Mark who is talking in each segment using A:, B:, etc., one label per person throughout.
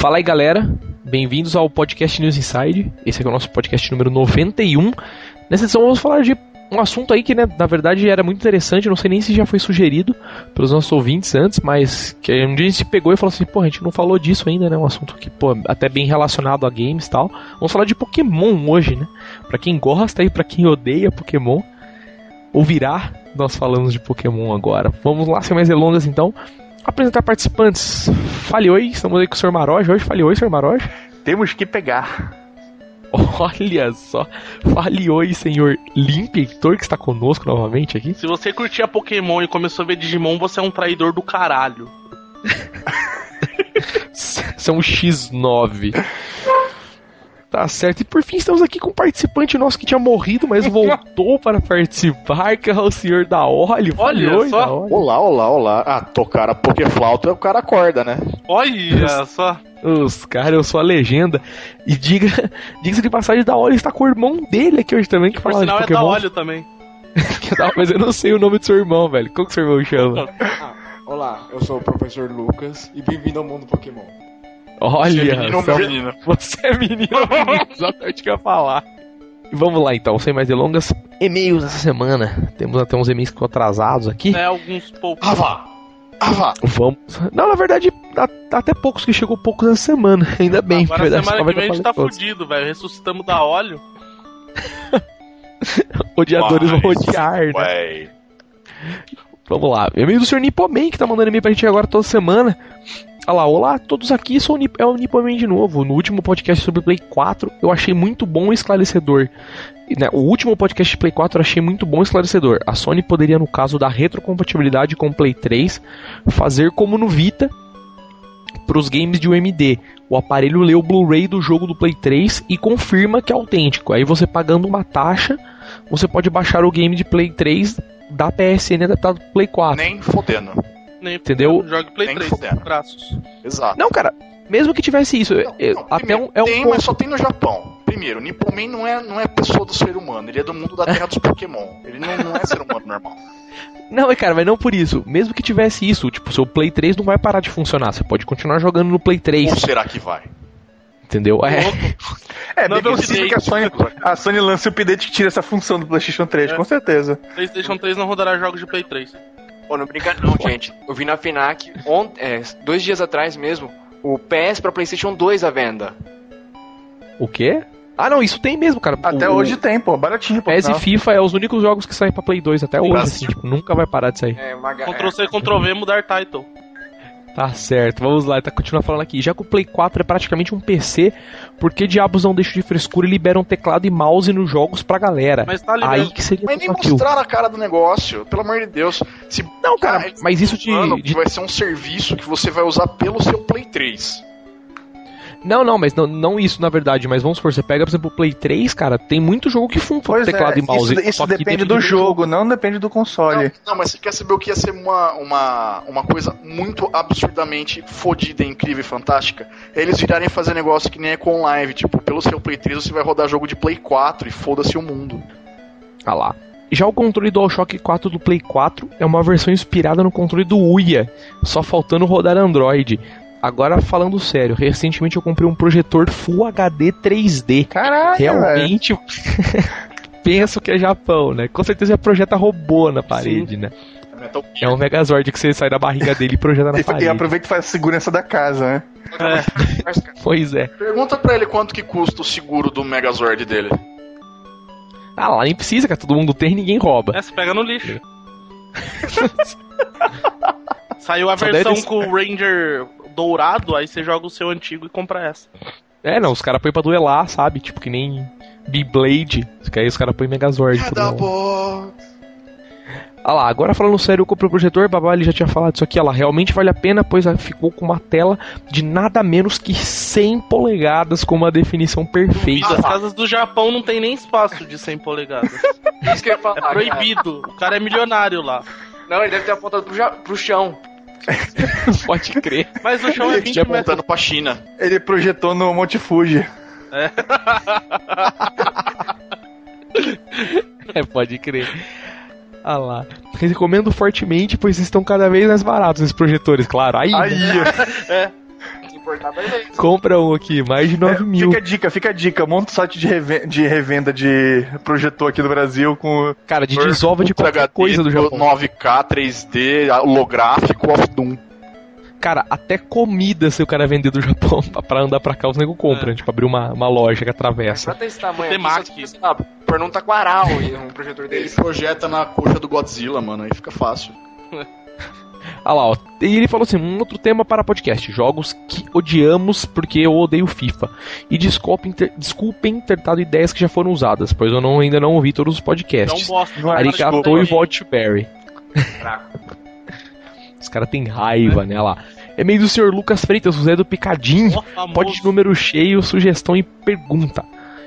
A: Fala aí, galera. Bem-vindos ao podcast News Inside. Esse é o nosso podcast número 91. Nessa edição vamos falar de um assunto aí que, né, na verdade era muito interessante, não sei nem se já foi sugerido pelos nossos ouvintes antes, mas que um dia a gente pegou e falou assim, pô, a gente não falou disso ainda, né, um assunto que, pô, até bem relacionado a games e tal. Vamos falar de Pokémon hoje, né? Pra quem gosta e pra quem odeia Pokémon, ouvirá nós falamos de Pokémon agora. Vamos lá, sem mais delongas então, apresentar participantes. Fale oi, estamos aí com o Sr. Maroja hoje, fale oi, Sr. Maroja.
B: Temos que pegar.
A: Olha só. Fale oi, senhor Limp Heitor, que está conosco novamente aqui.
C: Se você curtia Pokémon e começou a ver Digimon, você é um traidor do caralho.
A: São X9. Tá certo. E por fim estamos aqui com um participante nosso que tinha morrido, mas voltou para participar, que é o senhor da Óleo.
C: Olha
A: Oi,
C: só.
B: Olá, olá, olá. Ah, tocar a Pokéflauta, o cara acorda, né?
C: Olha só.
A: Os caras, eu sou a legenda. E diga, diga-se de passagem, da Óleo está com o irmão dele aqui hoje também, que
C: Por
A: fala de
C: sinal é da
A: Pokémon.
C: óleo também.
A: Que mas eu não sei o nome do seu irmão, velho. Como que seu irmão chama?
D: Olá, eu sou o professor Lucas e bem-vindo ao mundo Pokémon.
A: Olha,
B: menino ou
A: só-
B: menina?
A: você é menino ou menino, exatamente o que eu ia falar. E vamos lá então, sem mais delongas, e-mails essa semana. Temos até uns e-mails que estão atrasados aqui.
C: É, alguns poucos.
B: Ah, vá! Ah!
A: Vamos. Não, na verdade, até poucos que chegou poucos essa semana. Ainda bem,
C: Agora
A: porque
C: semana que vem a gente
A: dar
C: tá
A: todos.
C: fudido, velho. Ressuscitamos da óleo.
A: Odiadores vão
B: Mas,
A: odiar, né?
B: Ué.
A: Vamos lá. E-mail do Sr. Nipoman, que tá mandando e-mail pra gente agora toda semana. Lá, olá todos aqui, sou é o Nipoman de novo. No último podcast sobre Play 4, eu achei muito bom e esclarecedor. Né, o último podcast de Play 4 eu achei muito bom e esclarecedor. A Sony poderia, no caso da retrocompatibilidade com o Play 3, fazer como no Vita para os games de UMD. O aparelho lê o Blu-ray do jogo do Play 3 e confirma que é autêntico. Aí você pagando uma taxa, você pode baixar o game de Play 3 da PSN adaptado pro Play 4.
B: Nem fodendo.
C: Nem
A: Entendeu?
C: Jogue Play
B: Nem
C: 3.
B: fudendo.
C: Braços.
B: Exato.
A: Não, cara, mesmo que tivesse isso,
B: Não,
A: eu-
B: não,
A: até
B: primeiro,
A: um, é um
B: tem,
A: ponto.
B: mas só tem no Japão. Primeiro, o Nippoman não é, não é pessoa do ser humano, ele é do mundo da terra dos Pokémon. Ele não, não é ser humano normal.
A: Não, é, cara, mas não por isso. Mesmo que tivesse isso, tipo, seu Play 3 não vai parar de funcionar. Você pode continuar jogando no Play 3,
B: Ou será que vai?
A: entendeu? É,
E: É,
C: Não,
E: bem
C: não,
E: possível que a Sony, a Sony lance o update que tira essa função do PlayStation 3,
C: É.
E: com certeza.
C: PlayStation 3 não rodará jogos de Play 3.
D: Pô, não brinca não, gente. Eu vi na FINAC, ont- é, dois dias atrás mesmo, o PS pra PlayStation 2 à venda.
A: o quê? Ah, não, isso tem mesmo, cara.
E: Até
A: O-
E: hoje tem, pô, baratinho, pô.
A: PES e. FIFA é os únicos jogos que saem pra Play 2 até hoje, assim, tipo, nunca vai parar de sair.
D: É, uma ga-
C: Ctrl C, Ctrl V, mudar title.
A: Tá certo, vamos lá, tá continuando falando aqui. Já que o Play 4 é praticamente um PC, por que diabos não deixam de frescura e liberam teclado e mouse nos jogos pra galera?
C: Mas tá liberado.
A: Aí que seria
B: Mas nem mostraram a cara do negócio, pelo amor de Deus. Se
A: Não, cara,
B: Ah, eles
A: mas isso de, de
B: vai ser um serviço que você vai usar pelo seu Play 3.
A: Não, não, mas não, não isso na verdade, mas vamos supor, você pega, por exemplo, o Play 3, cara, tem muito jogo que funciona teclado
E: é,
A: e mouse.
E: isso, isso depende
A: dentro
E: do jogo, não depende do console.
B: Não, não, mas você quer saber o que ia ser uma, uma, uma coisa muito absurdamente fodida, incrível e fantástica? Eles virarem fazer negócio que nem é com live, tipo, pelo seu Play 3 você vai rodar jogo de Play 4 e foda-se o mundo.
A: Ah lá. Já o controle DualShock 4 do Play 4 é uma versão inspirada no controle do Uia, só faltando rodar Android. Agora falando sério, recentemente eu comprei um projetor Full HD 3D.
E: Caralho.
A: Realmente penso que é Japão, né? Com certeza projeta robô na parede, né?
B: Metal
A: É um Megazord que você sai da barriga dele e projeta na
E: E, e
A: parede.
E: aproveita e faz a segurança da casa, né?
A: Pois é.
B: Pergunta pra ele quanto que custa o seguro do Megazord dele.
A: Ah lá, nem precisa, que todo mundo tem e ninguém rouba.
C: É, você pega no lixo. Saiu a
A: Só
C: versão
A: deve-
C: com o Ranger dourado, aí você joga o seu antigo e compra essa.
A: É, não, os caras põem pra duelar, sabe? Tipo que nem B-Blade. Que aí os caras põem Megazord. pra duelar.
B: box.
A: Ah lá, agora falando sério, eu comprei o projetor, babá, ele já tinha falado isso aqui, ó lá, realmente vale a pena, pois ficou com uma tela de nada menos que 100 polegadas com uma definição perfeita.
C: As casas do Japão não tem nem espaço de 100 polegadas.
D: Isso que eu ia falar,
C: É
D: cara.
C: proibido. O cara é milionário lá.
D: Não, ele deve ter apontado pro, ja- pro chão.
A: Pode crer.
C: Mas o chão é 20
B: Já
C: metros.
B: apontando pra China.
E: Ele projetou no Monte Fuji.
A: É, pode crer. Ah lá. Recomendo fortemente, pois estão cada vez mais baratos esses projetores, claro. Aí,
E: Aí,
D: O
B: Cortar vai ver.
A: Compra um aqui, mais de 9
E: É,
A: mil.
E: Fica a dica, fica a dica. Monta um site de, reven- de revenda de projetor aqui no Brasil com.
A: Cara, de desova de qualquer
B: HD,
A: coisa do Japão.
B: 9K, 3D, holográfico, of Doom.
A: Cara, até comida se o cara vender do Japão pra- pra andar pra cá, os nego compram. Tipo, abrir uma, uma loja que atravessa.
D: Pra ter esse tamanho
C: Temaki.
D: aqui, só, sei lá, pergunta com aral e um projetor
B: Ele
D: deles.
B: projeta na coxa do Godzilla, mano, aí fica fácil.
A: Ah lá, ó. E ele falou assim: um outro tema para podcast: jogos que odiamos porque eu odeio FIFA. E desculpem ter, desculpem ter dado ideias que já foram usadas, pois eu não, ainda não ouvi todos os
C: Não
A: podcasts.
C: bosta.
E: Não é
A: Arigato e volte Barry. Os caras têm raiva, né? Lá. É meio do senhor Lucas Freitas, José do Picadinho.
C: Ó, famoso.
A: Pod de número cheio, sugestão e pergunta.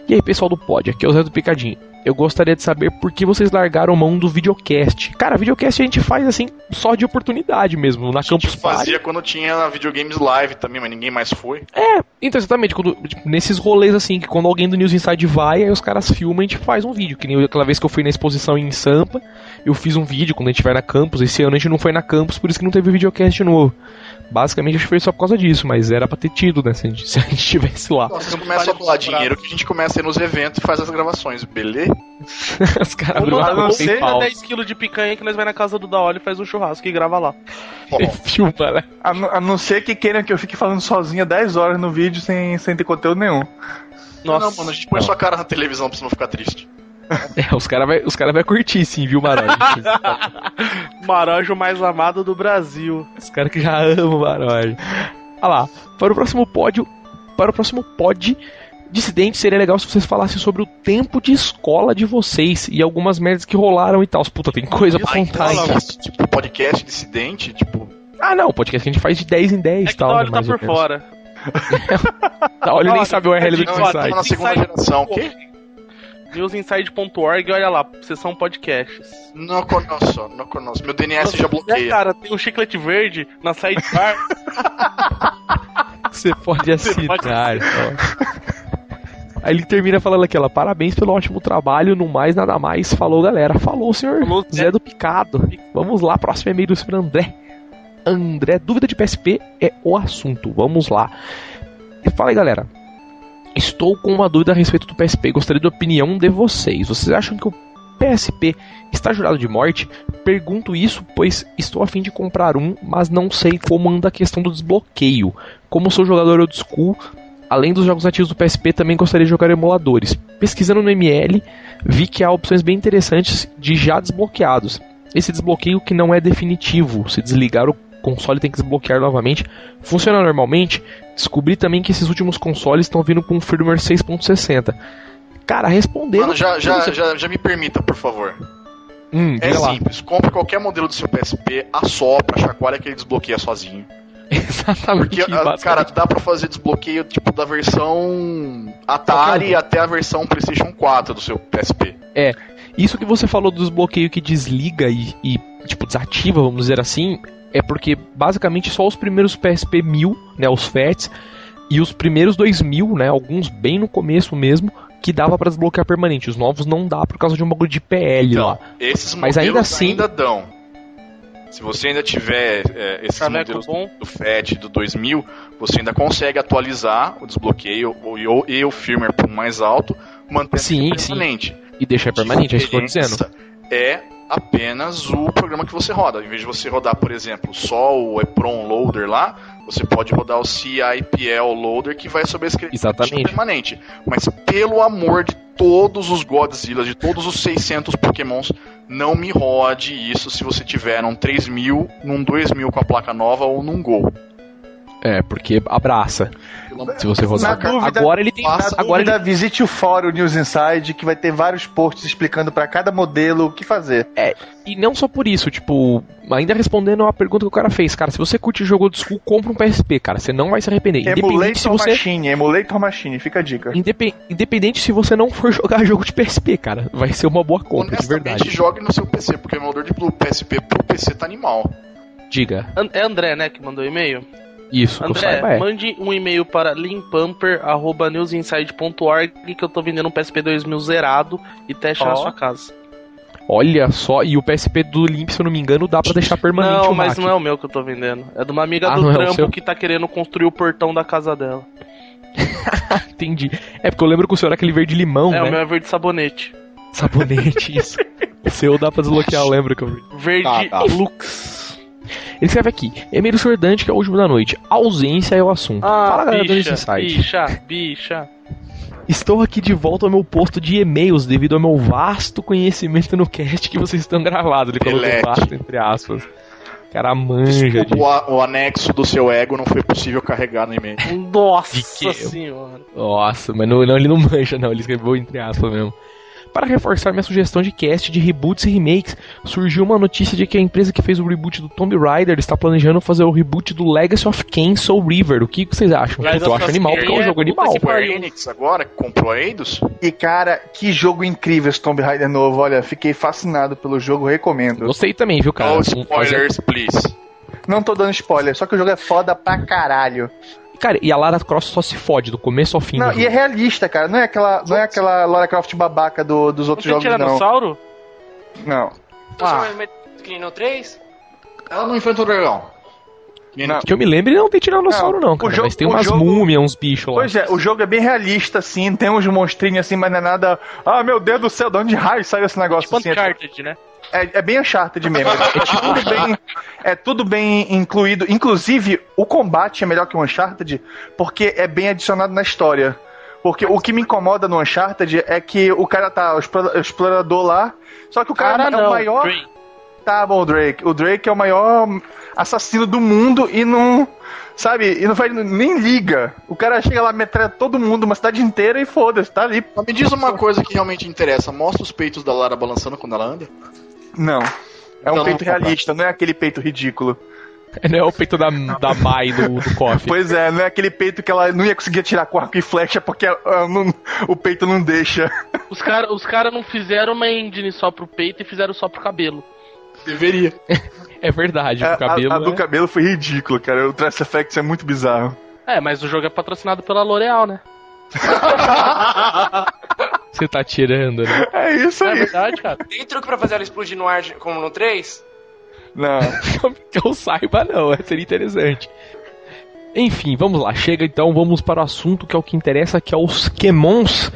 A: E aí, pessoal do pod, aqui é o Zé do Picadinho. Eu gostaria de saber por que vocês largaram mão do videocast. Cara, videocast a gente faz assim, só de oportunidade mesmo, na
B: A gente
A: Campus Party.
B: fazia quando tinha videogames live também, mas ninguém mais foi.
A: É, então exatamente, quando, tipo, nesses rolês assim, que quando alguém do News Inside vai, aí os caras filmam e a gente faz um vídeo. Que nem aquela vez que eu fui na exposição em Sampa, eu fiz um vídeo quando a gente vai na campus. Esse ano a gente não foi na campus, por isso que não teve videocast novo. Basicamente acho que foi só por causa disso, mas era pra ter tido, né? Se a gente, se a gente tivesse lá.
B: Nossa, vocês começam a doar dinheiro que a gente começa a ir nos eventos e faz as gravações, beleza?
A: Os caras abriram
E: não
A: uma
C: manda
A: pau.
C: 10 kg de picanha que nós vai na casa do Daoli e faz um churrasco e grava lá.
A: Você filma, né?
E: A, não- a não ser que queiram que eu fique falando sozinha 10 horas no vídeo sem, sem ter conteúdo nenhum.
C: Nossa.
B: Não, mano, a gente põe
A: Não.
B: sua cara na televisão pra você não ficar triste.
A: É, os caras vai, os cara vai curtir sim, viu, Maroja?
C: Marojo mais amado do Brasil.
A: os caras que já amam o Maroja. Olha lá, para o próximo pódio, para o próximo pod dissidente, seria legal se vocês falassem sobre o tempo de escola de vocês e algumas merdas que rolaram e tal. Puta, tem coisa pra contar, hein?
B: Podcast, tipo, podcast dissidente, tipo,
A: Ah, não, o podcast que a gente faz de 10 em 10
C: É
A: e
C: o
A: tal. Né,
C: tá por fora.
A: Tá, olha, nem sabe o URL do Inside.
B: estamos na segunda geração, o quê?
C: Newsinside.org, olha lá, seção podcasts.
B: Não conosco, não conosco. Meu DNS
C: Nossa,
B: já
C: é,
B: bloqueia.
C: cara, tem um chiclete verde na sidebar.
A: Você pode assinar. Aí ele termina falando aquela, parabéns pelo ótimo trabalho, no mais nada mais. Falou, galera. Falou, senhor
C: Falou,
A: Zé do Picado. Vamos lá, próximo e-mail do senhor André. André, dúvida de PSP é o assunto. Vamos lá. Fala aí, galera. Estou com uma dúvida a respeito do PSP. Gostaria da opinião de vocês. Vocês acham que o PSP está jurado de morte? Pergunto isso, pois estou a fim de comprar um, mas não sei como anda a questão do desbloqueio. Como sou jogador old school, além dos jogos ativos do PSP, também gostaria de jogar emuladores. Pesquisando no ML, vi que há opções bem interessantes de já desbloqueados. Esse desbloqueio que não é definitivo, se desligar o console tem que desbloquear novamente, funciona normalmente. Descobri também que esses últimos consoles estão vindo com firmware 6.60. Cara, respondendo.
B: Mano, já, já,
A: Você-
B: já, já me permita, por favor.
A: Hum,
B: É
A: diga lá.
B: simples, compre qualquer modelo do seu PSP, assopra, chacoalha que ele desbloqueia sozinho.
A: Exatamente.
B: Porque, ah, cara, dá pra fazer desbloqueio tipo da versão Atari até a versão PlayStation 4 do seu PSP.
A: Isso que você falou do desbloqueio que desliga e, e, tipo, desativa, vamos dizer assim, é porque basicamente só os primeiros PSP 1000, né, os FATs, e os primeiros 2000, né, alguns bem no começo mesmo, que dava pra desbloquear permanente. Os novos não dá por causa de um bagulho de PL lá.
B: Então, esses
A: Mas
B: modelos
A: ainda assim-
B: ainda dão. Se você ainda tiver é, esses
C: Chaveco
B: modelos
C: bom.
B: do FAT do 2000, você ainda consegue atualizar o desbloqueio o- e o, e o firmware por mais alto, mantendo
A: Sim,
B: ele
A: sim.
B: permanente.
A: E deixar permanente, é isso que eu tô dizendo.
B: É apenas o programa que você roda. Em vez de você rodar, por exemplo, só o EPROM Loader lá, você pode rodar o CIPL Loader que vai sobrescrever
A: Exatamente.
B: permanente. Mas pelo amor de todos os Godzilla, de todos os 600 Pokémons, não me rode isso se você tiver num 3000, num 2000 com a placa nova ou num Gol.
A: É, porque abraça. Se você rodar.
E: Na dúvida-
A: agora ele tem.
E: Na
A: Agora ele
E: dúvida, visite o fórum News Inside, que vai ter vários posts explicando pra cada modelo o que fazer.
A: E não só por isso, tipo, ainda respondendo a pergunta que o cara fez, cara, se você curte jogo de school, compra um PSP, cara, você não vai se arrepender. Independente se
E: Emulator
A: você.
E: Machine, Emulator Machine, fica a dica.
A: Indepe- Independente se você não for jogar jogo de PSP, cara, vai ser uma boa compra, de verdade.
B: jogue no seu PC, porque o emulador de PSP pro PC tá animal.
A: Diga.
C: An- É André, né, que mandou o e-mail?
A: Isso,
C: André,
A: saiba é.
C: mande um e-mail para limpamper.newsinside.org que eu tô vendendo um PSP 2000 zerado e teste
E: Ó.
C: na sua casa.
A: Olha só, e o PSP do Limp, se eu não me engano, dá pra deixar permanente
C: Não,
A: o
C: mas não é o meu que eu tô vendendo. É de uma amiga
A: Ah,
C: do
A: é
C: trampo
A: seu?
C: que tá querendo construir o portão da casa dela.
A: Entendi. É porque eu lembro que o seu era aquele verde limão,
C: é,
A: né?
C: o meu é verde sabonete.
A: Sabonete, isso. O seu dá pra desbloquear, eu lembro que eu vi.
C: Verde
B: Tá, tá.
C: Lux.
A: Ele escreve aqui, e-mail do Sr. Dante, que é o último da noite. Ausência é o assunto. Fala, galera do
C: bicha,
A: Insight.
C: bicha, bicha.
A: Estou aqui de volta ao meu posto de e-mails devido ao meu vasto conhecimento no cast que vocês estão gravados. Ele colocou
B: Delete.
A: vasto entre aspas. Cara manja de...
B: O, a- o anexo do seu ego não foi possível carregar no e-mail.
C: Nossa senhora.
A: Nossa, mas não, não, ele não manja não, ele escreveu entre aspas mesmo. Para reforçar minha sugestão de cast de reboots e remakes, surgiu uma notícia de que a empresa que fez o reboot do Tomb Raider está planejando fazer o reboot do Legacy of Kain Soul River. O que vocês acham? Puta, eu acho animal, porque é um
C: é
A: jogo animal.
C: que
B: Square. Enix agora, comprou a Eidos,
E: E cara, que jogo incrível esse Tomb Raider novo. Olha, fiquei fascinado pelo jogo, recomendo.
A: Gostei também, viu, cara?
B: no spoilers, please.
E: Não tô dando spoiler, só que o jogo é foda pra caralho.
A: Cara, e a Lara Croft só se fode do começo ao fim
E: Não,
A: do
E: e é realista, cara. Não é aquela, não é aquela Lara Croft babaca do- dos
C: Não
E: outros
C: tem
E: jogos, não.
C: tiranossauro?
E: Não.
D: Então
C: Ah.
D: você vai meter que no 3?
B: Ela não enfrenta o dragão.
E: Não.
A: Que eu me lembre, não tem tiranossauro
E: Não,
A: não, cara.
E: jogo-
A: mas tem umas
E: jogo-
A: múmias, uns bichos lá.
E: Pois é, o jogo é bem realista, assim, tem uns monstrinhos assim, mas não é nada. Ah, meu Deus do céu, de onde raio saiu esse negócio
C: Tipo
E: assim? É,
C: Uncharted, né?
E: É, é bem Uncharted mesmo. É, tudo bem, é tudo bem incluído. Inclusive, o combate é melhor que o Uncharted porque é bem adicionado na história. Porque o que me incomoda no Uncharted é que o cara tá, o explora- o explorador lá, só que o cara,
C: Cara,
E: é
C: não.
E: o maior.
C: Drake.
E: Tá bom, o Drake. O Drake é o maior assassino do mundo e não. Sabe? E não faz. Nem liga. O cara chega lá, metralha todo mundo, uma cidade inteira e foda-se, tá ali.
B: Mas me diz uma coisa que realmente interessa. Mostra os peitos da Lara balançando quando ela anda.
E: Não. É um
B: Então
E: peito realista, não é aquele peito ridículo.
A: Não é o peito da, da Mai do, do Coffee.
E: Pois é, não é aquele peito que ela não ia conseguir atirar com arco e flecha porque ah, não- o peito não deixa.
C: Os caras os cara não fizeram uma engine só pro peito e fizeram só pro cabelo.
B: Deveria.
A: É verdade,
E: A,
A: o cabelo.
E: a- a do
A: é-
E: cabelo foi ridículo, cara. O Trace Effects é muito bizarro.
C: É, mas o jogo é patrocinado pela L'Oreal, né?
A: Você tá tirando, né?
E: É isso
C: é
E: aí.
C: verdade, cara?
D: Tem truque pra fazer ela explodir no ar como no 3?
E: Não.
A: que eu saiba, não. Seria interessante. Enfim, vamos lá. Chega então, vamos para o assunto que é o que interessa, que é os Pokémons.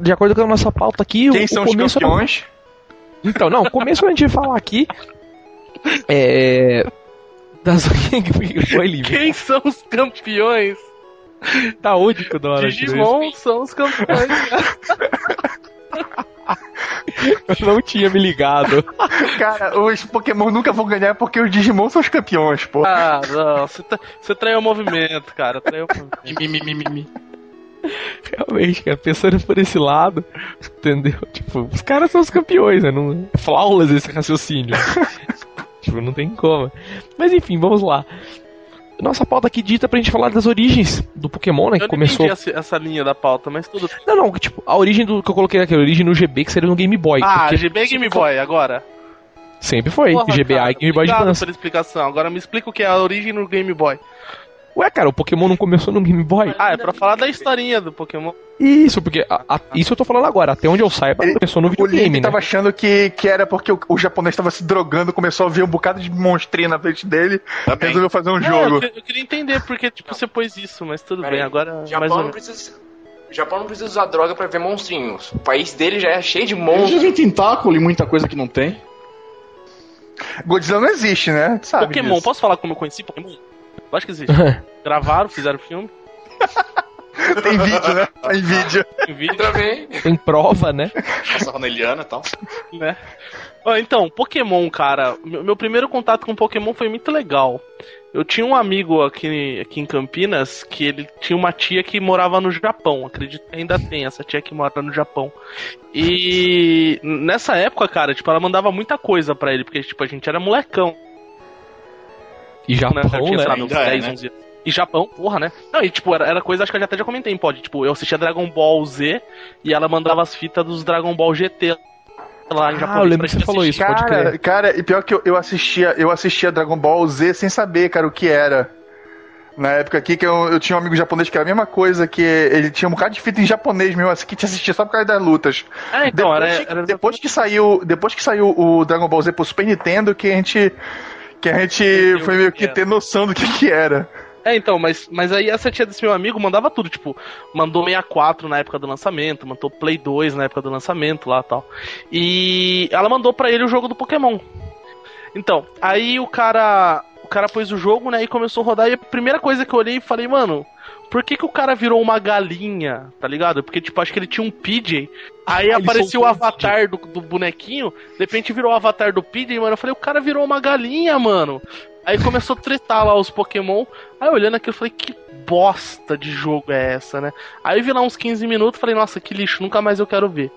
A: De acordo com a nossa pauta aqui,
E: Quem
A: o,
E: são
A: o
E: os
A: começo era-
E: campeões?
A: Então, não, o começo a gente falar aqui é. Das. Foi livre.
C: Quem são os campeões?
A: Tá onde que o Dora
C: Digimon são os campeões.
A: Eu não tinha me ligado.
E: Cara, os Pokémon nunca vão ganhar porque os Digimon são os campeões, pô.
C: ah, não. Você, tá, você traiu o movimento, cara. Traiu o movimento.
B: Mi, mi, mi, mi, mi.
A: Realmente, cara, pensando por esse lado, entendeu? Tipo, os caras são os campeões, né? Não... É flawless esse raciocínio. tipo, não tem como. Mas enfim, vamos lá. Nossa pauta aqui dita pra gente falar das origens do Pokémon, né? Que
C: Eu não
A: começou.
C: essa, essa linha da pauta, mas tudo.
A: Não, não, tipo, a origem do que eu coloquei aqui, a origem no GB, que seria no Game Boy.
C: Ah,
A: porque
C: GB e Game Boy, agora.
A: Sempre foi.
C: Porra,
A: GBA
C: cara,
A: e Game Boy
C: obrigado
A: Advance.
C: pela explicação. Agora me explica o que é a origem no Game Boy.
A: Ué, cara, o Pokémon não começou no Game Boy?
C: Ah, é pra falar da historinha do Pokémon.
A: Isso, porque a- a- isso eu tô falando agora. Até onde eu saiba,
E: Ele-
A: começou no
E: O
A: videogame,
E: Link
A: né?
E: tava achando que, que era porque o, o japonês tava se drogando, começou a ver um bocado de monstrinho na frente dele,
B: Também.
E: resolveu fazer um
C: Não,
E: jogo.
C: eu, eu queria entender porque, tipo, você pôs isso, mas tudo
D: Pera
C: bem,
D: aí.
C: agora mais
D: Japão
C: ou
D: não
C: menos.
D: precisa. O Japão não precisa usar droga pra ver monstrinhos. O país dele já é cheio de
B: Ele já
D: monstros.
B: viu tentáculo e muita coisa que não tem.
E: Godzilla não existe, né? Tu sabe
C: Pokémon,
E: disso.
C: posso falar como eu conheci Pokémon? Eu acho que existe. Gravaram, fizeram filme,
E: Tem vídeo, né? Tem vídeo.
C: tem vídeo,
D: Também.
A: Tem prova, né?
B: Essa Roneliana e tal.
C: né? Então, Pokémon, cara, meu, primeiro contato com Pokémon foi muito legal. Eu tinha um amigo aqui, aqui em Campinas que ele tinha uma tia que morava no Japão. Acredito que ainda tem essa tia que mora no Japão. E nessa época, cara, tipo, ela mandava muita coisa pra ele, porque tipo, a gente era molecão.
A: E
C: né?
A: Japão,
C: Eu tinha, sei
A: né?
C: lá, meus
B: Ainda é,
C: 10,
B: né?
C: 11 anos. E Japão, porra, né? Não, e tipo, era, era coisa, acho que eu já até já comentei em pod. Tipo, eu assistia Dragon Ball Z e ela mandava as fitas dos Dragon Ball GT lá em
A: Ah,
C: japonês
A: eu lembro que você falou isso. pode
E: Cara,
A: crer.
E: cara, e pior que eu, eu assistia, eu assistia Dragon Ball Z sem saber, cara, o que era. Na época aqui que eu, eu tinha um amigo japonês que era a mesma coisa, que ele tinha um bocado de fita em japonês mesmo, assim, que te assistia só por causa das lutas.
C: É, então,
E: depois,
C: era, era
E: depois que saiu, depois que saiu o Dragon Ball Z pro Super Nintendo, que a gente que a gente
C: Entendeu
E: foi meio
C: que
E: que
C: era.
E: ter noção do que que era.
C: É, então, mas, mas aí essa tia desse meu amigo mandava tudo, tipo, mandou 64 na época do lançamento, mandou Play 2 na época do lançamento lá e tal. E ela mandou pra ele o jogo do Pokémon. Então, aí o cara. O cara pôs o jogo, né, e começou a rodar, e a primeira coisa que eu olhei e falei, mano, por que, que o cara virou uma galinha, tá ligado? Porque, tipo, acho que ele tinha um PJ. Aí
A: Ele
C: apareceu o avatar do, do bonequinho, de repente virou o avatar do PJ, mano. Eu falei, o cara virou uma galinha, mano. Aí começou a tretar lá os Pokémon. Aí olhando aquilo, eu falei, que bosta de jogo é essa, né? Aí eu vi lá uns 15 minutos falei, nossa, que lixo, nunca mais eu quero ver.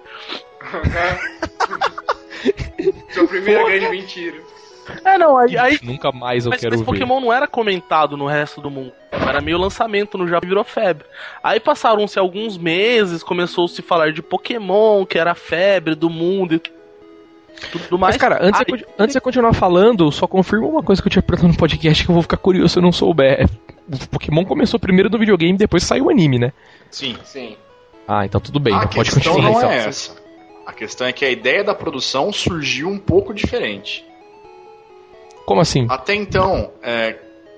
D: Sua primeira grande mentira.
C: É, não, aí. aí
A: Nunca mais eu
C: mas,
A: quero
C: mas
A: ver.
C: Pokémon não era comentado no resto do mundo. Era meio lançamento no Japão e virou febre. Aí passaram-se alguns meses, começou-se a falar de Pokémon, que era a febre do mundo e tudo mais.
A: Mas, cara, antes,
C: Aí-
A: de, antes de você continuar falando, só confirma uma coisa que eu tinha perguntado no podcast que eu vou ficar curioso se eu não souber. O Pokémon começou primeiro no videogame, depois saiu o anime, né?
B: Sim.
D: Sim.
A: Ah, então tudo bem,
B: a
A: então pode
B: questão
A: continuar.
B: não
A: então.
B: é essa. A questão é que a ideia da produção surgiu um pouco diferente.
A: Como assim?
B: Até então, é,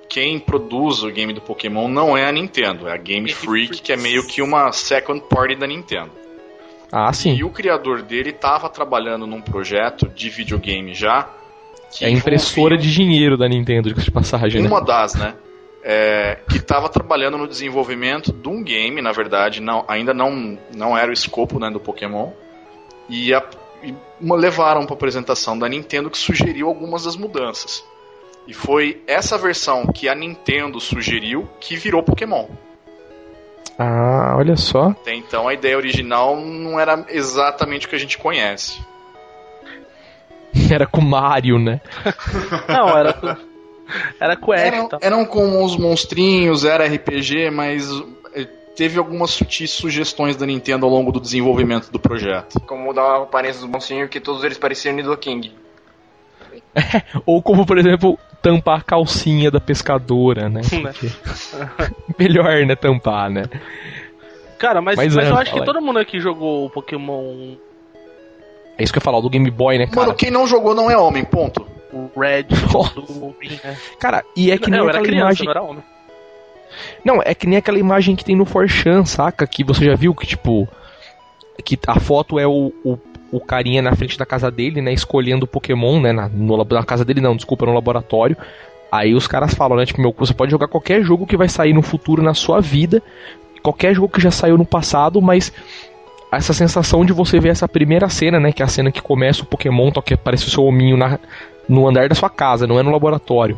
B: quem produz o game do Pokémon não é a Nintendo, é a Game Freak, que é meio que uma second party da Nintendo.
A: Ah, sim.
B: E o criador dele estava trabalhando num projeto de videogame já. Que
A: É a impressora de dinheiro da Nintendo, de passagem, né?
B: Uma das, né? É, que estava trabalhando no desenvolvimento de um game, na verdade, não, ainda não, não era o escopo né, do Pokémon. E, a- e uma- levaram para apresentação da Nintendo que sugeriu algumas das mudanças. E foi essa versão que a Nintendo sugeriu que virou Pokémon.
A: Ah, olha só.
B: Até então a ideia original não era exatamente o que a gente conhece.
A: Era com o Mario, né?
C: Não, era. com- Era com
B: Eram, eram com os monstrinhos, era RPG, mas teve algumas sutis sugestões da Nintendo ao longo do desenvolvimento do projeto.
D: Como mudar a aparência dos monstrinhos, que todos eles pareciam Nidoking.
A: Ou como, por exemplo, tampar a calcinha da pescadora, né?
C: Né?
A: Porque- Melhor, né? Tampar, né?
C: Cara, mas,
A: Mas
C: mas, eu acho que todo mundo aqui jogou o Pokémon
A: É isso que eu ia falar, o do Game Boy, né, cara?
B: Mano, quem não jogou não é homem, ponto.
C: o Red, do Green, né?
A: Cara, e é que nem
C: Não, era criança,
A: imagem.
C: não era homem.
A: Não, é que nem aquela imagem que tem no Forchan, saca? Que você já viu que, tipo. Que a foto é o, o, o carinha na frente da casa dele, né? Escolhendo o Pokémon, né? Na, no, na casa dele, não, desculpa, no laboratório. Aí os caras falam, né? Tipo, meu, você pode jogar qualquer jogo que vai sair no futuro na sua vida. Qualquer jogo que já saiu no passado, mas. Essa sensação de você ver essa primeira cena, né? Que é a cena que começa o Pokémon, toca, aparece o seu hominho na, no andar da sua casa, não é no laboratório.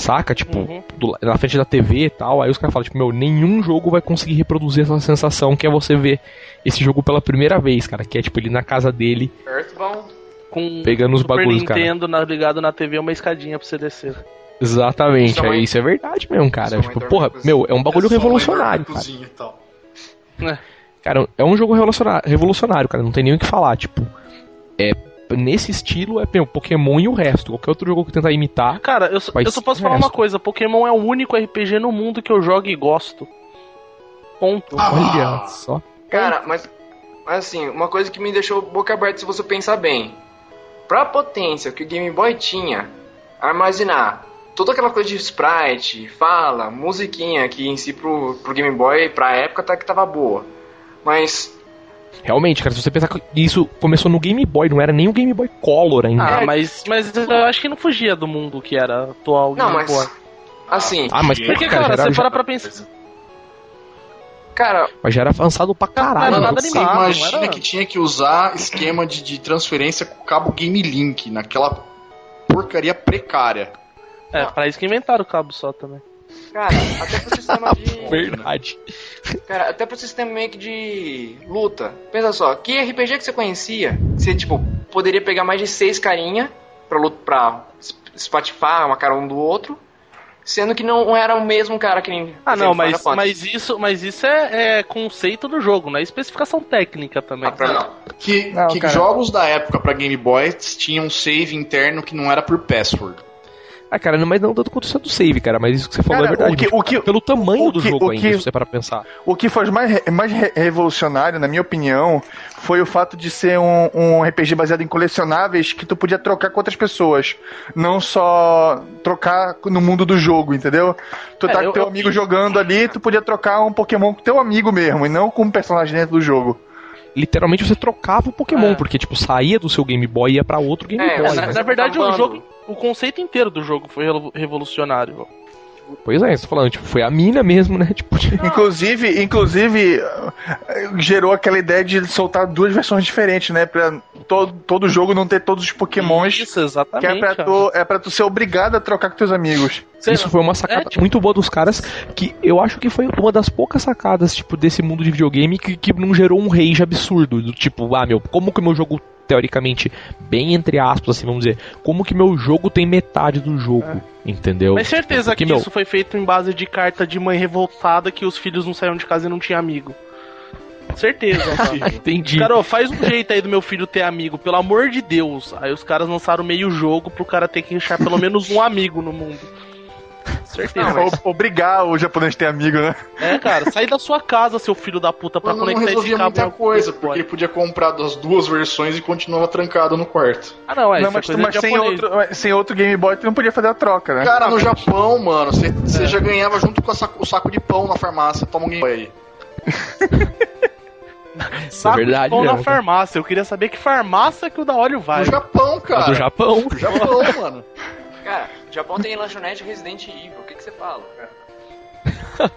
A: Saca? Tipo,
C: Uhum.
A: do- na frente da TV e tal. Aí os caras falam, tipo, meu, nenhum jogo vai conseguir reproduzir essa sensação que é você ver esse jogo pela primeira vez, cara. Que é tipo ele na casa dele,
D: Earthbound.
C: Com
A: pegando os
C: Super
A: bagulhos, cara.
C: Nintendo na- ligado na TV, uma escadinha pra você descer.
A: Exatamente,
D: mãe-
A: é, isso é verdade mesmo, cara.
D: Mãe
A: Tipo, porra, meu, é um bagulho
B: É uma
A: revolucionário, cara.
B: e tal.
A: Cara, é um jogo revolucionário, revolucionário, cara. Não tem nem o que falar, tipo. É, nesse estilo é meu, Pokémon e o resto. Qualquer outro jogo que tentar imitar.
C: Cara, eu, só-
A: Vai
C: eu só posso falar uma
A: resto.
C: coisa: Pokémon é o único RPG no mundo que eu jogo e gosto. Ponto.
B: Ah,
A: Olha só.
D: Cara, mas, mas assim, uma coisa que me deixou boca aberta se você pensar bem. Pra potência que o Game Boy tinha, armazenar toda aquela coisa de sprite, fala, musiquinha que em si pro, pro Game Boy, pra época, até que tava boa. Mas,
A: Realmente, cara, se você pensar que isso começou no Game Boy, não era nem o Game Boy Color ainda.
C: Ah, mas, mas eu acho que não fugia do mundo que era atual.
D: não,
C: Game
D: mas,
C: Boy.
D: assim,
A: Ah, mas,
C: Porque,
A: cara,
C: cara, você
A: já,
C: para pra pensar.
D: cara,
A: mas já era avançado pra
C: Não
A: caralho.
C: era
A: né?
C: nada
B: Você
C: animado, não
B: imagina
C: era?
B: que tinha que usar esquema de, de transferência com cabo Game Link, naquela porcaria precária.
C: É, pra isso que inventaram o cabo só também.
D: Cara, até pro sistema de.
A: Verdade.
D: Cara, até pro sistema meio que de luta. Pensa só, que RPG que você conhecia? Você, tipo, poderia pegar mais de seis carinha pra, luta, pra espatifar uma cara um do outro, sendo que não era o mesmo cara que nem.
C: Ah, não, mas, mas isso, mas isso é, é conceito do jogo, não é especificação técnica também.
D: Ah, pra- não.
B: Que,
E: Não,
B: que jogos da época pra Game Boy tinham save interno que não era por password.
A: Ah, cara, mas não tanto quanto o do save, cara, mas isso que você falou
E: Cara,
A: é verdade.
E: o que- o que-
A: Pelo tamanho
E: o
A: do
E: que-
A: jogo
E: o
A: ainda,
E: que-
A: se você para pensar.
E: O que foi mais, mais re- revolucionário, na minha opinião, foi o fato de ser um, um RPG baseado em colecionáveis que tu podia trocar com outras pessoas. Não só trocar no mundo do jogo, entendeu? Tu
C: É,
E: tá
C: eu-
E: com teu
C: eu-
E: amigo jogando ali, tu podia trocar um Pokémon com teu amigo mesmo, e não com um personagem dentro do jogo.
A: Literalmente você trocava o Pokémon,
C: É.
A: porque, tipo, saía do seu Game Boy e ia pra outro Game
D: É,
A: Boy.
C: na,
A: né?
C: na verdade, o
D: acabando.
C: jogo, o conceito inteiro do jogo foi revo- revolucionário.
A: Pois é, você tá falando, tipo, foi a mina mesmo, né? Tipo, de-
E: Inclusive, inclusive gerou aquela ideia de soltar duas versões diferentes, né? Pra todo, todo jogo não ter todos os Pokémons.
C: Isso,
E: Que
C: exatamente.
E: é pra, tu, é pra tu ser obrigado a trocar com teus amigos.
C: Sei
A: Isso
C: lá.
A: foi uma sacada
C: É, tipo-
A: muito boa dos caras, que eu acho que foi uma das poucas sacadas, tipo, desse mundo de videogame que, que não gerou um rage absurdo. Do tipo, ah, meu, como que o meu jogo, teoricamente, bem entre aspas, assim, vamos dizer, como que meu jogo tem metade do jogo, entendeu?
C: Mas certeza
A: Porque,
C: que
A: meu,
C: isso foi feito em base de carta de mãe revoltada que os filhos não saíam de casa e não tinha amigo. Certeza.
A: Entendi.
C: Cara, faz um jeito aí do meu filho ter amigo, pelo amor de Deus. Aí os caras lançaram meio jogo pro cara ter que achar pelo menos um amigo no mundo. Certeza.
E: O- Obrigar o japonês a ter amigo, né?
C: É, cara, sai da sua casa, seu filho da puta, pra
B: Mas não
C: conectar esse cabo.
B: muita coisa, porque ele podia comprar das duas versões e continuava trancado no quarto.
C: Ah, não, é,
E: não,
C: é
E: mas,
C: coisa
E: mas sem, outro, mas sem outro Game Boy tu não podia fazer a troca, né?
B: Cara, no Japão, mano, você você já ganhava junto com saco- o saco de pão na farmácia. Toma um Game Boy aí.
C: Saco de
A: verdade
C: pão na farmácia. Eu queria saber que farmácia que o da óleo vai.
B: No Japão, cara.
A: do Japão.
B: No Japão, mano.
D: Cara, Japão tem lanchonete Resident Evil, o que, que você fala?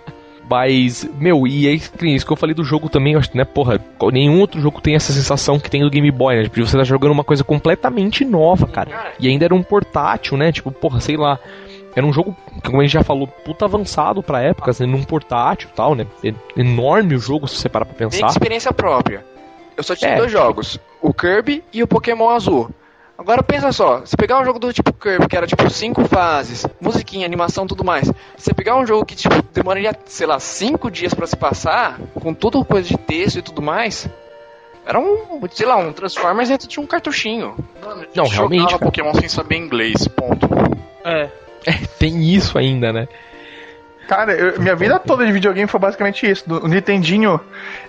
A: Mas, meu, e é isso que eu falei do jogo também, eu acho né, porra, nenhum outro jogo tem essa sensação que tem do Game Boy, né? Tipo, você tá jogando uma coisa completamente nova, cara. E ainda era um portátil, né? Tipo, porra, sei lá. Era um jogo, que, como a gente já falou, puta avançado pra época, assim, num portátil e tal, né? Enorme o jogo, se você parar pra
F: Tem
A: pensar.
F: experiência própria. Eu só tive
A: É.
F: dois jogos, o Kirby e o Pokémon Azul. Agora pensa só, se pegar um jogo do tipo Kirby, que era tipo cinco fases, musiquinha, animação, tudo mais. Se você pegar um jogo que tipo demoraria, sei lá, cinco dias pra se passar, com tudo coisa de texto e tudo mais, era um, sei lá, um Transformers dentro de um cartuchinho.
B: Mano,
A: Não, realmente,
B: jogava
A: cara.
B: Pokémon sem saber inglês, ponto.
C: É.
A: Tem isso ainda, né?
E: Cara, eu- minha vida toda de videogame foi basicamente isso. No Nintendinho,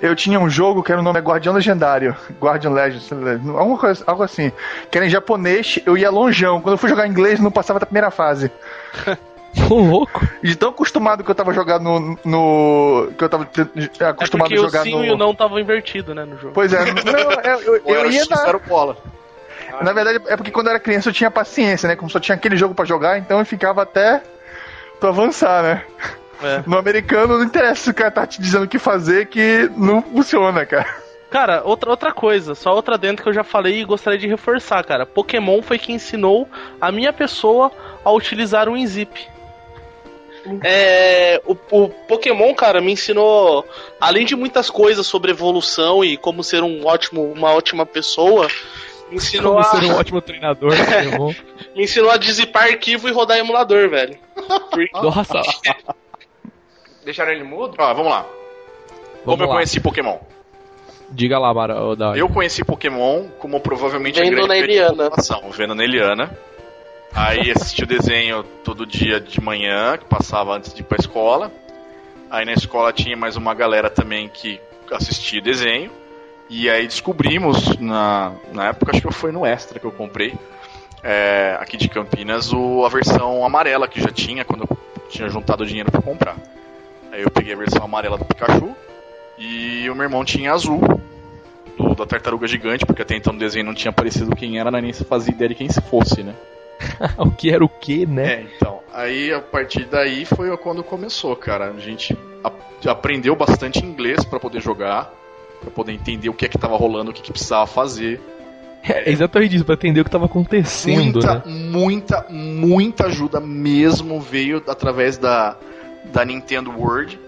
E: eu tinha um jogo que era o nome é Guardião Legendário. Guardian Legends, alguma coisa, algo assim. Que era em japonês, eu ia longeão. Quando eu fui jogar em inglês, não passava da primeira fase.
A: Ô, louco.
E: De tão acostumado que eu tava jogando no. no- que eu tava te-
C: É
E: acostumado
C: porque
E: a
C: o
E: jogar
C: sim
E: no.
C: e o não estavam invertidos, né, no jogo.
E: Pois é, não, eu, eu, eu
B: era
E: ia na,
B: era o bola.
E: Na verdade, é porque quando eu era criança eu tinha paciência, né? Como só tinha aquele jogo pra jogar, então eu ficava até tu avançar, né?
C: É.
E: No americano não interessa se o cara tá te dizendo o que fazer, que não funciona, cara.
C: Cara, outra, outra coisa, só outra dentro que eu já falei e gostaria de reforçar, cara. Pokémon foi quem ensinou a minha pessoa a utilizar o Inzip. É, o, o Pokémon, cara, me ensinou, além de muitas coisas sobre evolução e como ser um ótimo, uma ótima pessoa, me ensinou,
A: Como
C: a,
A: ser um ótimo treinador, né,
C: me ensinou a dizipar arquivo e rodar emulador, velho.
A: Nossa,
D: Deixaram ele mudo?
B: Ó, vamos lá. Como
A: vamos
B: eu
A: lá.
B: conheci Pokémon?
A: Diga lá, Mara.
B: Eu conheci Pokémon como provavelmente
C: Vendo
B: a grande
C: na Eliana.
B: vendo na Eliana. Aí assisti o desenho todo dia de manhã, que passava antes de ir pra escola. Aí na escola tinha mais uma galera também que assistia o desenho. E aí descobrimos, na, na época, acho que foi no Extra que eu comprei, é, aqui de Campinas, o, a versão amarela que já tinha quando eu tinha juntado dinheiro pra comprar. Aí eu peguei a versão amarela do Pikachu e o meu irmão tinha azul, do, da tartaruga gigante, porque até então no desenho não tinha aparecido quem era, nem se fazia ideia de quem se fosse, né?
A: o que era o que, né?
B: É, então. Aí a partir daí foi quando começou, cara. A gente a- aprendeu bastante inglês pra poder jogar, pra poder entender o que é que tava rolando, o que, que precisava fazer.
A: É exatamente isso, pra entender o que tava acontecendo,
B: muita,
A: né?
B: muita, muita ajuda mesmo veio através da, da Nintendo World.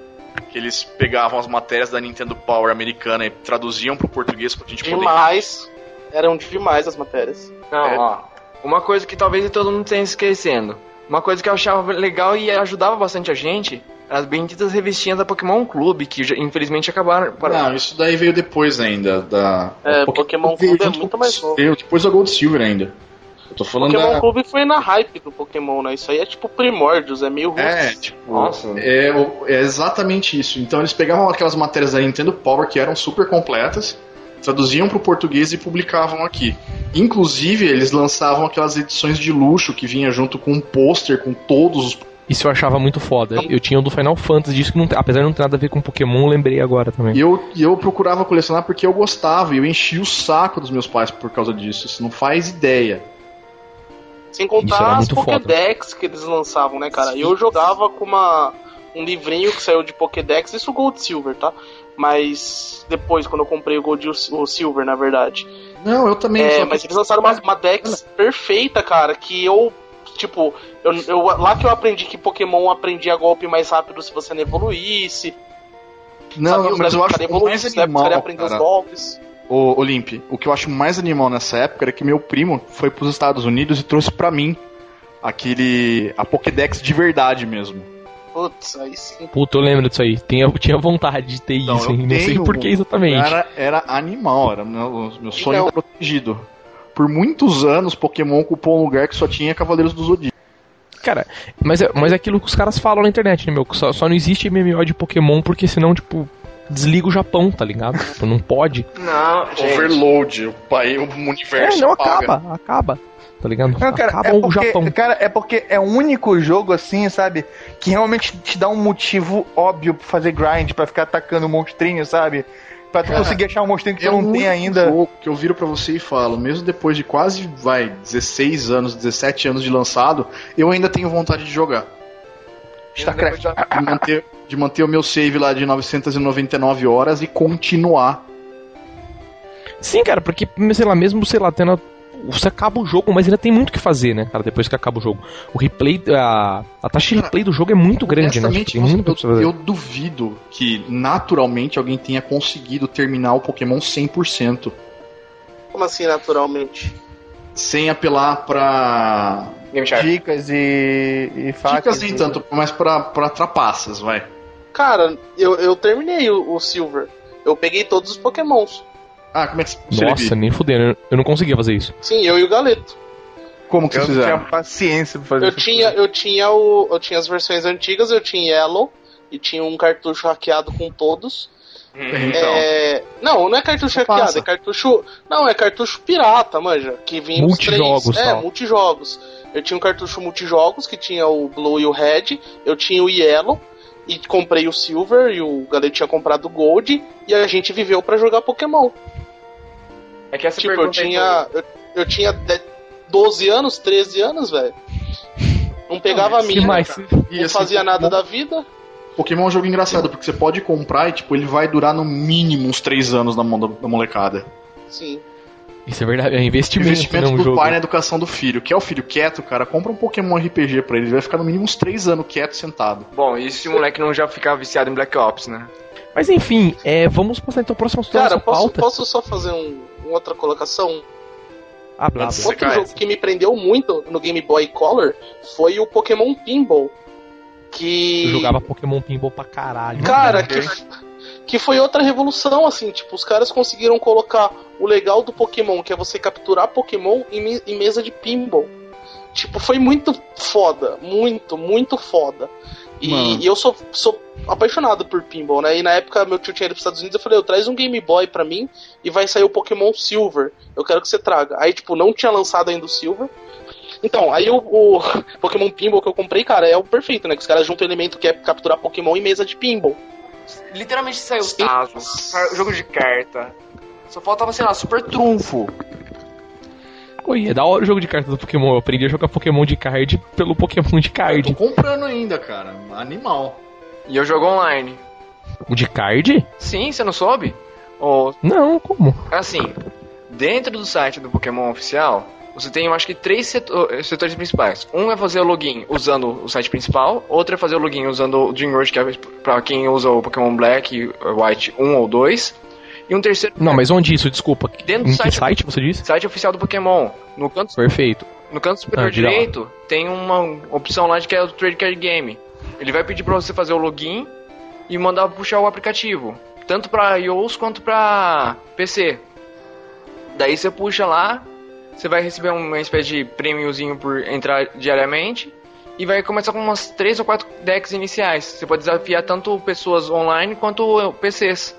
B: Que eles pegavam as matérias da Nintendo Power americana e traduziam pro português pra gente poder.
C: Demais. Eram demais as matérias.
D: Não,
B: É.
D: ó. Uma coisa que talvez todo mundo tenha esquecendo. Uma coisa que eu achava legal e ajudava bastante a gente. As benditas revistinhas da Pokémon Clube, que já- infelizmente acabaram.
B: Não, isso daí veio depois ainda da.
C: É,
B: o
C: Pokémon
B: veio
C: Clube é muito mais
B: o-
C: novo.
B: Veio depois da Gold Silver ainda. Tô falando
C: Pokémon
B: da...
C: Clube foi na hype do Pokémon, né? Isso aí é tipo primórdios, é meio
B: É,
C: ruim.
B: tipo,
D: Nossa.
B: é, o- é exatamente isso. Então eles pegavam aquelas matérias da Nintendo Power que eram super completas, traduziam pro português e publicavam aqui. Inclusive, eles lançavam aquelas edições de luxo que vinha junto com um pôster com todos os.
A: Isso eu achava muito foda. Eu tinha o do Final Fantasy, disso que não, apesar de não ter nada a ver com Pokémon, eu lembrei agora também.
B: E eu, eu procurava colecionar porque eu gostava e eu enchi o saco dos meus pais por causa disso. Você não faz ideia.
C: Sem contar as
A: muito foda.
C: Pokédex que eles lançavam, né, cara? Eu jogava com uma, um livrinho que saiu de Pokédex, isso Gold Silver, tá? Mas depois, quando eu comprei o Gold e o Silver, na verdade.
B: Não, eu também.
C: É, mas eles lançaram uma, uma Dex perfeita, cara, que eu. Tipo, eu, eu- lá que eu aprendi que Pokémon aprendia golpe mais rápido se você não evoluísse.
B: Não,
C: sabia
B: não,
C: os
B: mas eu acho
C: que
B: o mais
C: evoluísse, né?
B: Animal,
C: aprender os golpes.
B: Ô, Olimp, o que eu acho mais animal nessa época era que meu primo foi pros Estados Unidos e trouxe pra mim aquele. a Pokédex de verdade mesmo.
C: Putz, aí sim.
A: Puta, eu lembro disso aí. Tinha, eu tinha vontade de ter
B: Não,
A: isso, hein? Não sei
B: tenho
A: por que exatamente.
B: Era, era animal, era meu, meu sonho
C: Então-
B: protegido. Por muitos anos, Pokémon ocupou um lugar que só tinha Cavaleiros do Zodíaco.
A: Cara, mas é, mas é aquilo que os caras falam na internet, né, meu? Só, só não existe MMO de Pokémon porque senão, tipo, desliga o Japão, tá ligado? Tipo, não pode.
D: Não, gente.
B: Overload, o, pai, o
A: É,
B: universo
A: não
B: apaga.
A: acaba, acaba. Tá ligado?
E: Não, cara,
A: acaba
E: é
A: o
E: porque,
A: Japão.
E: cara, é porque é o único jogo assim, sabe? Que realmente te dá um motivo óbvio pra fazer grind, pra ficar atacando monstrinho, sabe? Pra tu
B: Cara,
E: conseguir achar um monstrinho que tu
B: É o
E: não tem ainda.
B: jogo que eu viro pra você e falo, mesmo depois de quase, vai, 16 anos, 17 anos de lançado, eu ainda tenho vontade de jogar.
E: StarCraft.
B: De manter, de manter o meu save lá de 999 horas e continuar.
A: Sim, cara, porque, sei lá, mesmo, sei lá, tendo. Você acaba o jogo, mas ainda tem muito o que fazer, né, cara, depois que acaba o jogo. O replay, a, a taxa de replay do jogo é muito grande, né? Tem muito
B: eu,
A: fazer.
B: eu duvido que naturalmente alguém tenha conseguido terminar o Pokémon 100%.
C: Como assim, naturalmente?
B: Sem apelar pra.
D: Game Shark.
E: Dicas e, e facas.
B: Dicas nem
E: e-
B: tanto, mas pra, pra trapaças, vai.
C: Cara, eu, eu terminei o, o Silver. Eu peguei todos os Pokémons.
B: Ah, como é que você
A: Nossa, nem fudendo, eu- eu não conseguia fazer isso.
C: Sim, eu e o Galeto.
B: Como que
E: Eu
B: vocês
E: não tinha
B: fizeram?
E: paciência pra fazer
C: Eu
E: essas
C: tinha, eu tinha o. Eu tinha as versões antigas, eu tinha Yellow e tinha um cartucho hackeado com todos.
B: Então.
C: É, Não, não é cartucho hackeado,
B: Passa.
C: é cartucho. Não, é cartucho pirata, manja. Que vinha os três.
A: Multijogos,
C: É,
A: tal.
C: multijogos. Eu tinha um cartucho multijogos que tinha o Blue e o Red. Eu tinha o Yellow. E comprei o Silver e o Galete tinha comprado o Gold. E a gente viveu pra jogar Pokémon.
D: É que essa
C: tipo, eu tinha. Eu, eu tinha de- 12 anos, 13 anos, velho. Não pegava a minha.
A: mais?
B: E,
C: Não
B: assim,
C: fazia nada
B: Pokémon-
C: da vida.
B: Pokémon é um jogo engraçado, porque você pode comprar e, tipo, ele vai durar no mínimo uns 3 anos na mão da, da molecada.
C: Sim.
A: Isso é verdade, é investimento,
B: Investimento
A: né, um
B: do
A: jogo.
B: pai na educação do filho. Quer o filho quieto, cara? Compra um Pokémon RPG pra ele. Ele vai ficar no mínimo uns 3 anos quieto, sentado.
D: Bom, e se o moleque não já ficar viciado em Black Ops, né?
A: Mas enfim, é, vamos passar então a próxima
C: Cara, posso,
A: pauta.
C: posso só fazer um, uma outra colocação?
A: Ah, blá, blá.
C: Outro jogo que me prendeu muito no Game Boy Color foi o Pokémon Pinball. Que.
A: Eu jogava Pokémon Pinball pra caralho.
C: Cara, que, que foi outra revolução, assim, tipo, os caras conseguiram colocar o legal do Pokémon, que é você capturar Pokémon em, me- em mesa de pinball. Tipo, foi muito foda, muito, muito foda. E, e eu sou, sou apaixonado por pinball, né? E na época meu tio tinha ido pros Estados Unidos, eu falei, eu traz um Game Boy pra mim e vai sair o Pokémon Silver. Eu quero que você traga. Aí, tipo, não tinha lançado ainda o Silver. Então, aí o, o Pokémon Pinball que eu comprei, cara, é o perfeito, né? Que os caras juntam o elemento que é capturar Pokémon em mesa de pinball.
D: Literalmente saiu. Tazo, jogo de carta. Só faltava, sei lá, super trunfo.
A: Oi, é da hora o jogo de cartas do Pokémon. Eu aprendi a jogar Pokémon de card pelo Pokémon de
B: Tô
A: card.
B: comprando ainda, cara. Animal.
D: E eu jogo online.
A: O de card?
D: Sim, você não soube? Ou,
A: Não, como?
D: assim, dentro do site do Pokémon oficial, você tem, eu acho que, três seto- eh, setores principais. Um é fazer o login usando o site principal, outro é fazer o login usando o Dreamworld, que é pra quem usa o Pokémon Black, White 1 ou 2. E um terceiro
A: Não, mas onde isso? Desculpa.
D: Dentro do site-
A: site você disse?
D: site oficial do Pokémon. No canto
A: Perfeito.
D: No canto superior
A: Ah, diga lá.
D: direito, tem uma opção lá de que é o Trade Card Game. Ele vai pedir pra você fazer o login e mandar puxar o aplicativo, tanto pra iOS quanto pra PC. Daí você puxa lá, você vai receber uma espécie de prêmiozinho por entrar diariamente. E vai começar com umas 3 ou 4 decks iniciais. Você pode desafiar tanto pessoas online quanto PCs.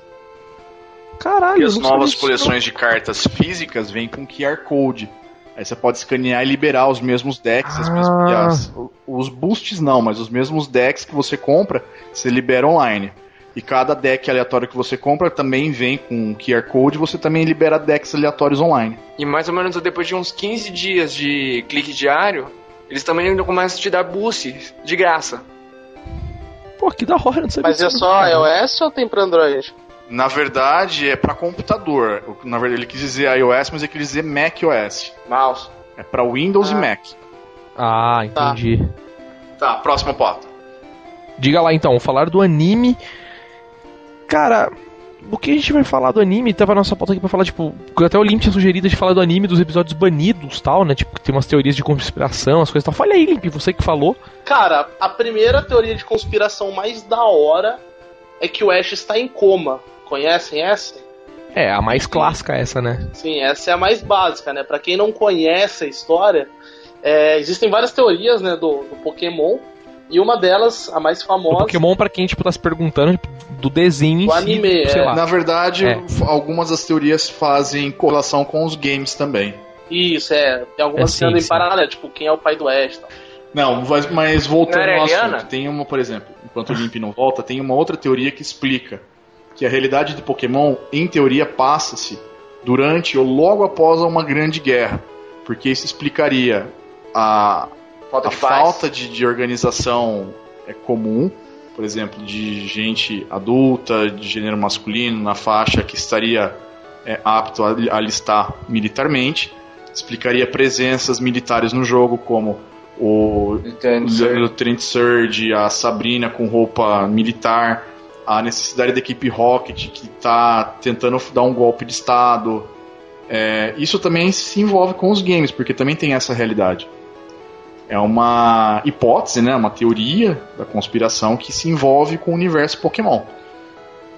A: Caralho,
B: E as novas coleções de cartas físicas vêm com QR Code. Aí você pode escanear e liberar os mesmos decks, as
A: Ah.
B: mesmas- as- os boosts não, mas os mesmos decks que você compra, você libera online. E cada deck aleatório que você compra também vem com QR Code, você também libera decks aleatórios online.
D: E mais ou menos depois de uns 15 dias de clique diário, eles também começam a te dar boost de graça.
A: Pô, que da hora, não sabia
G: Mas é só iOS ou tem pra Android?
B: Na verdade, é para computador. O- Na verdade, ele quis dizer iOS, mas ele quis dizer macOS.
D: Mouse.
B: É para Windows e
G: Ah.
B: Mac.
A: Ah,
G: Tá.
A: entendi.
B: Tá, próxima pauta.
A: Diga lá então, falar do anime. Cara, o que a gente vai falar do anime? Tava na nossa pauta aqui pra falar, tipo, até o Limp tinha sugerido de falar do anime dos episódios banidos tal, né? Tipo, que tem umas teorias de conspiração, as coisas tal. Fala aí, Limp, você que falou.
C: Cara, a primeira teoria de conspiração mais da hora é que o Ash está em coma. Conhecem essa?
A: É, a mais clássica essa, né?
C: Sim, essa é a mais básica, né? Pra quem não conhece a história, é, existem várias teorias, né, do, do Pokémon. E uma delas, a mais
A: Do
C: famosa,
A: Pokémon, pra quem, tipo, tá se perguntando, tipo, do desenho
C: Do
A: si,
C: anime,
A: sei
C: é.
A: lá.
B: Na verdade,
A: É.
B: algumas das teorias fazem correlação com os games também.
C: Isso, é. Tem algumas
A: É,
C: que
A: sim,
C: andam em paralelo, tipo, quem é o pai do Ash e tal.
B: Não, mas, mas voltando ao assunto, tem uma, por exemplo, enquanto o Limp não volta, tem uma outra teoria que explica que a realidade de Pokémon, em teoria, passa-se durante ou logo após uma grande guerra. Porque isso explicaria a,
D: Falta
B: a
D: de
B: falta de, de organização é comum, por exemplo, de gente adulta, de gênero masculino, na faixa que estaria é, apto a alistar militarmente. Explicaria presenças militares no jogo, como o Trent Surge, a Sabrina com roupa militar, a necessidade da equipe Rocket que está tentando dar um golpe de estado. É, isso também se envolve com os games, porque também tem essa realidade. É uma hipótese, né, uma teoria da conspiração que se envolve com o universo Pokémon.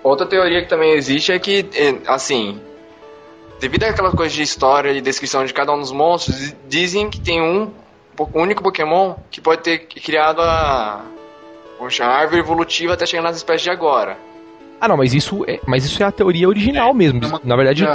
D: Outra teoria que também existe é que, eh, assim, devido àquela coisa de história e descrição de cada um dos monstros, di- dizem que tem um único Pokémon que pode ter criado a, a árvore evolutiva até chegar nas espécies de agora.
A: Ah, não, mas isso é, mas isso é a teoria original mesmo.
B: é uma
A: Na verdade,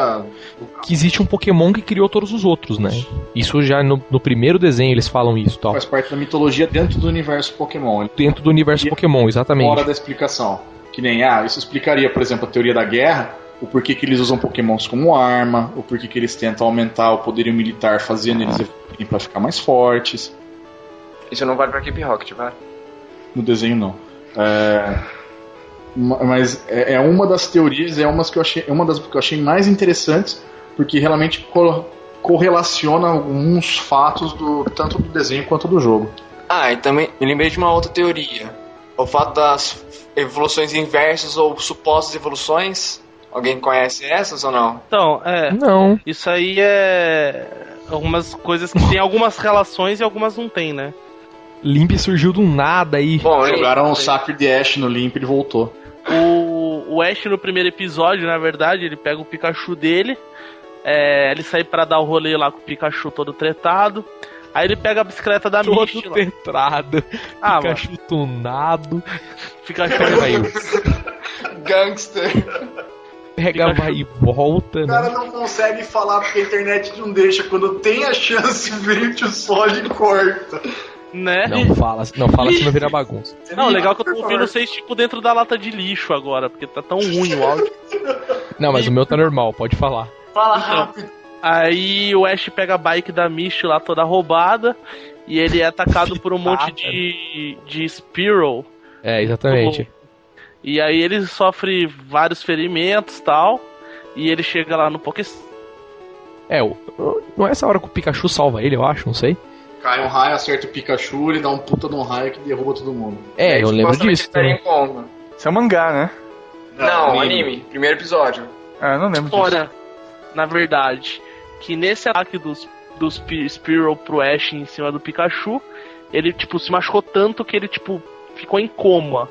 A: que existe um Pokémon que criou todos os outros, né? Isso já no, no primeiro desenho eles falam isso, tal.
B: faz parte da mitologia dentro do universo Pokémon.
A: Dentro do universo
B: E-
A: Pokémon, exatamente.
B: fora da explicação. Que nem, ah, isso explicaria, por exemplo, a teoria da guerra, o porquê que eles usam pokémons como arma, o porquê que eles tentam aumentar o poderio militar fazendo eles evoluírem pra ficar mais fortes.
D: Isso não vale pra equipe Rocket, vai?
B: No desenho, não. É, mas é, é uma das teorias, é umas que eu achei, é uma das que eu achei mais interessantes, porque realmente co- correlaciona alguns fatos do tanto do desenho quanto do jogo.
D: Ah, e também me lembrei de uma outra teoria. O fato das evoluções inversas ou supostas evoluções. Alguém conhece essas ou não?
C: Então, é.
A: Não.
C: Isso aí é. Algumas coisas que tem algumas relações e algumas não tem, né?
A: Limp surgiu do nada aí.
D: Bom,
B: Jogaram o Sacre de Ash no Limp e ele voltou.
C: O, o Ash no primeiro episódio, na verdade, ele pega o Pikachu dele. é, ele sai pra dar o rolê lá com o Pikachu todo tretado. Aí ele pega a bicicleta da Misty
A: Todo
C: lá.
A: tetrado.
C: Ah, mano,
A: Pikachu tunado.
C: Pikachu
A: Vai,
D: Gangster.
A: pega, vai e volta,
B: O
A: né?
B: cara não consegue falar porque a internet não deixa. Quando tem a chance, verde o sol e corta.
C: Né?
A: Não fala, não fala se não vira bagunça.
C: Não, legal que eu tô ouvindo vocês tipo dentro da lata de lixo agora, porque tá tão ruim o áudio.
A: Não, mas o meu tá normal, pode falar.
B: Fala
C: Então.
B: rápido.
C: Aí o Ash pega a bike da Misty lá toda roubada. E ele é atacado por um monte de, de Spearow.
A: É, exatamente.
C: E aí ele sofre vários ferimentos tal. E ele chega lá no Poké.
A: É, não é essa hora que o Pikachu salva ele, eu acho, não sei.
B: Cai um raio, acerta o Pikachu, ele dá um puta de um raio que derruba todo mundo.
A: É, eu lembro
D: Supostamente
A: disso.
D: coma.
E: Isso é um mangá, né?
D: Não, anime. Primeiro episódio.
E: Ah, eu não lembro disso.
C: Fora, na verdade, que nesse ataque dos, dos Pi- Spearow pro Ash em cima do Pikachu, ele, tipo, se machucou tanto que ele, tipo, ficou em coma.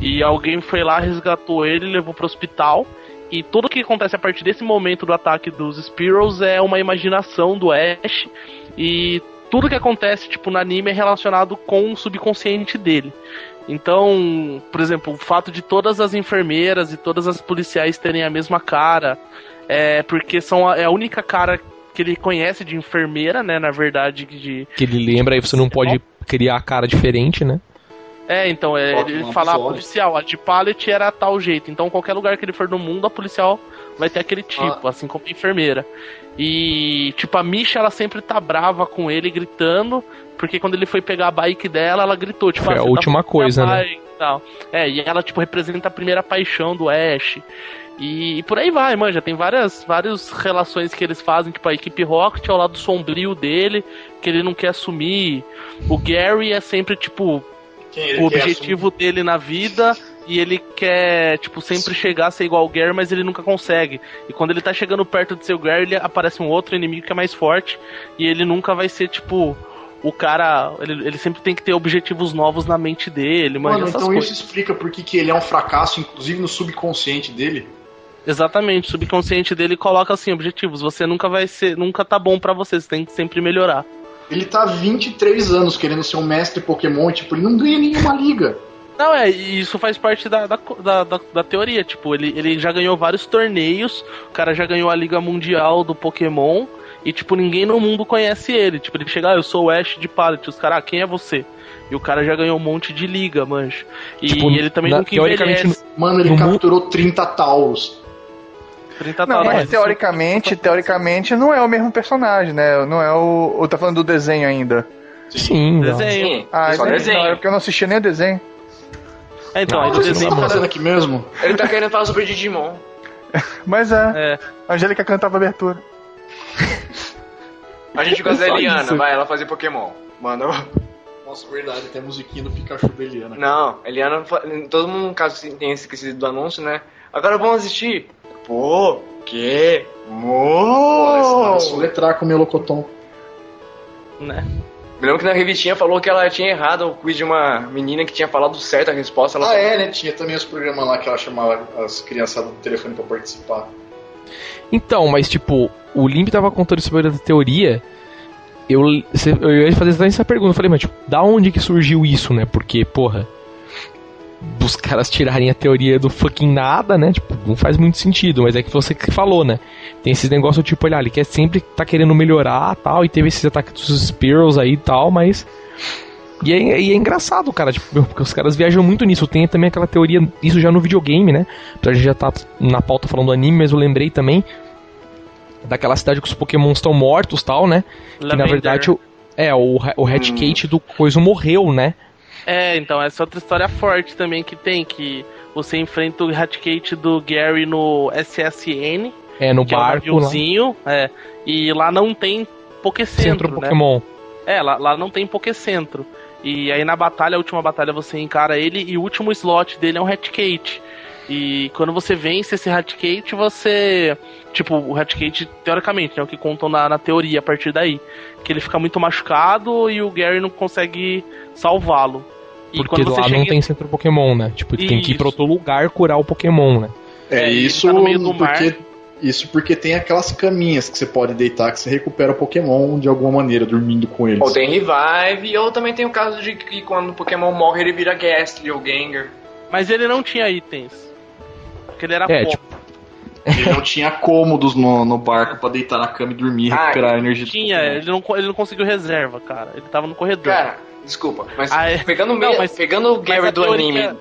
C: E alguém foi lá, resgatou ele, levou pro hospital. e tudo que acontece a partir desse momento do ataque dos Spirals é uma imaginação do Ash. E tudo que acontece, tipo, no anime é relacionado com o subconsciente dele. Então, por exemplo, o fato de todas as enfermeiras e todas as policiais terem a mesma cara, é porque são a, é a única cara que ele conhece de enfermeira, né? Na verdade, de.
A: Que ele lembra aí você não pode criar a cara diferente, né?
C: É, então, é, ele
B: no
C: fala a
B: episódio.
C: policial, a de pallet era tal jeito. Então, qualquer lugar que ele for no mundo, a policial vai ter aquele tipo, assim como a enfermeira. E, tipo, a Misha, ela sempre tá brava com ele, gritando, porque quando ele foi pegar a bike dela, ela gritou, tipo,
A: Foi
C: ah,
A: a
C: tá
A: última
C: minha
A: coisa, né?
C: e tal. É, e ela, tipo, representa a primeira paixão do Ash. E, e por aí vai, manja. Tem várias, várias relações que eles fazem, tipo, a equipe Rocket é o lado sombrio dele, que ele não quer assumir. O Gary é sempre, tipo, o objetivo dele na vida e ele quer, tipo, sempre chegar a ser igual ao Gary, mas ele nunca consegue. E quando ele tá chegando perto de ser o Gary, ele aparece um outro inimigo que é mais forte e ele nunca vai ser, tipo, o cara. Ele, ele sempre tem que ter objetivos novos na mente dele, mano.
B: Mano, então
C: coisas.
B: isso explica por que, que ele é um fracasso, inclusive no subconsciente dele.
C: Exatamente, o subconsciente dele coloca assim, objetivos. Você nunca vai ser, nunca tá bom pra você, você tem que sempre melhorar.
B: Ele tá há 23 anos querendo ser um mestre Pokémon tipo, ele não ganha nenhuma liga.
C: Não, é, e isso faz parte da, da, da, da- da teoria. Tipo, ele, ele já ganhou vários torneios, o cara já ganhou a Liga Mundial do Pokémon, e, tipo, ninguém no mundo conhece ele. Tipo, ele chega, ah, eu sou o Ash de Pallet, os caras, ah, quem é você? E o cara já ganhou um monte de liga, manjo. E
A: Tipo,
C: ele também
A: na-
C: nunca
A: teoricamente,
C: envelhece.
B: Mano, ele capturou 30 Tauros.
C: 30
E: Não,
C: tá,
E: mas teoricamente, teoricamente não é o mesmo personagem, né? Não é o. Ou tá falando do desenho ainda?
A: Sim, não.
C: Desenho.
D: Sim,
E: Ah,
D: só desenho.
E: não, é porque eu não assistia nem o desenho.
C: É, então, desenho.
B: tá
C: cara-
B: fazendo aqui mesmo?
D: Ele tá querendo falar sobre Digimon.
E: Mas é,
C: É,
E: a Angélica cantava abertura.
D: A gente gosta da Eliana,
E: isso.
D: vai ela fazer Pokémon. Mano,
B: Nossa, verdade, tem a musiquinha do Pikachu da Eliana.
D: não, Eliana, todo mundo, caso tenha esquecido do anúncio, né? Agora vamos assistir. Pô, que? Mo!
B: Pô, soletrar com o Melocoton.
C: né?
D: Me lembro que na revistinha falou que ela tinha errado o quiz de uma menina que tinha falado certo a resposta. Ela
B: Ah, é, né? Tinha também os programas lá que ela chamava as criançadas do telefone pra participar.
A: Então, mas tipo, o Limp tava contando sobre a teoria. Eu, eu ia fazer exatamente essa pergunta. Eu falei, mas tipo, da onde que surgiu isso, né? Porque, porra, os caras tirarem a teoria do fucking nada, né? Tipo, não faz muito sentido. Mas é que você que falou, né? Tem esses negócios tipo, olha, ele quer sempre tá querendo melhorar tal. E teve esses ataques dos Spears aí e tal, mas. E é, e é engraçado, cara, tipo, porque os caras viajam muito nisso. Tem também aquela teoria, isso já no videogame, né? De a gente já tá na pauta falando do anime, mas eu lembrei também daquela cidade que os Pokémon estão mortos tal, né? Que na
C: Lavender.
A: verdade o, é, o, o Red Kate do Coiso morreu, né?
C: É, então, essa é outra história forte também que tem, que você enfrenta o Ratkate do Gary no SSN,
A: É, no
C: que é um
A: barco
C: naviozinho, é, e lá não tem Pokécentro,
A: Centro
C: né?
A: Pokémon.
C: É, lá, lá não tem Pokécentro. E aí na batalha, a última batalha, você encara ele e o último slot dele é um Ratkate. E quando você vence esse Ratkate, você. Tipo, o Ratkate, teoricamente, né? O que contam na, na teoria a partir daí. Que ele fica muito machucado e o Gary não consegue salvá-lo. E
A: Porque lá não tem centro Pokémon, né? Tipo, ele tem que ir pra
C: Isso.
A: outro lugar curar o Pokémon, né?
B: É,
C: É,
B: isso
C: tá no meio do
B: porque. Isso porque tem aquelas caminhas que você pode deitar que você recupera o Pokémon de alguma maneira, dormindo com eles.
D: Ou tem Revive, ou também tem o caso de que quando o Pokémon morre ele vira Ghastly ou Gengar.
C: Mas ele não tinha itens. Porque ele era
A: É,
C: pobre.
A: tipo,
B: Ele não tinha cômodos no, no barco pra deitar na cama e dormir e
D: Ah,
B: recuperar a energia do
C: Tinha, ele não, ele não conseguiu reserva, cara. Ele tava no corredor.
D: Cara, desculpa, mas
C: Ah, é.
D: pegando, o
C: Não, mas-
D: pegando o
C: Mas
D: Gary do
C: teoria-
D: anime.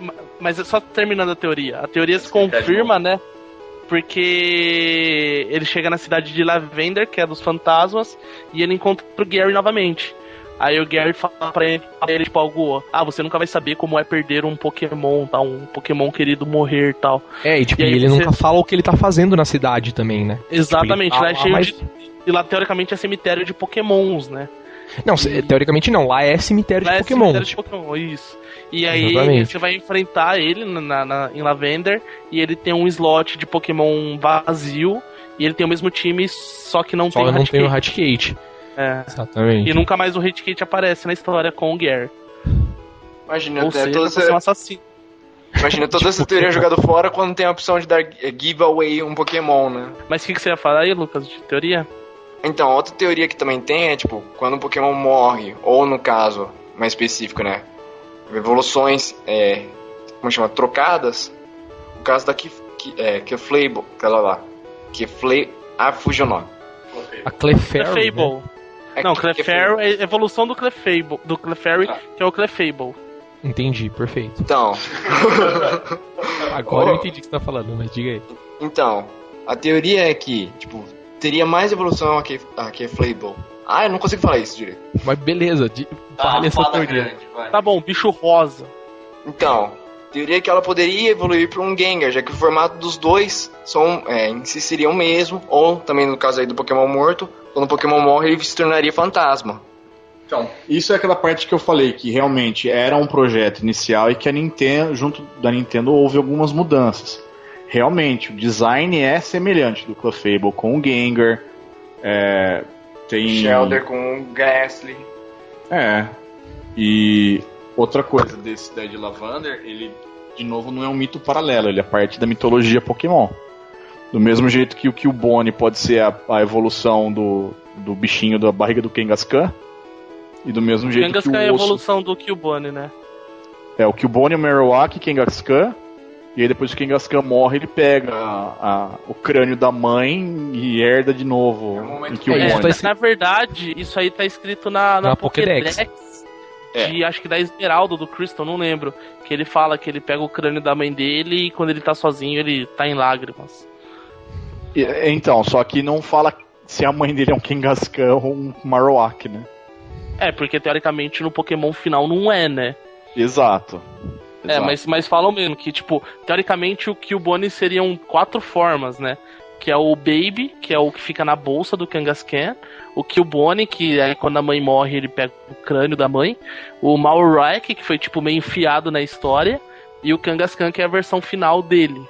C: Ma- Mas é só terminando a teoria. A teoria se
D: de
C: confirma, né? Porque ele chega na cidade de Lavender, que é dos fantasmas, e ele encontra o Gary novamente. Aí o Gary fala pra ele, pra ele tipo, algo, ah, você nunca vai saber como é perder um Pokémon, tal, um Pokémon querido morrer tal.
A: é, e tipo,
C: E aí
A: ele
C: você-
A: nunca fala o que ele tá fazendo na cidade também, né?
C: Exatamente,
A: Tipo,
C: lá
A: ele
C: é
A: tá
C: cheio
A: lá,
C: de. E lá teoricamente é cemitério de Pokémons, né?
A: Não, se- teoricamente não, lá é cemitério
C: Lá
A: de
C: é
A: Pokémon.
C: cemitério de Pokémon, isso. E aí
A: Exatamente.
C: você vai enfrentar ele na, na- em Lavender e ele tem um slot de Pokémon vazio e ele tem o mesmo time, só que não
A: Só
C: tem o
A: não tem o.
C: Raticate. É.
A: Exatamente.
C: E nunca mais o Raticate aparece na história com o Gary.
D: Imagina,
C: Ou
D: até
C: seja,
D: todo
C: você é um assassino.
D: Imagina toda essa teoria jogada fora quando tem a opção de dar giveaway um Pokémon, né?
C: Mas o que, que você ia falar aí, Lucas, de teoria?
D: Então, outra teoria que também tem é, tipo, quando um Pokémon morre, ou no caso mais específico, né? Evoluções, é, como chama? Trocadas. O caso da Kif, Ki- é, Keflable, aquela lá. Kefle... Ah, fugiu o nome.
A: A Clefairy, né?
C: Clefable.
D: É
C: Não, Clefairy é evolução do Clefable, do Clefairy,
D: Ah.
C: que é o Clefable.
A: Entendi, perfeito.
D: Então,
A: Agora eu entendi o que você tá falando, mas diga aí.
D: então, a teoria é que, tipo, teria mais evolução a, Kef, a Keflable. Ah, eu não consigo falar isso direito.
A: Mas beleza, de...
D: Tá,
A: fale essa teoria.
C: Tá bom, bicho rosa.
D: Então, teoria é que ela poderia evoluir para um Gengar, já que o formato dos dois são, é, em si seria o mesmo, ou também no caso aí do Pokémon morto, quando o Pokémon morre ele se tornaria fantasma.
G: Então, isso é aquela parte que eu falei, que realmente era um projeto inicial e que a Nintendo, junto da Nintendo, houve algumas mudanças. Realmente, o design é semelhante do Clefable com o Gengar. É, tem...
D: Shelder com o Gastly.
G: É. E outra coisa desse Dead Lavander, ele de novo não é um mito paralelo, ele é parte da mitologia Pokémon. Do mesmo jeito que o Cubone pode ser a, a evolução do, do bichinho da barriga do Kangaskhan. E do mesmo jeito
C: Kangaskhan
G: que
C: é
G: o
C: a
G: osso...
C: evolução do Cubone, né?
G: É, o Cubone, o Marowak, Kangaskhan. E aí depois que o Kangaskhan morre, ele pega a- a- o crânio da mãe e herda de novo
D: É um momento
G: em
D: que-
A: É, tá
C: Na verdade, isso aí tá escrito na, na,
A: Na
C: Pokédex.
A: Pokédex.
C: De, acho que da Esmeralda, do Crystal, não lembro. Que ele fala que ele pega o crânio da mãe dele e quando ele tá sozinho ele tá em lágrimas.
G: E- Então, só que não fala se a mãe dele é um Kangaskhan ou um Marowak, né?
C: É, porque teoricamente no Pokémon final não é, né?
G: Exato.
C: É, mas, mas falam mesmo que, tipo, teoricamente o Cubone seriam quatro formas, né? Que é o Baby, que é o que fica na bolsa do Kangaskhan. O Cubone, que é quando a mãe morre, ele pega o crânio da mãe. O Malrack, que foi, tipo, meio enfiado na história. E o Kangaskhan, que é a versão final dele.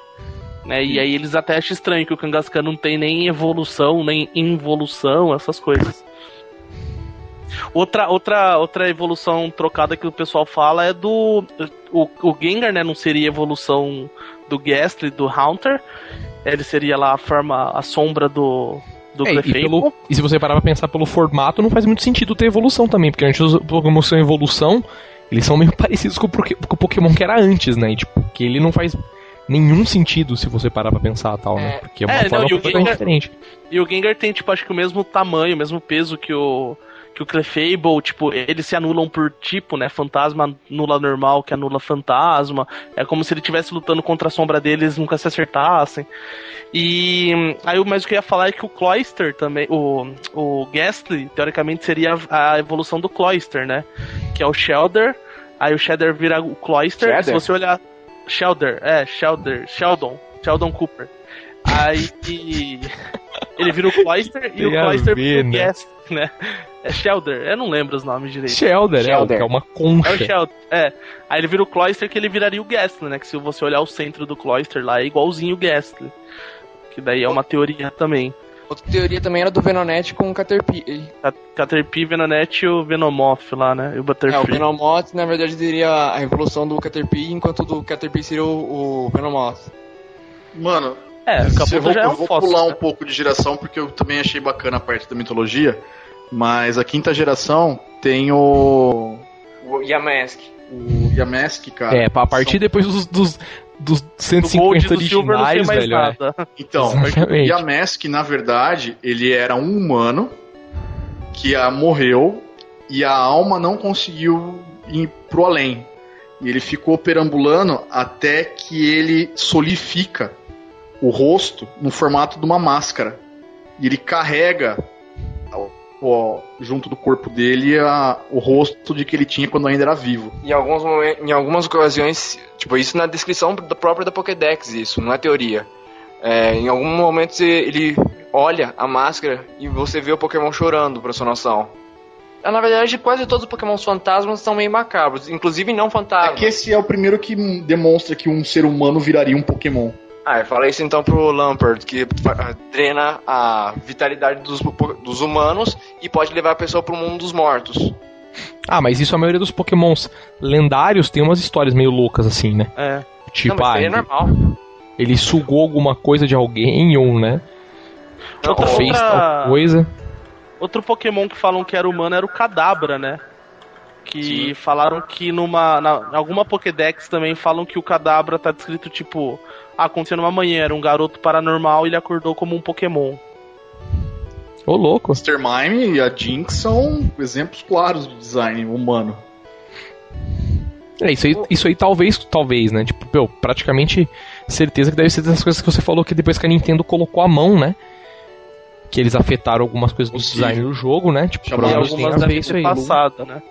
C: Né? E aí eles até acham estranho que o Kangaskhan não tem nem evolução, nem involução, essas coisas. Outra, outra, outra evolução trocada que o pessoal fala é do. O, o Gengar, né? Não seria evolução do Gastly, do Haunter. Ele seria lá a forma, a sombra do. Do
A: É, e, pelo- e se você parar pra pensar pelo formato, não faz muito sentido ter evolução também, porque antes os Pokémon são evolução, eles são meio parecidos com o, com o Pokémon que era antes, né? E, tipo, que ele não faz nenhum sentido se você parar pra pensar tal, né?
C: É.
A: Porque é uma
C: É, não,
A: forma
C: e o Gengar-
A: diferente.
C: E o Gengar tem, tipo, acho que o mesmo tamanho, o mesmo peso que o. Que o Clefable, tipo, eles se anulam por tipo, né? Fantasma anula normal, que anula fantasma. É como se ele estivesse lutando contra a sombra deles nunca se acertassem. E aí o mais que eu ia falar é que o Cloyster também, o, o Ghastly, teoricamente seria a, a evolução do Cloyster, né? Que é o Shelder. Aí o Shelder vira o Cloyster.
G: Shedder?
C: Se você olhar. Shelder, é, Shelder, Sheldon, Sheldon Cooper. Aí ele vira o Cloyster e o Cloyster vira o? Ghastly, né? É Shelder, eu não lembro os nomes direito.
A: Shelder, é,
F: Shelder.
A: que é uma
C: É o
A: concha.
C: Shelder, é. Aí ele vira o Cloyster que ele viraria o Ghastly, né? Que se você olhar o centro do Cloyster lá é igualzinho o Ghastly. Que daí é uma teoria também.
F: Outra teoria também era do Venonete com o Caterpie.
C: Cat- Caterpie, Venonete e o Venomoth lá, né? E o
F: É, o
C: Butterfree.
F: Venomoth, na verdade, seria a evolução do Caterpie, enquanto do Caterpie seria o, o Venomoth.
B: Mano,
C: É, o
B: se eu
C: Caputo
B: vou,
C: já é
B: eu
C: um
B: vou
C: fóssil.
B: pular um
C: né?
B: pouco de geração porque eu também achei bacana a parte da mitologia. Mas a quinta geração tem o.
D: O Yamask.
B: O Yamask, cara.
A: É, pra partir depois dos, dos, dos
C: Do
A: 150
C: Gold e do Silver não tem
A: originais,
C: mais
A: velho. é.
C: nada.
B: Então, o. Yamask, na verdade, ele era um humano que ah, morreu e a alma não conseguiu ir pro além. E ele ficou perambulando até que ele solidifica o rosto no formato de uma máscara. E ele carrega ó, junto do corpo dele a- o rosto de que ele tinha quando ainda era vivo.
D: Em, alguns momen- em algumas ocasiões, tipo, isso na descrição da própria da Pokédex, isso, não é teoria. É, em algum momento você- ele olha a máscara e você vê o Pokémon chorando, pra sua noção. É, Na verdade, quase todos os Pokémon fantasmas são meio macabros, inclusive não
B: É
D: fantasmas.
B: que esse é o primeiro que demonstra que um ser humano viraria um Pokémon.
D: Ah, fala isso então pro Lampert, que fa- drena a vitalidade dos, dos humanos e pode levar a pessoa pro mundo dos mortos.
A: Ah, mas isso a maioria dos pokémons lendários tem umas histórias meio loucas assim, né?
C: É.
A: Tipo,
D: não, mas
A: ah, ele,
D: normal.
A: ele sugou alguma coisa de alguém ou, né?
C: Outra,
A: fez
C: outra-
A: tal coisa.
C: Outro Pokémon que falam que era humano era o Kadabra, né? Que falaram que numa. Na, em alguma Pokédex também falam que o Kadabra tá descrito tipo. Aconteceu numa manhã, era um garoto paranormal e ele acordou como um Pokémon.
A: Ô, louco.
B: Mr. Mime e a Jinx são exemplos claros de design humano.
A: É, isso aí, isso aí talvez, talvez, né? Tipo, meu, praticamente certeza que deve ser dessas coisas que você falou que depois que a Nintendo colocou a mão, né? Que eles afetaram algumas coisas do design do jogo, né? Tipo, provavelmente tem
C: algumas
A: a ver isso aí.
C: passado, né?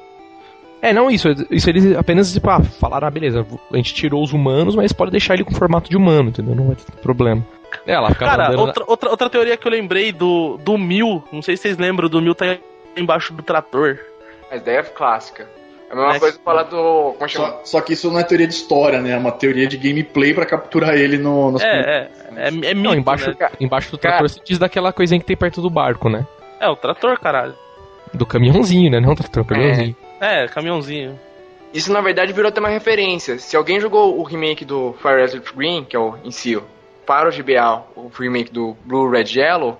A: É, não, isso. Isso eles apenas, tipo, ah, falaram, ah, beleza, a gente tirou os humanos, mas pode deixar ele com formato de humano, entendeu? Não vai ter problema. É, ela ficava
C: Cara,
A: na-
C: outra, outra, outra teoria que eu lembrei do, do Mil, não sei se vocês lembram, do Mil tá embaixo do trator.
D: Mas daí é clássica. É a mesma
C: É.
D: coisa falar do. Como chama?
B: Só, só que isso não é teoria de história, né? É uma teoria de gameplay pra capturar ele no, nas
C: É, é, é, é mito,
A: Não, embaixo,
C: né?
A: embaixo do
D: Cara-
A: trator se diz daquela coisinha que tem perto do barco, né?
C: É, o trator, caralho.
A: Do caminhãozinho, né? Não trator, caminhãozinho.
C: É, caminhãozinho.
D: Isso na verdade virou até uma referência. Se alguém jogou o remake do Fire Red Green, que é o em si, para o GBA, o remake do Blue Red Yellow,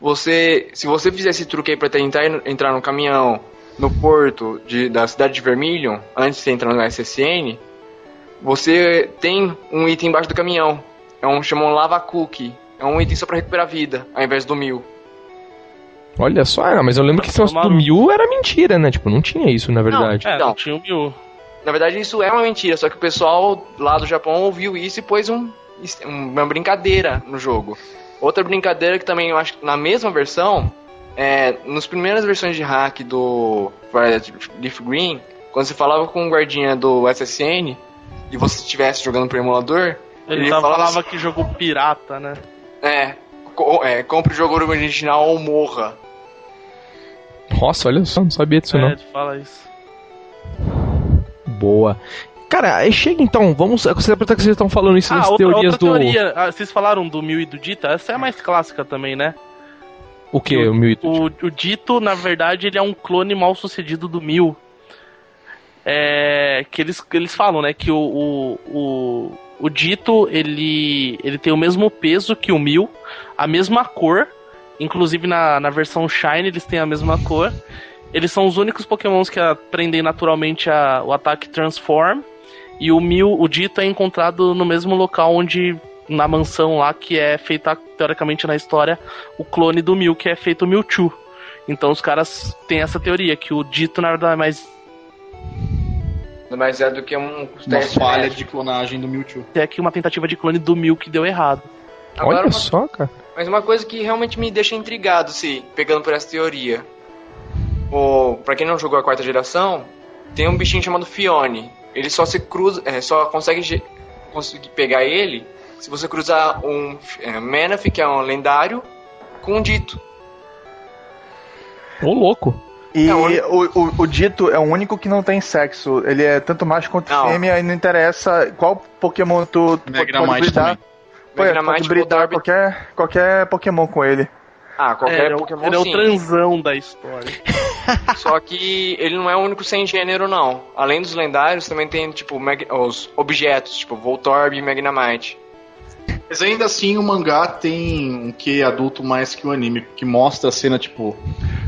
D: você, se você fizer esse truque aí pra tentar en- entrar no caminhão no porto de- da cidade de Vermilion, antes de entrar no SSN, você tem um item embaixo do caminhão. É um chamam Lava Cookie. É um item só pra recuperar vida, ao invés do mil.
A: Olha só, ah, mas eu lembro que esse negócio do mil era mentira, né? Tipo, não tinha isso, na verdade.
C: É,
D: Então.
C: não tinha o Mil.
D: Na verdade, isso é uma mentira, só que o pessoal lá do Japão ouviu isso e pôs um, uma brincadeira no jogo. Outra brincadeira que também eu acho que na mesma versão, é, nas primeiras versões de hack do Violet Leaf Green, quando você falava com um guardinha do SSN e você estivesse jogando pro emulador,
C: Ele,
D: Ele falava
C: falava que jogou pirata, né?
D: é, co- é, compre o jogo original ou morra.
A: Nossa, olha só, não sabia disso
C: é,
A: não.
C: ele fala isso.
A: Boa. Cara, chega então, vamos. Aproveitar que vocês estão falando isso
C: Ah,
A: das
C: outra,
A: teorias
C: outra
A: do.
C: teoria. ah, vocês falaram do Mil e do Dita? Essa é a mais clássica também, né?
A: O que? O mil e
C: O, o Dito, na verdade, ele é um clone mal sucedido do Mil. É, que eles, eles falam, né? Que o, o, o, o Dito, ele, ele tem o mesmo peso que o Mil, a mesma cor. Inclusive na, na versão Shine eles têm a mesma cor. Eles são os únicos pokémons que aprendem naturalmente a, o ataque Transform. E o Mil, o Dito é encontrado no mesmo local onde. Na mansão lá, que é feita, teoricamente, na história, o clone do Mew, que é feito o Mewtwo. Então os caras têm essa teoria, que o Dito, na verdade, é mais
D: Mas é do que um
B: Uma falha de clonagem do Mewtwo.
C: é que uma tentativa de clone do Mew que deu errado.
D: Agora,
A: Olha
D: uma-
A: só, cara.
D: Mas uma coisa que realmente me deixa intrigado, se pegando por essa teoria. O, pra quem não jogou a quarta geração, tem um bichinho chamado Fione. Ele só se cruza, é, só consegue conseguir pegar ele se você cruzar um é, Manaph, que é um lendário, com um dito.
A: Ô, louco.
E: E
D: É, o
E: o, o, o dito é o único que não tem sexo. Ele é tanto macho quanto
D: Não.
E: fêmea e não interessa qual Pokémon tu, tu pode, pode Pô, é, pode bridar qualquer, qualquer Pokémon com ele.
D: Ah,
C: É,
D: qualquer
C: ele é, o,
D: Pokémon
C: ele é o
D: sim.
C: transão da história.
D: Só que ele não é o único sem gênero, não. Além dos lendários, também tem, tipo, mag- os objetos, tipo Voltorb e Magnemite.
B: Mas ainda assim o mangá tem um que adulto mais que o anime, que mostra a cena tipo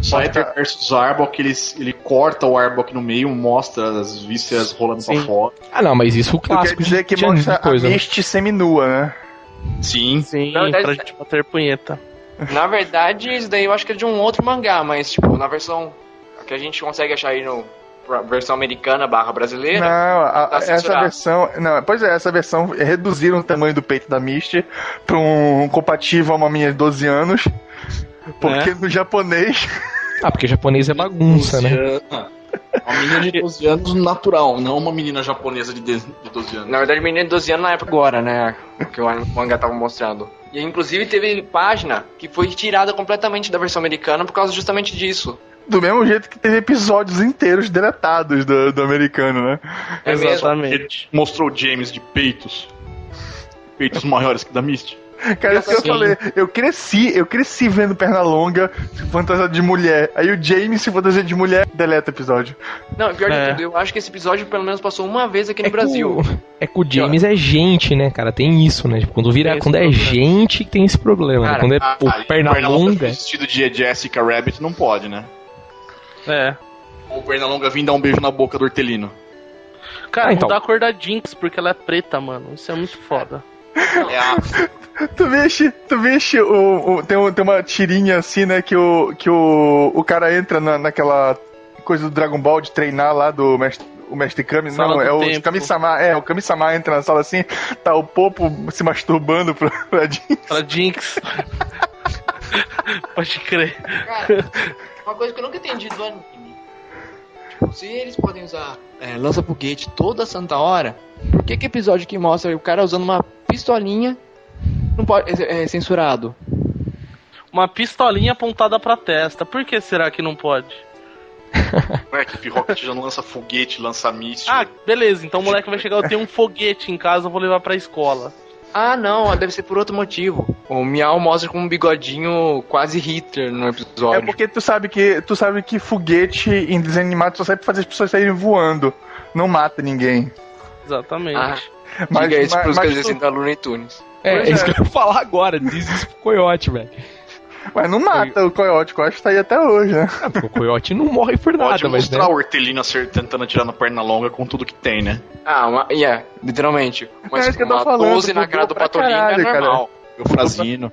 B: Scyther versus Arbok, ele, ele corta o Arbok no meio, mostra as vísceras rolando pra
C: Sim.
B: fora.
A: Ah, não, mas isso é o
E: Tu quer
A: clássico
E: dizer
A: de,
E: que
A: de
E: mostra
A: coisa.
E: a
A: né?
E: Misty seminua, né?
B: Sim.
C: Sim,
D: Na verdade,
C: pra gente bater punheta.
D: Na verdade, isso daí eu acho que é de um outro mangá, mas, tipo, na versão que a gente consegue achar aí no versão americana barra brasileira,
E: Não, a-
D: tá
E: essa versão. Não, pois é, essa versão reduziram o tamanho do peito da Misty pra um compatível a uma menina de 12 anos. Porque
C: É.
E: no japonês.
A: Ah, porque japonês é bagunça, né?
B: 12 anos. Uma menina de 12 anos natural, não uma menina japonesa de, de de 12 anos.
D: na verdade, menino de 12 anos na época agora, né? Que o mangá tava mostrando. E inclusive teve página que foi tirada completamente da versão americana por causa justamente disso.
E: Do mesmo jeito que teve episódios inteiros deletados do, do americano, né?
D: É.
C: Exatamente.
B: Mostrou o James de peitos. Peitos maiores que da Misty.
E: Cara, isso que eu
F: Sim.
E: falei. Eu cresci, eu cresci vendo Pernalonga se fantasia de mulher. Aí o James se fantasia de mulher, deleta o episódio.
F: Não, pior
C: É.
F: de tudo, eu acho que esse episódio pelo menos passou uma vez aqui no
A: É
F: Brasil.
A: Que o, é que o James é gente, né, cara? Tem isso, né? Tipo, quando vira, quando é
C: problema.
A: gente, tem esse problema. né?
F: Cara,
A: Quando é
B: Ah,
A: pô,
B: aí,
A: perna
B: Pernalonga
A: longa.
B: vestido de Jessica Rabbit não pode, né?
C: É.
B: Ou Pernalonga vir dar um beijo na boca do Hortelino.
C: Cara,
A: Ah, então.
C: mudar a cor da Jinx, porque ela é preta, mano. Isso é muito foda.
B: É a...
E: Tu viste, tu viste o, o- tem, tem uma tirinha assim, né, que o, que o, o cara entra na, naquela coisa do Dragon Ball de treinar lá do mestre, o mestre Kami,
C: Sala
E: não, é o
C: tempo.
E: Kami-sama, é, o Kami-sama entra na sala assim, tá o Popo se masturbando pra, pra Jean.
C: Pra Jinx. Pode crer.
F: Cara, uma coisa que eu nunca entendi do anime. Se eles podem usar é, lança-foguete toda santa hora, por que que episódio que mostra o cara usando uma pistolinha não pode é, é censurado?
C: Uma pistolinha apontada pra testa. Por que será que não pode?
B: Ué, que Rocket já não lança foguete, lança míssil.
C: Ah, beleza. Então o moleque vai chegar, eu tenho um foguete em casa, eu vou levar pra escola.
F: Ah, não, deve ser por outro motivo. O Miau mostra com um bigodinho quase Hitler no
E: É
F: episódio.
E: porque tu sabe que tu sabe que foguete em desenho animado só serve pra fazer as pessoas saírem voando, não mata ninguém.
C: Exatamente.
F: Ah,
E: Mas,
F: Diga isso
E: mas,
F: pros
E: mas, tu-
F: da Looney Tunes.
A: É,
E: Pois
A: é isso
E: é.
A: que eu ia falar agora. Diz isso pro coiote, velho.
E: Mas não mata o coiote, o coiote tá aí até hoje, né?
A: Porque o coiote não morre por nada,
B: Pode
A: mas né?
B: mostrar o Hortelino tentando atirar na perna longa com tudo que tem, né?
F: Ah, uma, yeah, literalmente. Mas
E: É isso que eu tô
F: uma
E: falando,
F: 12 na cara do Patolino é
E: caralho, cara.
F: normal.
B: O Frazino.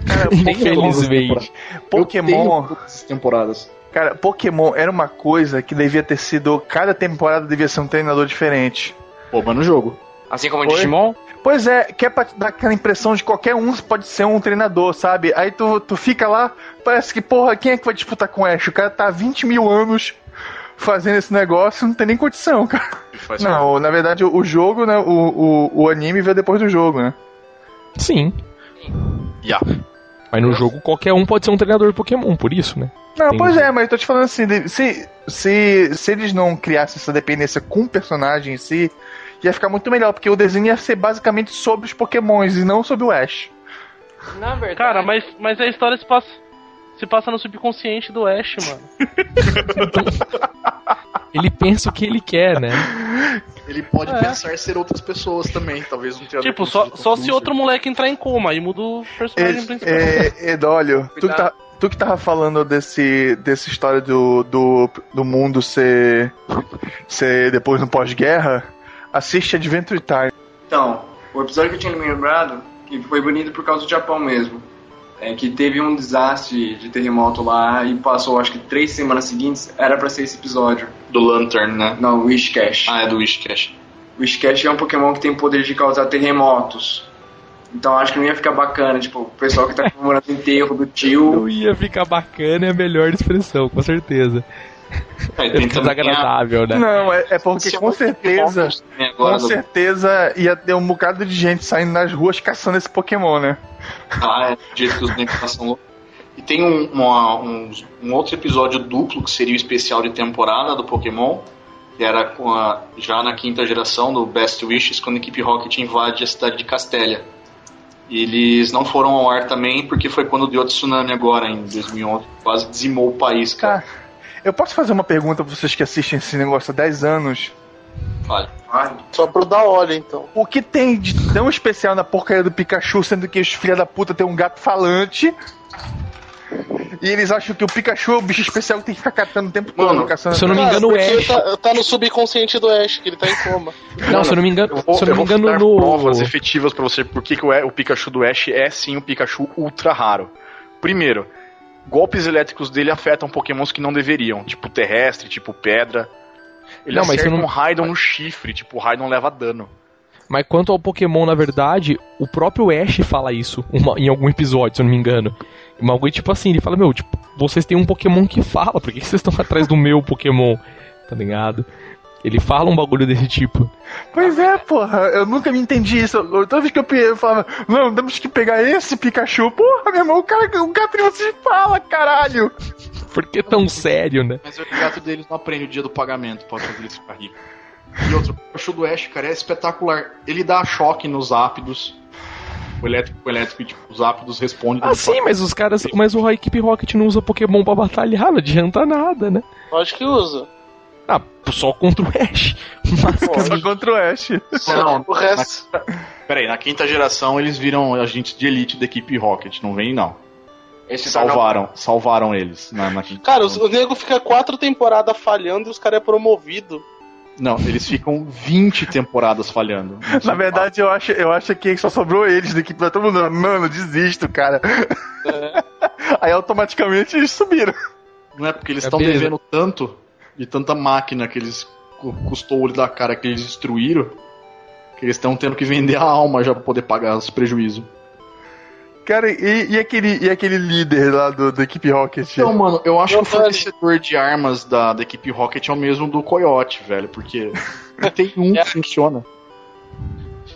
A: Infelizmente.
E: Pokémon,
G: Todas as temporadas.
E: cara, Pokémon era uma coisa que devia ter sido, cada temporada devia ser um treinador diferente.
B: Rouba no jogo.
F: Assim como o? Digimon.
E: Pois é, que é pra dar aquela impressão de qualquer um pode ser um treinador, sabe? Aí tu, tu fica lá, parece que, porra, quem é que vai disputar com o Ash? O cara tá há 20 mil anos fazendo esse negócio, não tem nem condição, cara.
B: Faz
E: Não, na verdade, o, jogo, né, o, o, o anime veio depois do jogo, né?
A: Sim.
B: Yeah.
A: Mas no jogo qualquer um pode ser um treinador Pokémon, por isso, né?
E: Não,
A: Entendi.
E: pois é, mas eu tô te falando assim, de- se, se, se eles não criassem essa dependência com o personagem em si, ia ficar muito melhor, porque o desenho ia ser basicamente sobre os Pokémons e não sobre o Ash.
F: Na verdade.
C: Cara, mas, mas a história se passa, se passa no subconsciente do Ash, mano.
A: Ele pensa o que ele quer, né?
B: Ele pode
C: É.
B: pensar ser outras pessoas também, talvez um treinador
C: Tipo, só, só se outro moleque entrar em coma, aí muda o personagem principal.
E: É, Edólio, tu que, tá, tu que tava falando desse, dessa história do, do, do mundo ser, ser depois no pós-guerra, assiste Adventure Time.
D: Então, o episódio que eu tinha me lembrado, que foi bonito por causa do Japão mesmo, é que teve um desastre de terremoto lá e passou acho que três semanas seguintes, era pra ser esse episódio.
B: Do Lantern, né?
D: Não, Wishcash.
B: Ah, é do Wishcash.
D: O Wishcash é um Pokémon que tem poder de causar terremotos. Então acho que não ia ficar bacana, tipo, o pessoal que tá comemorando o enterro do tio.
A: Não ia ficar bacana, é a melhor expressão, com certeza.
B: É,
A: desagradável, né?
E: Não, é, é porque com certeza, com certeza ia ter um bocado de gente saindo nas ruas caçando esse Pokémon, né?
B: Ah, é, do jeito que os bonecos são loucos. E tem um, uma- um, um outro episódio duplo, que seria o especial de temporada do Pokémon, que era com a- já na quinta geração do Best Wishes, quando a equipe Rocket invade a cidade de Castélia. E eles não foram ao ar também, porque foi quando deu o tsunami agora, em 2011. Quase dizimou o país, cara.
E: Cara, eu posso fazer uma pergunta pra vocês que assistem esse negócio há 10 anos?
B: Vale.
H: Só pro da hora, então.
E: O que tem de tão especial na porcaria do Pikachu, sendo que os filha da puta tem um gato falante? E eles acham que o Pikachu é o bicho especial que tem que ficar catando o tempo todo,
B: Mano,
E: caçando.
A: se eu não me engano, o Ash.
H: Tá, tá no subconsciente do Ash, que ele tá em coma.
A: Não, se eu não me engano,
B: Eu vou,
A: se eu não me engano
B: dar
A: no.
B: provas efetivas pra você por que que o, o Pikachu do Ash é sim um Pikachu ultra raro. Primeiro, golpes elétricos dele afetam pokémons que não deveriam, tipo terrestre, tipo pedra. Ele
A: Não, mas
B: acerta
A: você não-
B: um Raidon no chifre, tipo, o Raidon leva dano.
A: Mas quanto ao Pokémon, na verdade, o próprio Ash fala isso uma- em algum episódio, se eu não me engano. Uma coisa tipo assim, ele fala, meu, tipo, vocês têm um Pokémon que fala, por que vocês estão atrás do meu Pokémon? Tá ligado? Ele fala um bagulho desse tipo.
E: Pois é, porra, eu nunca me entendi isso. Eu- Toda vez que eu, eu falava, não, temos que pegar esse Pikachu. Porra, meu irmão, o cara, o gato de vocês fala, caralho.
A: Por que tão sério, né?
B: Mas o gato deles não aprende o dia do pagamento pra fazer eles ficar ricos. E outro, o Pikachu do Ash, cara, é espetacular. Ele dá choque nos ápidos.
I: o elétrico o elétrico e tipo, os ápidos respondem.
A: Ah, sim, mas os caras. Mas o- a equipe Rocket não usa Pokémon pra batalhar, não adianta nada, né?
C: Acho que usa.
A: Ah, só contra o Ash.
E: Só contra o Ash.
B: Não,
C: O resto.
B: peraí, na quinta geração eles viram agentes de elite da equipe Rocket, não vem não.
D: Esse tá não-
B: Salvaram, salvaram eles na, na quinta
C: Cara,
B: geração.
C: o nego fica quatro temporadas falhando e os caras é promovido.
B: Não, eles ficam 20 temporadas falhando.
E: Na verdade, eu acho, eu acho que só sobrou eles da equipe. Todo mundo, mano, desisto, cara.
C: É.
E: Aí automaticamente eles subiram.
B: Não é porque eles
A: É
B: estão
A: beleza.
B: devendo tanto de tanta máquina que eles cu- custou o olho da cara que eles destruíram que eles estão tendo que vender a alma já pra poder pagar os prejuízos.
E: Cara, e, e aquele, e aquele líder lá do, da equipe Rocket?
B: Então, mano, eu acho que o fornecedor de armas da, da equipe Rocket é o mesmo do Coyote, velho, porque não tem um
C: É.
B: que funciona.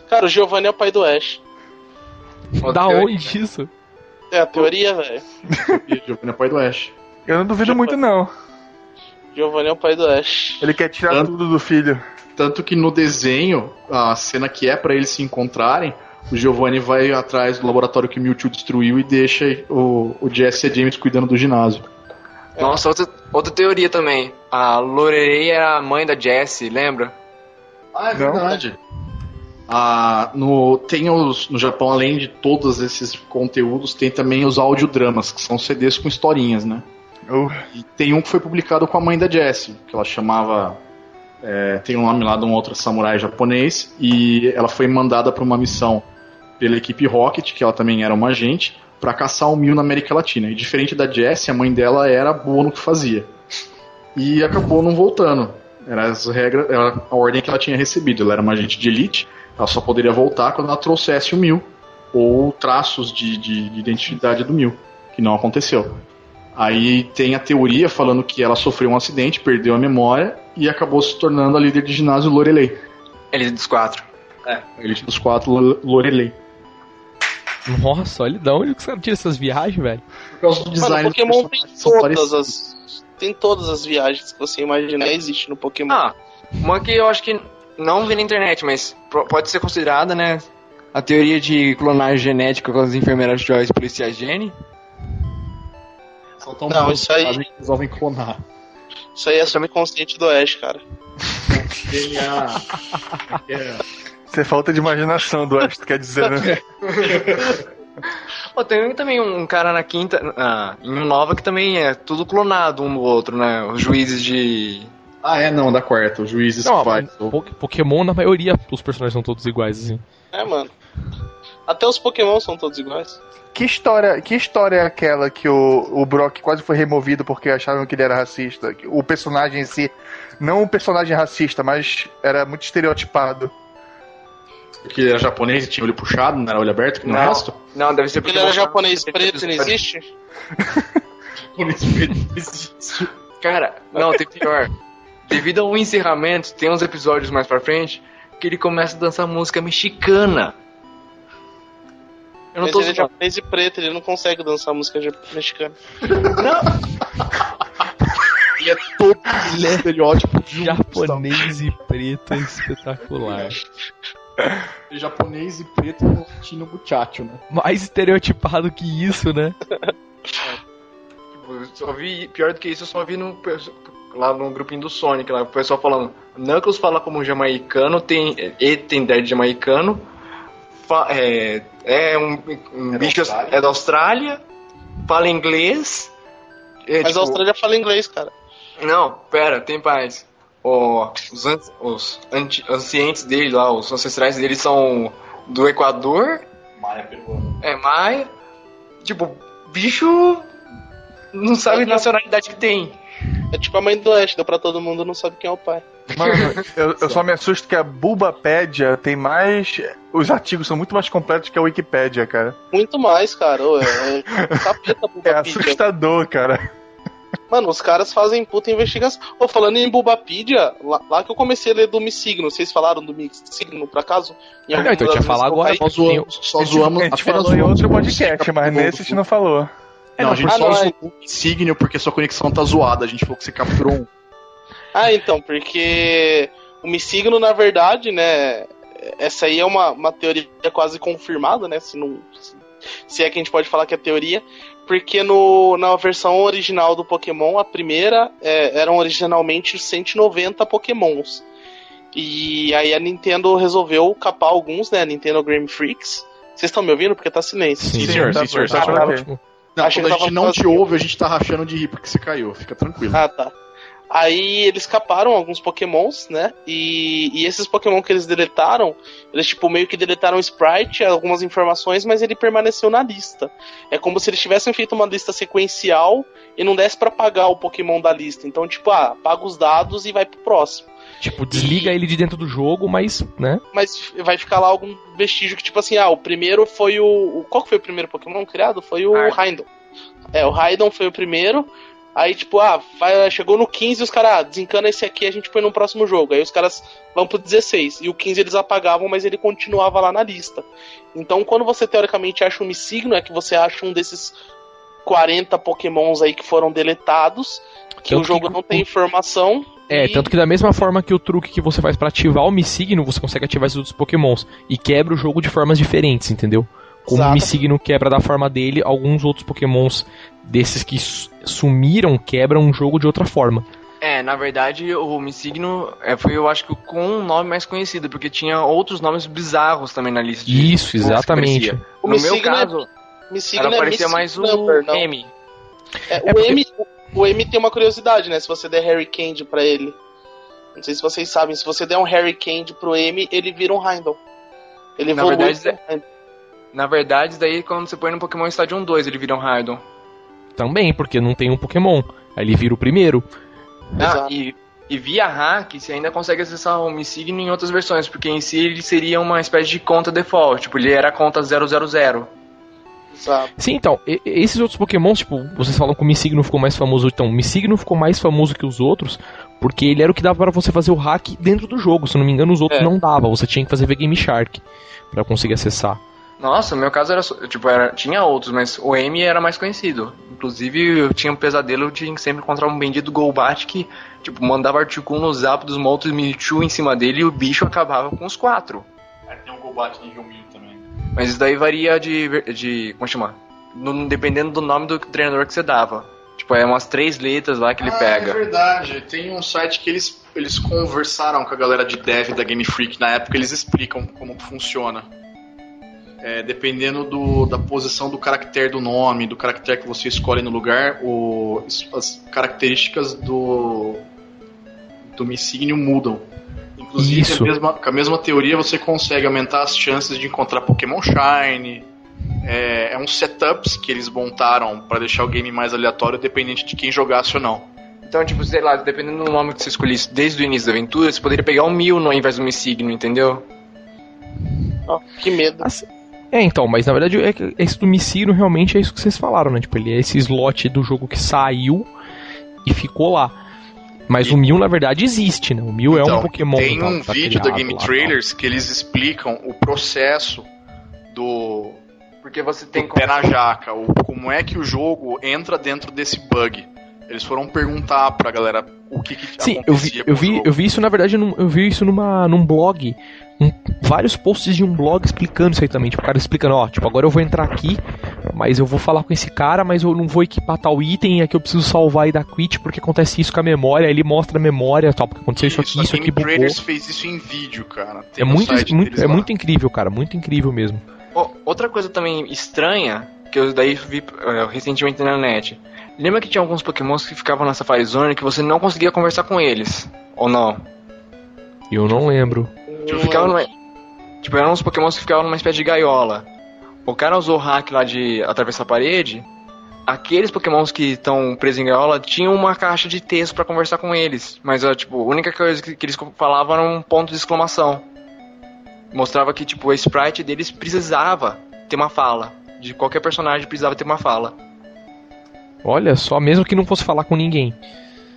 C: Cara, o Giovanni é o pai do Ash.
A: da onde isso?
C: É a teoria, velho.
B: E Giovanni é pai do Ash.
E: Eu não duvido muito, não.
C: Giovanni é o pai do Ash.
E: Ele quer tirar
B: Tanto-
E: tudo do filho.
B: Tanto que no desenho, a cena que é pra eles se encontrarem, o Giovanni vai atrás do laboratório que o Mewtwo destruiu e deixa o, o Jesse e a James cuidando do ginásio.
D: Nossa, outra, outra teoria também. A Lorelei era a mãe da Jessie, lembra?
B: Ah, é
E: Não.
B: verdade. Ah, no, tem os, no Japão, além de todos esses conteúdos, tem também os audiodramas, que são CDs com historinhas, né?
E: Uh,
B: E tem um que foi publicado com a mãe da Jessie, que ela chamava. é, tem um nome lá de um outro samurai japonês, e ela foi mandada para uma missão pela equipe Rocket, que ela também era uma agente, para caçar o Mil na América Latina. E diferente da Jessie, a mãe dela era boa no que fazia. E acabou não voltando. Era as regras, era a ordem que ela tinha recebido. Ela era uma agente de elite, ela só poderia voltar quando ela trouxesse o Mil, ou traços de, de- de identidade do Mil, que não aconteceu. Aí tem a teoria falando que ela sofreu um acidente, perdeu a memória e acabou se tornando a líder de ginásio Lorelei.
D: Ele dos quatro.
B: É, a elite dos quatro Lo- Lorelei.
A: Nossa, olha de onde que você tira essas viagens, velho.
B: Por causa do
C: Mano,
B: design
C: o Pokémon tem todas as. Tem todas as viagens que você imaginar existe no Pokémon.
D: Ah, uma que eu acho que não vi na internet, mas pode ser considerada, né? A teoria de clonagem genética com as enfermeiras Joyce e policiais Jenny.
B: São tão
C: Não, isso aí-
B: que que resolvem clonar.
C: Isso aí é subconsciente do Ash, cara.
B: DNA. é,
E: Isso é falta de imaginação do Ash, tu quer dizer, né?
D: Pô, tem também um cara na quinta, ah, em nova que também é tudo clonado um no outro, né? Os juízes de.
B: Ah, é, não, da quarta. O juiz
A: Não,
B: faz.
A: Po- Pokémon, na maioria, os personagens são todos iguais, assim.
C: É, mano. Até os Pokémon são todos iguais.
E: Que história, que história é aquela que o, o Brock quase foi removido porque achavam que ele era racista? O personagem em si, não o personagem racista, mas era muito estereotipado.
B: Porque ele era japonês e tinha olho puxado, não era olho aberto, que
D: Não.
B: resto.
D: Não, deve ser
C: Ele era japonês preto, não existe?
D: Cara, não, tem pior. Devido ao encerramento, tem uns episódios mais pra frente que ele começa a dançar música mexicana. Eu não
C: Mas
D: tô
C: ele é japonês e preto, ele não consegue dançar música mexicana.
B: Ele é todo estereótipo de
A: Japonês e preto é espetacular.
B: Ele é japonês e preto com Tino Muchacho, né?
A: Mais estereotipado que isso, né?
D: Tipo, eu só vi, pior do que isso, eu só vi no, lá no grupinho do Sonic, lá, o pessoal falando, Knuckles fala como jamaicano, tem, ele tem ideia de jamaicano, fa- é, é um, um
B: É da
D: bicho,
B: Austrália?
D: é da Austrália, fala inglês, é,
C: Mas
D: tipo,
C: a Austrália fala inglês, cara.
D: Não, pera, tem paz. Ó, os, an- os anti- ancientes dele lá, os ancestrais dele são do Equador,
B: Maia peruano.
D: é maia. Tipo, bicho não sabe a nacionalidade que tem.
C: É tipo a mãe do Ash, deu pra todo mundo, não sabe quem é o pai.
E: Mano, eu, eu só me assusto que a Bulbapédia tem mais. Os artigos são muito mais completos que a Wikipédia, cara.
C: Muito mais, cara. É, é capeta
E: É assustador, cara.
C: Mano, os caras fazem puta investigação. Ô, falando em Bulbapedia, lá, lá que eu comecei a ler do Missigno, vocês falaram do Missigno, por acaso? Em
A: Não, então eu tinha falado agora.
B: Só zoamos, só zoamos
E: a gente falou em
B: zoamos
E: outro
B: o
E: podcast, mas nesse a gente não falou.
B: Não, a gente
C: Ah,
B: só
C: não, é.
B: zoou o Insignio porque sua conexão tá zoada. A gente falou que você capturou um.
C: Ah, então, porque o Missigno, na verdade, né, essa aí é uma, uma teoria quase confirmada, né? Se, não, se, se é que a gente pode falar que é teoria. Porque no, na versão original do Pokémon, a primeira, é, eram originalmente 190 Pokémons. E aí a Nintendo resolveu capar alguns, né? A Nintendo Game Freaks. Vocês estão me ouvindo? Porque tá silêncio.
E: Sim, senhor, sim, senhor.
J: tá
E: Tá
J: ok.
A: ótimo.
B: Não,
C: Achei
B: quando a
C: que
B: gente não te ouve, a gente tá rachando de rir porque você caiu. Fica tranquilo.
C: Ah, tá. Aí eles caparam alguns pokémons, né? E, e esses pokémon que eles deletaram, eles tipo meio que deletaram o sprite, algumas informações, mas ele permaneceu na lista. É como se eles tivessem feito uma lista sequencial e não desse pra apagar o pokémon da lista. Então, tipo, ah, apaga os dados e vai pro próximo.
A: Tipo, desliga ele de dentro do jogo, mas, né?
C: Mas vai ficar lá algum vestígio que, tipo assim, ah, o primeiro foi o. Qual que foi o primeiro Pokémon criado? Foi o.
K: Raidon.
C: É, o Raidon foi o primeiro. Aí, tipo, ah, vai- chegou no 15 e os caras, ah, desencana esse aqui a gente põe no próximo jogo. Aí os caras vão pro 16. E o 15 eles apagavam, mas ele continuava lá na lista. Então, quando você teoricamente acha um Missigno, é que você acha um desses 40 Pokémons aí que foram deletados. Que
A: Tanto
C: o jogo
A: que
C: não tem informação.
A: É,
C: e-
A: tanto que da mesma forma que o truque que você faz pra ativar o Missigno, você consegue ativar esses outros pokémons. E quebra o jogo de formas diferentes, entendeu? Como o
C: Exato.
A: Missigno quebra da forma dele, alguns outros pokémons desses que su- sumiram quebram o jogo de outra forma.
D: É, na verdade, o Missigno é, foi, eu acho que, com um nome mais conhecido, porque tinha outros nomes bizarros também na lista. de
A: Isso, exatamente.
C: O
D: No meu
C: Missigno é-
D: caso,
C: Missigno
D: ela
C: é
D: parecia
C: Mystic
D: mais o
C: não.
D: M.
C: É,
A: É
C: o,
A: porque-
C: M, o M tem uma curiosidade, né? Se você der Harry Candy pra ele. Não sei se vocês sabem, se você der um Harry Candy pro M, ele vira um Heimdall. Ele
D: Na verdade. Na verdade, daí quando você põe no Pokémon Stadium 2, ele vira um Hardon.
A: Também, porque não tem um Pokémon. Aí ele vira o primeiro.
D: Ah, e, e via hack, você ainda consegue acessar o Missigno em outras versões, porque em si ele seria uma espécie de conta default, tipo, ele era a conta 000.
C: Exato.
A: Sim, então, e- esses outros pokémons, tipo, vocês falam que o Missigno ficou mais famoso. Então, o Missigno ficou mais famoso que os outros, porque ele era o que dava pra você fazer o hack dentro do jogo. Se eu não me engano, os outros
C: É.
A: não dava. Você tinha que fazer V-Game Shark pra conseguir acessar.
D: Nossa, no meu caso era, só- tipo, era, tinha outros, mas o M era mais conhecido. Inclusive, eu tinha um pesadelo de sempre encontrar um bendito Golbat que, tipo, mandava Articuno no zap dos monstros Mewtwo em cima dele e o bicho acabava com os quatro.
E: Tem um Golbat nível 1000 também.
D: Mas isso daí varia de. ver- de como chama? No- dependendo do nome do treinador que você dava. Tipo, é umas três letras lá que ele
B: ah,
D: pega.
B: É verdade. Tem um site que eles, eles conversaram com a galera de dev da Game Freak na época, eles explicam como funciona. É, dependendo do, da posição do caractere do nome, do caractere que você escolhe no lugar, o, as características do, do Missigno mudam. Inclusive,
A: Isso.
B: a mesma- com a mesma teoria, você consegue aumentar as chances de encontrar Pokémon Shine. É, é uns setups que eles montaram para deixar o game mais aleatório, dependente de quem jogasse ou não.
D: Então, tipo, sei lá, dependendo do nome que você escolhesse desde o início da aventura, você poderia pegar um mil no ao invés do Missigno, entendeu?
C: Ó, que medo.
A: É, então, mas na verdade, é que esse do Missigno realmente é isso que vocês falaram, né? Tipo, ele é esse slot do jogo que saiu e ficou lá. Mas o Mil, na verdade, existe, né? O Mil é um
B: Então,
A: Pokémon.
B: Tem
A: tá-
B: um
A: tá
B: vídeo da Game
A: lá,
B: Trailers que eles explicam o processo do,
D: Porque você
B: do
D: tem
B: pé na jaca, o, como é que o jogo entra dentro desse bug. Eles foram perguntar pra galera o que, que
A: Sim, eu vi, eu vi, eu vi isso na verdade, num, eu vi isso numa, num blog, um- vários posts de um blog explicando isso aí também, tipo, o cara explicando, ó, tipo, agora eu vou entrar aqui, mas eu vou falar com esse cara, mas eu não vou equipar tal item, é que eu preciso salvar e dar quit, porque acontece isso com a memória, aí ele mostra a memória, tal, porque aconteceu isso, aqui,
B: a
A: isso aqui bugou.
B: Trailers fez isso em vídeo, cara. Tem
A: É muito, muito, é
B: lá.
A: muito incrível, cara, muito incrível mesmo.
D: Ó, outra coisa também estranha, que eu daí vi é, recentemente na net. Lembra que tinha alguns pokémons que ficavam na Safari Zone que você não conseguia conversar com eles? Ou não?
A: Eu não lembro.
D: Tipo, ficavam numa, tipo, eram uns pokémons que ficavam numa espécie de gaiola. O cara usou o hack lá de atravessar a parede. Aqueles pokémons que estão presos em gaiola tinham uma caixa de texto pra conversar com eles. Mas, ó, tipo, a única coisa que, que eles falavam era um ponto de exclamação. Mostrava que, tipo, o sprite deles precisava ter uma fala. De qualquer personagem precisava ter uma fala.
A: Olha só, mesmo que não fosse falar com ninguém.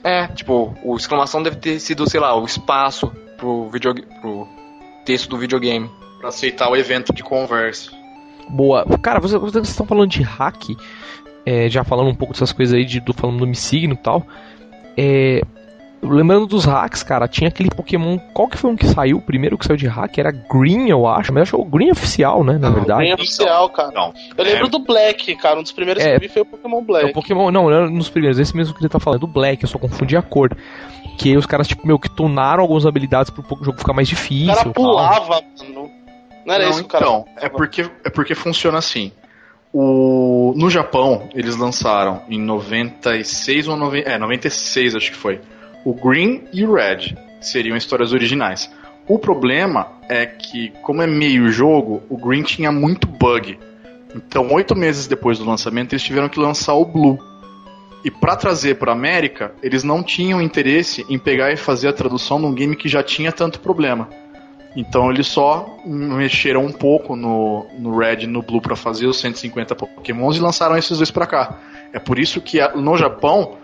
D: É, tipo, o exclamação deve ter sido, sei lá, o espaço pro, video, pro texto do videogame.
B: Pra aceitar o evento de conversa.
A: Boa. Cara, vocês, vocês estão falando de hack, é, já falando um pouco dessas coisas aí, de, do, falando do Missigno e tal. É, lembrando dos hacks, cara, tinha aquele Pokémon. Qual que foi um que saiu? O primeiro que saiu de hack era Green, eu acho. Mas eu acho que é o Green oficial, né? Na verdade.
C: Bem oficial, cara.
B: Não.
C: Eu lembro do Black, cara. Um dos primeiros
A: É.
C: que eu vi foi o Pokémon
A: É
C: Black.
A: o Pokémon, não, não nos primeiros, esse mesmo que ele tá falando, do Black, eu só confundi a cor. Que aí os caras, tipo, meio que tunaram algumas habilidades pro jogo ficar mais
C: O
A: difícil.
C: cara
A: e tal.
C: pulava, mano. Não era
B: Não,
C: isso o cara.
B: então, é porque, é porque funciona assim. O, no Japão, eles lançaram em 96 ou 90, é, 96 acho que foi. O Green e o Red seriam histórias originais. O problema é que, como é meio jogo, o Green tinha muito bug. Então, oito meses depois do lançamento, eles tiveram que lançar o Blue. E para trazer para América, eles não tinham interesse em pegar e fazer a tradução num game que já tinha tanto problema. Então eles só mexeram um pouco no, no Red e no Blue para fazer os 150 Pokémons e lançaram esses dois para cá. É por isso que no Japão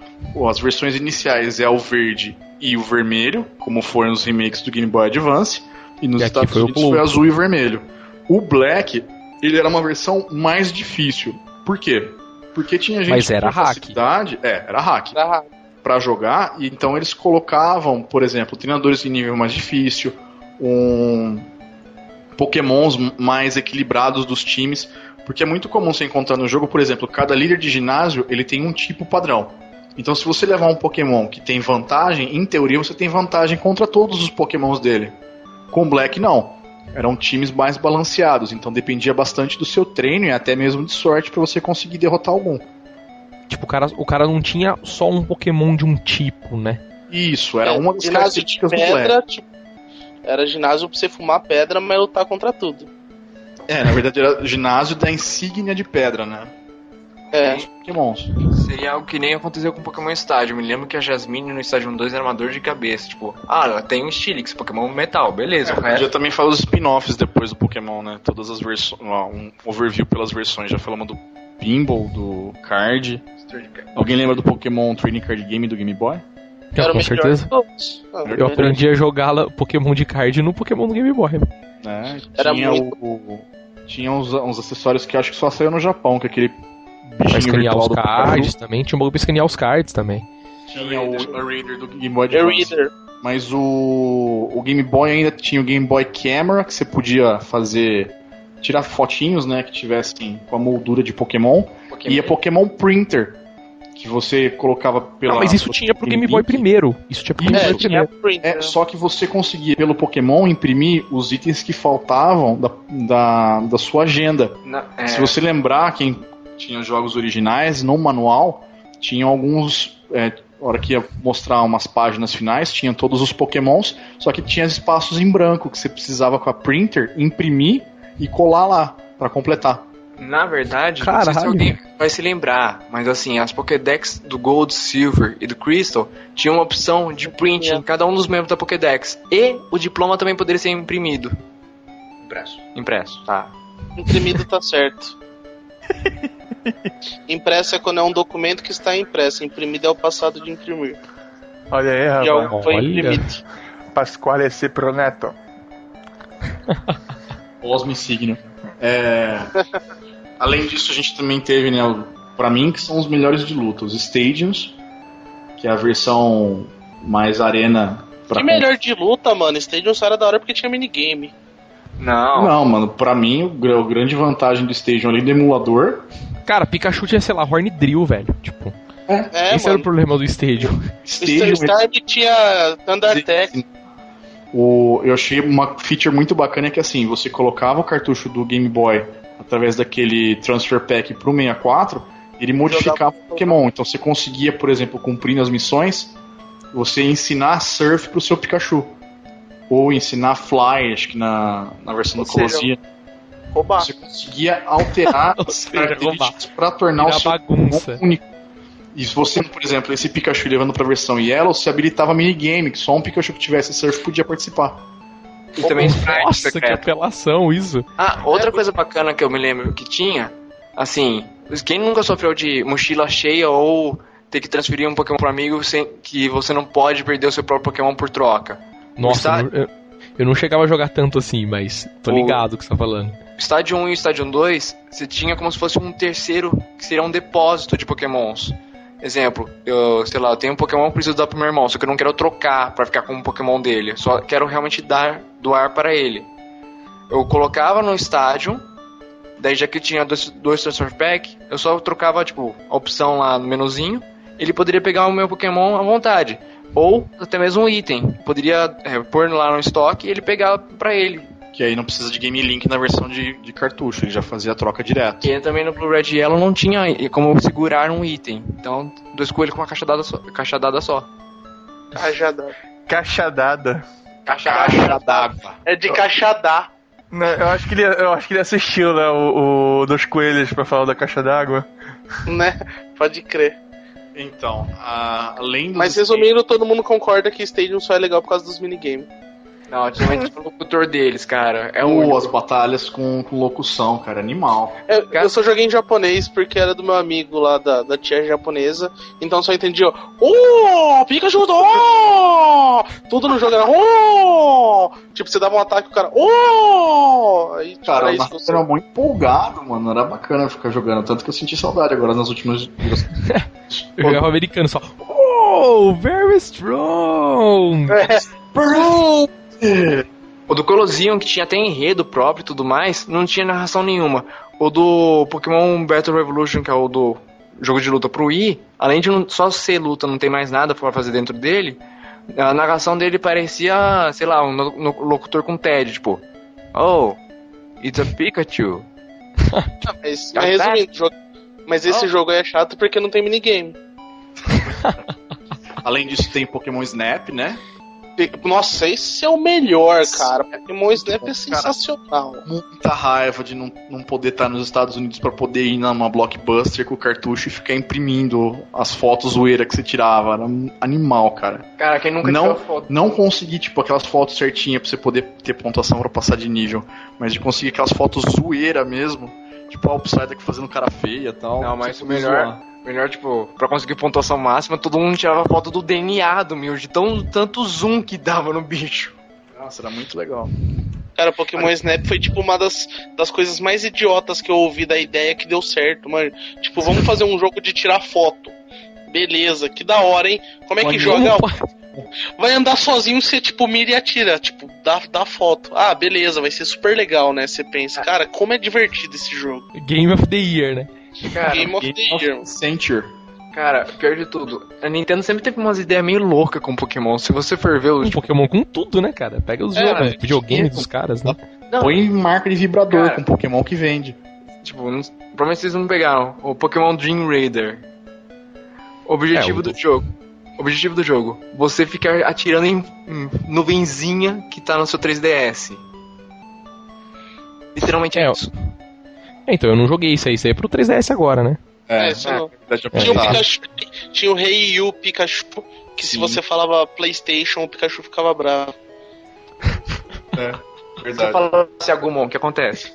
B: as versões iniciais é o verde e o vermelho, como foram os remakes do Game Boy Advance, e nos
A: E
B: Estados Unidos foi azul e vermelho. O Black, ele era uma versão mais difícil. Por quê? Porque tinha gente
A: Mas era
B: com
A: hack.
B: facilidade, é, era hack
C: Era-
B: para jogar, e então eles colocavam, por exemplo, treinadores em nível mais difícil, um pokémons mais equilibrados dos times, porque é muito comum você encontrar no jogo, por exemplo, cada líder de ginásio, ele tem um tipo padrão. Então se você levar um pokémon que tem vantagem, em teoria você tem vantagem contra todos os pokémons dele. Com Black não. Eram times mais balanceados, então dependia bastante do seu treino e até mesmo de sorte para você conseguir derrotar algum.
A: Tipo, o cara, o cara não tinha só um Pokémon de um tipo, né?
B: Isso, era uma das
C: É, ginásio de
B: características do Black.
C: pedra, tipo, era ginásio pra você fumar pedra, mas lutar contra tudo.
B: É, na verdade era ginásio da insígnia de pedra, né?
C: É.
B: Pokémons.
D: Seria algo que nem aconteceu com Pokémon Estádio. Me lembro que a Jasmine no Estádio 1 era uma dor de cabeça. Tipo, ah, ela tem um Steelix, Pokémon metal, beleza. o
B: Já
D: resto...
B: também fala os spin-offs depois do Pokémon, né? Todas as versões. Um overview pelas versões. Já falamos do Pinball, do Card. Alguém lembra do Pokémon Trading Card Game do Game Boy?
A: É,
C: Era
A: com certeza.
C: Ah,
A: Eu aprendi a jogar Pokémon de card no Pokémon do Game Boy.
B: Né?
C: Era
B: tinha
C: muito-
B: o, tinha uns, uns acessórios que eu acho que só saiu no Japão, que é aquele
A: Pra escanear os cards também. Tinha um bagulho pra escanear os cards também.
B: Tinha o Reader do Game Boy Advance.
C: Reader.
B: Mas o, o Game Boy ainda tinha o Game Boy Camera, que você podia fazer. tirar fotinhos, né? Que tivessem com a moldura de Pokémon. E a Pokémon Printer, que você colocava pela.
A: Não, mas isso tinha pro Game Boy primeiro. Isso tinha pro Game Boy
C: É, tinha
A: primeiro.
B: É, só que você conseguia, pelo Pokémon, imprimir os itens que faltavam da, da, da sua agenda.
D: Na- é,
B: Se você lembrar, quem tinha os jogos originais, no manual, tinham alguns. É, na hora que ia mostrar umas páginas finais, tinha todos os Pokémons, só que tinha espaços em branco que você precisava com a printer imprimir e colar lá pra completar.
D: Na verdade, não sei se
A: Caralho.
D: alguém vai se lembrar, mas assim, as Pokédex do Gold, Silver e do Crystal tinham uma opção de print em cada um dos membros da Pokédex. E o diploma também poderia ser imprimido.
L: Impresso.
D: Impresso, tá.
C: Imprimido tá certo. Impresso é quando é um documento que está impresso. Imprimido é o passado de imprimir.
E: Olha aí,
C: E
E: rapaz.
C: algo foi imprimido.
E: Pasquale Ciproneto.
B: Osmo Insignia. É... Além disso, a gente também teve, né, pra mim, que são os melhores de luta, os Stadiums, que é a versão mais arena pra
C: Que melhor de luta, mano. Stadium só era da hora porque tinha minigame.
D: Não,
B: Não, mano, pra mim, o grande vantagem do Stadium além do emulador
A: Cara, Pikachu tinha, sei lá, Horn Drill, velho. Tipo,
C: É,
A: esse era o
C: mano.
A: problema do Stadium.
B: Stadium,
C: Star tinha Thundertech.
B: O, eu achei uma feature muito bacana que assim, você colocava o cartucho do Game Boy através daquele transfer pack pro 64, ele modificava o Pokémon. Então você conseguia, por exemplo, cumprindo as missões, você ensinar surf pro seu Pikachu. Ou ensinar fly, acho que na, na versão
C: Ou
B: do
C: seja, Roubar.
B: Você conseguia alterar as características para tornar o seu
A: bagunça.
B: Pokémon único. E se você, por exemplo, esse Pikachu levando pra versão Yellow, se habilitava minigame, que só um Pikachu que tivesse surf podia participar.
D: e também sprite
A: Nossa, que
D: secreto.
A: apelação isso.
D: Ah, outra coisa bacana que eu me lembro que tinha, assim, quem nunca sofreu de mochila cheia ou ter que transferir um Pokémon pro amigo sem que você não pode perder o seu próprio Pokémon por troca.
A: Nossa,
D: Está-
A: eu, eu- não chegava a jogar tanto assim, mas tô ligado o que você tá falando.
D: Estádio 1 e Estádio 2, você tinha como se fosse um terceiro, que seria um depósito de Pokémons. Exemplo, eu, sei lá, eu tenho um Pokémon que preciso dar pro meu irmão, só que eu não quero trocar pra ficar com um Pokémon dele. Só quero realmente dar, doar para ele. Eu colocava no estádio, daí já que tinha dois, dois Transfer Pack, eu só trocava, tipo, a opção lá no menuzinho, ele poderia pegar o meu Pokémon à vontade. Ou até mesmo um item. Poderia é, pôr lá no estoque e ele pegar pra ele.
B: Que aí não precisa de Game Link na versão de, de cartucho, ele já fazia a troca direto.
D: E também no Blue Red Yellow não tinha como segurar um item. Então, dois coelhos com uma caixa dada só. Caixa dada só.
E: Caixa dada.
B: Caixa d'água.
C: É de caixadá.
E: Não, eu acho que ele, eu acho que ele assistiu, né, o, o dos coelhos pra falar da caixa d'água.
C: Né? Pode crer.
B: Então, a- além dos
C: Mas resumindo, todo mundo concorda que Stadium só é legal por causa dos minigames.
D: Não, antigamente tinha o locutor deles, cara. É
B: Ou
D: um.
B: as batalhas com, com locução, cara, animal.
C: Eu, eu só joguei em japonês porque era do meu amigo lá da, da tia japonesa, então só entendi, ó. Oh, Pikachu, oh! Tudo no jogo era oh! Tipo, você dava um ataque e o cara, oh! Aí, tipo,
B: Cara,
C: era isso que
B: Naruto era muito empolgado, mano. Era bacana ficar jogando. Tanto que eu senti saudade agora nas últimas.
A: Eu jogava americano só. Oh, very strong!
D: O do Colosseum, que tinha até enredo próprio e tudo mais, não tinha narração nenhuma. O do Pokémon Battle Revolution, que é o do jogo de luta pro Wii, além de não, só ser luta, não tem mais nada pra fazer dentro dele, a narração dele parecia, sei lá, um locutor com TED, tipo, Oh, it's a Pikachu.
C: Ah, mas, mas resumindo, jogo- mas esse jogo aí é chato porque não tem minigame.
B: Além disso, tem Pokémon Snap, né?
C: Nossa, esse é o melhor, cara. Pokémon Snap é sensacional.
B: Muita raiva de não, não poder estar nos Estados Unidos pra poder ir numa blockbuster com o cartucho e ficar imprimindo as fotos zoeira que você tirava. Era um animal, cara.
D: Cara, quem nunca
B: Não,
D: tirou foto?
B: não consegui, tipo, aquelas fotos certinhas pra você poder ter pontuação pra passar de nível. Mas de conseguir aquelas fotos zoeira mesmo. Tipo, a Psyduck fazendo cara feia e tal.
D: Não, mas o melhor,
B: zoar.
D: Melhor, tipo, pra conseguir pontuação máxima, todo mundo tirava foto do DNA do Mew, de tão, tanto zoom que dava no bicho.
B: Nossa, era muito legal.
C: Cara, Pokémon Snap foi tipo uma das, das coisas mais idiotas que eu ouvi da ideia que deu certo, mano. Tipo, vamos fazer um jogo de tirar foto. Beleza, que da hora, hein? Como é que joga? Vai andar sozinho, você tipo mira e atira, tipo, dá, dá foto. Ah, beleza, vai ser super legal, né? Você pensa, cara, como é divertido esse jogo.
A: Game of the Year, né?
D: Cara,
C: Game of the Year.
B: Century.
D: Cara, pior de tudo, a Nintendo sempre teve umas ideias meio loucas com Pokémon. Se você for ver
A: Um
D: os.
A: Pokémon com tudo, né, cara? Pega os
D: É,
A: jogos,
D: é,
A: videogames
D: tipo,
A: dos caras, né?
D: Não,
B: Põe marca de vibrador
D: Cara.
B: com Pokémon que vende.
D: tipo, não, provavelmente vocês não pegaram. O Pokémon Dream Raider. Objetivo
A: É, o
D: do
A: do-
D: jogo. Objetivo do jogo. Você ficar atirando em, em nuvenzinha que tá no seu 3DS. Literalmente é,
A: É,
D: isso.
A: É, então, eu não joguei isso aí, isso aí é pro 3DS agora, né?
C: É, isso não.
B: verdade,
C: Tinha o
B: é.
C: Pikachu, tinha o Rei Yu Pikachu, que se
B: Sim.
C: você falava PlayStation, o Pikachu ficava bravo.
D: Você
B: verdade.
D: fala se Agumon, o que acontece?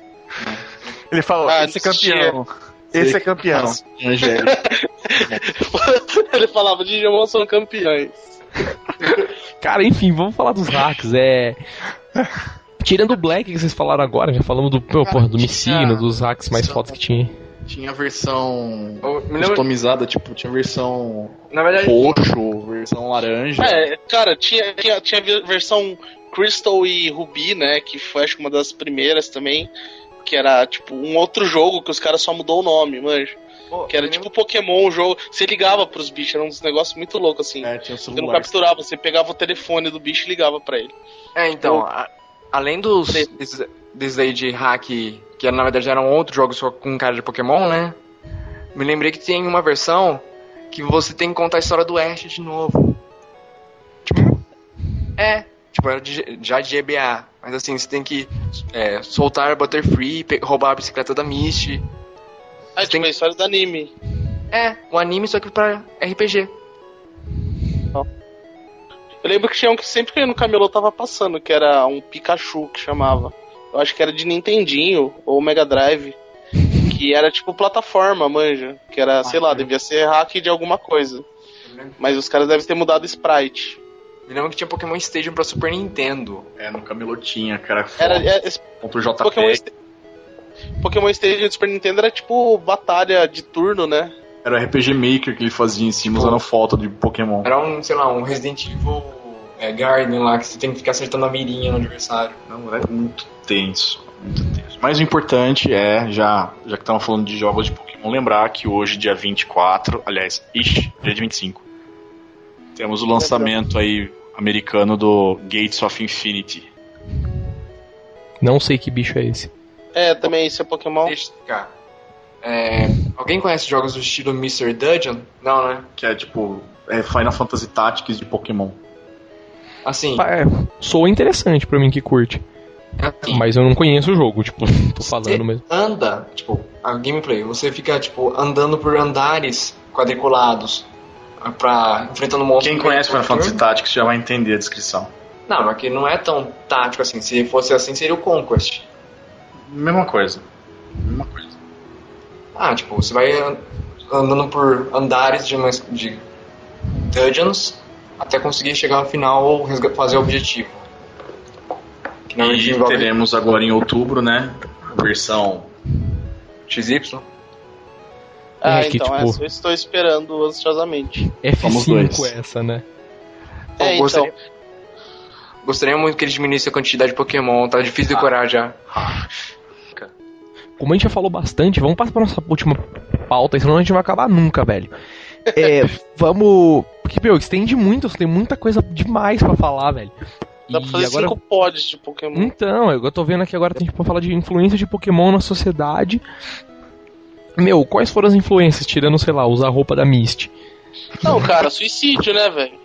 E: Ele falou,
C: Ah,
E: esse é campeão. Esse é campeão.
C: Ele falava Digimon são campeões.
A: Cara, enfim, vamos falar dos hacks. É. Tirando o Black que vocês falaram agora, já falamos do, pô, porra, do Missino, dos hacks mais fotos que tinha.
B: Tinha a versão customizada, tipo, tinha versão
D: Na verdade,
B: roxo, versão laranja.
C: É, cara, tinha, tinha, tinha a versão Crystal e Ruby, né? Que foi acho que uma das primeiras também. Que era tipo um outro jogo que os caras só mudou o nome, manja.
D: pô,
C: Que era tipo Pokémon, o jogo. Você ligava pros bichos, era um negócio muito louco assim.
B: É, tinha o
C: Você não
B: celular.
C: capturava, você pegava o telefone do bicho e ligava pra ele.
D: É, então, a- além dos desses, aí de hack, que na verdade eram outros jogos só com cara de Pokémon, né? Me lembrei que tem uma versão que você tem que contar a história do Ash de novo. Tipo, é, tipo, era de- já de GBA. Mas assim, você tem que é, soltar Butterfree, roubar a bicicleta da Misty.
C: Ah, tipo, a história do anime.
D: É, um anime só que pra RPG.
C: Eu lembro que tinha um que sempre que eu ia no camelô tava passando, que era um Pikachu que chamava. Eu acho que era de Nintendinho ou Mega Drive. Que era tipo plataforma, manja. Que era, sei lá, devia ser hack de alguma coisa. Mas os caras devem ter mudado o sprite.
D: Me lembro que tinha Pokémon Stadium pra Super Nintendo.
B: É, no camelotinha, cara.
C: Era, é, esse
B: JPEG.
C: Pokémon, Sta- Pokémon Stadium do Super Nintendo era tipo batalha de turno, né?
B: Era o RPG Maker que ele fazia em cima usando foto de Pokémon.
D: Era um, sei lá, um Resident Evil é, Garden lá, que você tem que ficar acertando a mirinha no adversário.
B: Não, é muito tenso. Muito tenso. Mas o importante é, já, já que estamos falando de jogos de Pokémon, lembrar que hoje, dia 24, aliás, ixi, dia de 25, temos o lançamento aí americano do Gates of Infinity.
A: Não sei que bicho é esse.
C: É, também isso é Pokémon.
D: Deixa eu explicar. É, alguém conhece jogos do estilo Mr. Dungeon? Não, né?
B: Que é tipo é Final Fantasy Tactics de Pokémon.
D: Assim,
A: É, soa interessante pra mim que curte.
D: assim
A: Mas eu não conheço o jogo, tipo, tô falando mesmo.
D: anda, tipo, a gameplay, você fica, tipo, andando por andares quadriculados pra enfrentando monstros.
B: Quem conhece Final. Fantasy Tactics já vai entender a descrição.
D: Não, mas que não é tão tático assim. Se fosse assim, seria o Conquest.
B: Mesma coisa. Mesma coisa.
D: Ah, tipo, você vai an- andando por andares de, de dungeons até conseguir chegar ao final ou fazer o objetivo.
B: E
D: envolve
B: teremos agora em outubro, né? a Versão
D: XY.
C: Ah,
A: É, que,
C: então,
A: tipo-
C: essa eu estou esperando ansiosamente.
B: Somos
A: F5
B: dois.
A: essa, né?
C: É, então.
D: gostaria, gostaria muito que ele diminuísse a quantidade de Pokémon, tá difícil decorar já.
A: Como a gente já falou bastante, vamos passar pra nossa última pauta, senão a gente não vai acabar nunca, velho. É, vamos. Porque, meu, estende muito, tem muita coisa demais pra falar, velho.
C: Dá pra fazer
A: agora.
C: cinco pods de Pokémon.
A: Então, eu tô vendo aqui agora, tem pra falar de influência de Pokémon na sociedade. Meu, quais foram as influências, tirando, sei lá, usar a roupa da Misty?
C: Não, cara, suicídio, né, velho?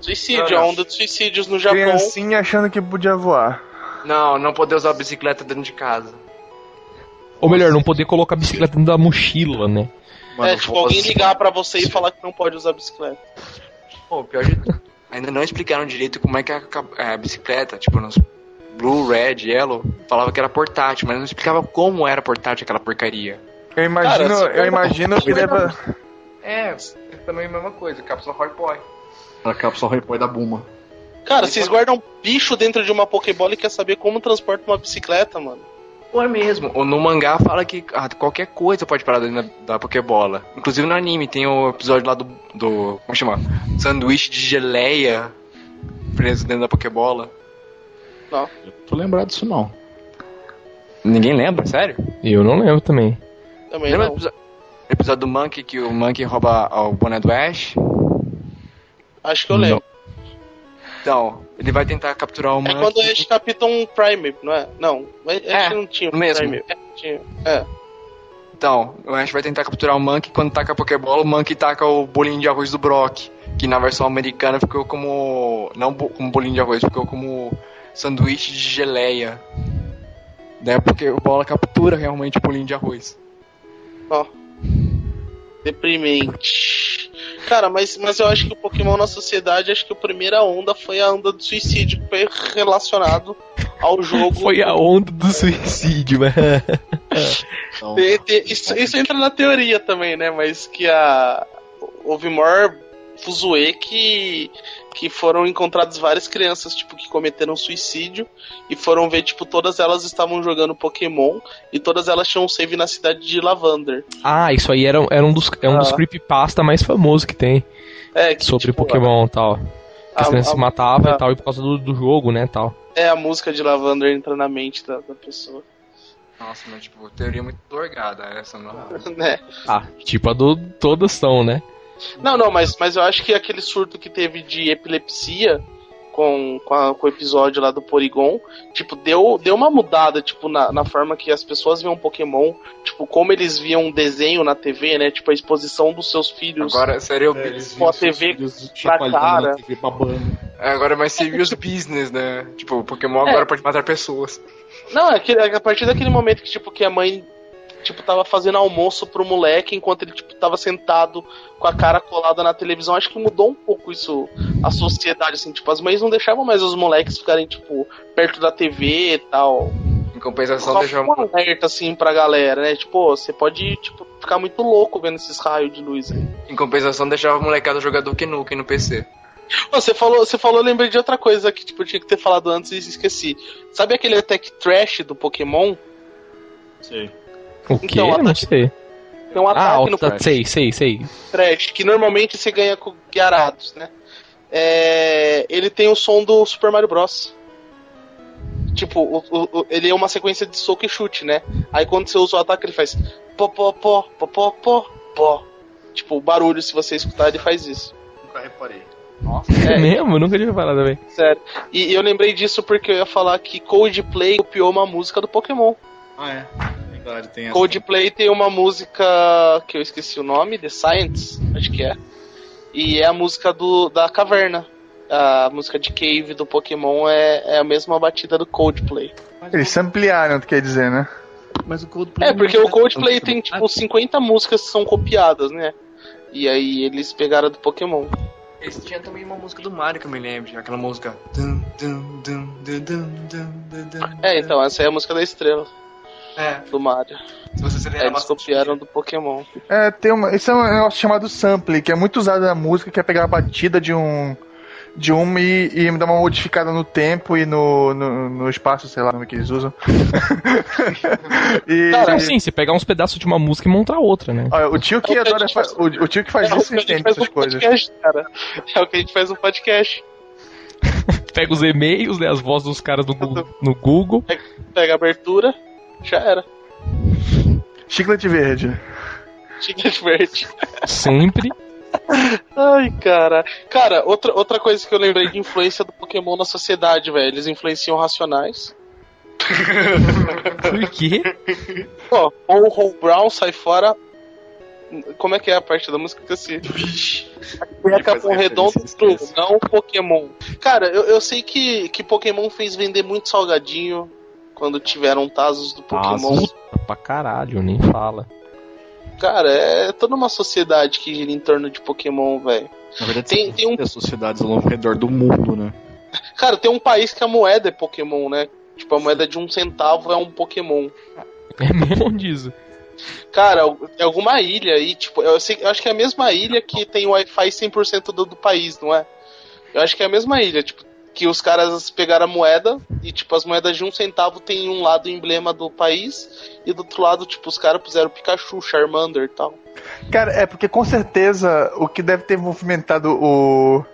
C: Suicídio, a onda de suicídios no Japão.
E: Criancinha achando que podia voar.
D: Não, não poder usar a bicicleta dentro de casa.
A: Ou melhor, não poder colocar a bicicleta dentro da mochila, né?
C: é, tipo, alguém ligar pra você e falar que não pode usar bicicleta.
D: Pô, pior de tudo, ainda não explicaram direito como é que a, a bicicleta, tipo, nos Blue, Red, Yellow, falava que era portátil, mas não explicava como era portátil aquela porcaria.
E: Eu imagino,
C: Cara,
E: eu imagino que deva.
D: É, também a mesma coisa, cápsula Hard Boy.
B: A cápsula repõe da Buma.
C: Cara, vocês guardam bicho dentro de uma Pokébola e quer saber como transporta uma bicicleta, mano.
D: Pô, é mesmo. Ou No mangá fala que ah, qualquer coisa pode parar dentro da, da Pokébola. Inclusive no anime tem o episódio lá do. do como chama? Sanduíche de geleia preso dentro da Pokébola.
B: Eu tô lembrado disso não.
D: Ninguém lembra, sério?
A: Eu não lembro também.
C: Também
D: Lembra
C: não.
D: episo- episódio do Monkey que o Monkey rouba o boné do Ash?
C: Acho que eu lembro.
D: Então, ele vai tentar capturar o
C: É
D: Monkey.
C: quando o Ash capta um Prime, não é? Não, Ash
D: É,
C: não tinha um
D: mesmo.
C: Prime. É, tinha. É.
D: Então, o Ash vai tentar capturar o Monkey. Quando taca a Pokébola, o Monkey taca o bolinho de arroz do Brock. Que na versão americana ficou como. Não como bolinho de arroz, ficou como sanduíche de geleia. Daí a Pokébola captura realmente o bolinho de arroz.
C: Ó. Deprimente. Cara, mas, mas eu acho que o Pokémon na sociedade, acho que a primeira onda foi a onda do suicídio, que foi relacionado ao jogo.
A: Foi a onda do suicídio, né?
B: Então,
C: isso, isso entra na teoria também, né? Mas que a. Houve maior fuzuê que. Que foram encontradas várias crianças, tipo, que cometeram suicídio e foram ver, tipo, todas elas estavam jogando Pokémon e todas elas tinham um save na cidade de Lavander.
A: Ah, isso aí era, era um dos, é um dos
C: Ah.
A: creepypasta mais famosos que tem
C: É, que,
A: sobre
C: tipo,
A: Pokémon e tal. Que as crianças
C: a-
A: se matavam
C: a-
A: e tal, e por causa do, do jogo, né, tal.
C: É, a música de Lavander entra na mente da, da pessoa.
D: Nossa, mas tipo, teoria muito dorgada essa, não.
C: né?
A: Ah, tipo a do todas são, né?
C: Não, não, mas, mas eu acho que aquele surto que teve de epilepsia com, com, a- com o episódio lá do Porygon, tipo, deu, deu uma mudada, tipo, na, na forma que as pessoas viam Pokémon, tipo, como eles viam um desenho na TV, né? Tipo, a exposição dos seus filhos.
D: Agora seria o
B: é,
D: business.
C: com a TV cara.
D: É, Agora vai ser os business, né? Tipo, o Pokémon agora pode matar pessoas.
C: Não, é, que, é a partir daquele momento que, tipo, que a mãe, tipo, tava fazendo almoço pro moleque enquanto ele, tipo, tava sentado com a cara colada na televisão, acho que mudou um pouco isso, a sociedade, assim, tipo, as mães não deixavam mais os moleques ficarem, tipo, perto da TV e tal.
D: Em compensação,
C: Só
D: deixar
C: um alerta, assim, pra galera, né? Tipo, você pode, tipo, ficar muito louco vendo esses raios de luz aí.
D: Em compensação, deixava o molecada jogar Duke Nukem no PC.
C: Você falou, você falou, eu lembrei de outra coisa que, tipo, eu tinha que ter falado antes e esqueci. Sabe aquele Attack Trash do Pokémon?
B: Sei.
A: O quê?
C: Então,
A: não sei.
C: Tem um
A: Ah,
C: ataque no
A: tá, sei, sei, sei.
C: Thresh, que normalmente você ganha com Gyarados, né? É, ele tem o som do Super Mario Bros. Tipo, o- o- o- ele é uma sequência de soco e chute, né? Aí quando você usa o ataque, ele faz pó, pó, pó, pó, pó, pó, pó. Tipo, o barulho, se você escutar, ele faz isso.
M: Nunca reparei.
A: É
C: É,
A: mesmo? Eu nunca tinha falado também.
C: sério. E, e eu lembrei disso porque eu ia falar que Coldplay copiou uma música do Pokémon.
B: Ah, é. Verdade, tem essa.
C: Coldplay tem uma música que eu esqueci o nome, The Science, acho que é. E é a música do, da caverna. A música de Cave do Pokémon é, é a mesma batida do Coldplay.
E: Eles se ampliaram, tu quer dizer, né?
B: Mas o Coldplay
C: É, porque
B: não
C: o Coldplay tem tipo 50 músicas que são copiadas, né? E aí eles pegaram do Pokémon.
D: Eles tinham também uma música do Mario que eu me lembro, aquela música.
C: É, então, essa é a música da estrela
D: É,
C: do Mario.
D: se você se lembrar
C: eles copiaram do Pokémon.
E: É, tem uma, isso é um negócio chamado sample, que é muito usado na música, que é pegar a batida de um de uma e, e dar uma modificada no tempo e no, no, no espaço, sei lá como é que eles usam. e,
A: Então, sim, se pegar uns pedaços de uma música e montar outra, né?
E: Olha, o tio que
C: É
E: adora
C: faz.
E: o, o tio que faz
C: é o
E: isso entende
C: faz
E: essas
C: no
E: coisas.
C: podcast, cara. É o que a gente faz no podcast.
A: Pega os e-mails, né, as vozes dos caras no, no Google.
C: Pega a abertura, já era.
E: Chiclete verde.
C: Chiclete verde.
A: Sempre.
C: Ai, cara. Cara, outra, outra coisa que eu lembrei de influência do Pokémon na sociedade, velho. Eles influenciam racionais.
A: Por quê?
C: Ó, ou o Brown sai fora. Como é que é a parte da música que eu esqueci? Tem a Capão Redondo pro não Pokémon. Cara, eu, eu sei que, que Pokémon fez vender muito salgadinho quando tiveram Tazos do Pokémon.
A: Puta pra caralho, nem fala.
C: Cara, é toda uma sociedade que gira em torno de Pokémon, velho.
B: Na verdade,
C: Tem- tem um-
B: as sociedades ao redor do mundo, né?
C: Cara, tem um país que a moeda é Pokémon, né? Tipo, a moeda de um centavo é um Pokémon.
A: É mesmo disso.
C: Cara, é alguma ilha aí, tipo, eu, sei, eu acho que é a mesma ilha que tem Wi-Fi 100% do, do país, não é? Eu acho que é a mesma ilha, tipo, que os caras pegaram a moeda e, tipo, as moedas de um centavo tem um lado o emblema do país e do outro lado, tipo, os caras puseram Pikachu, Charmander e tal.
E: Cara, é porque com certeza o que deve ter movimentado o,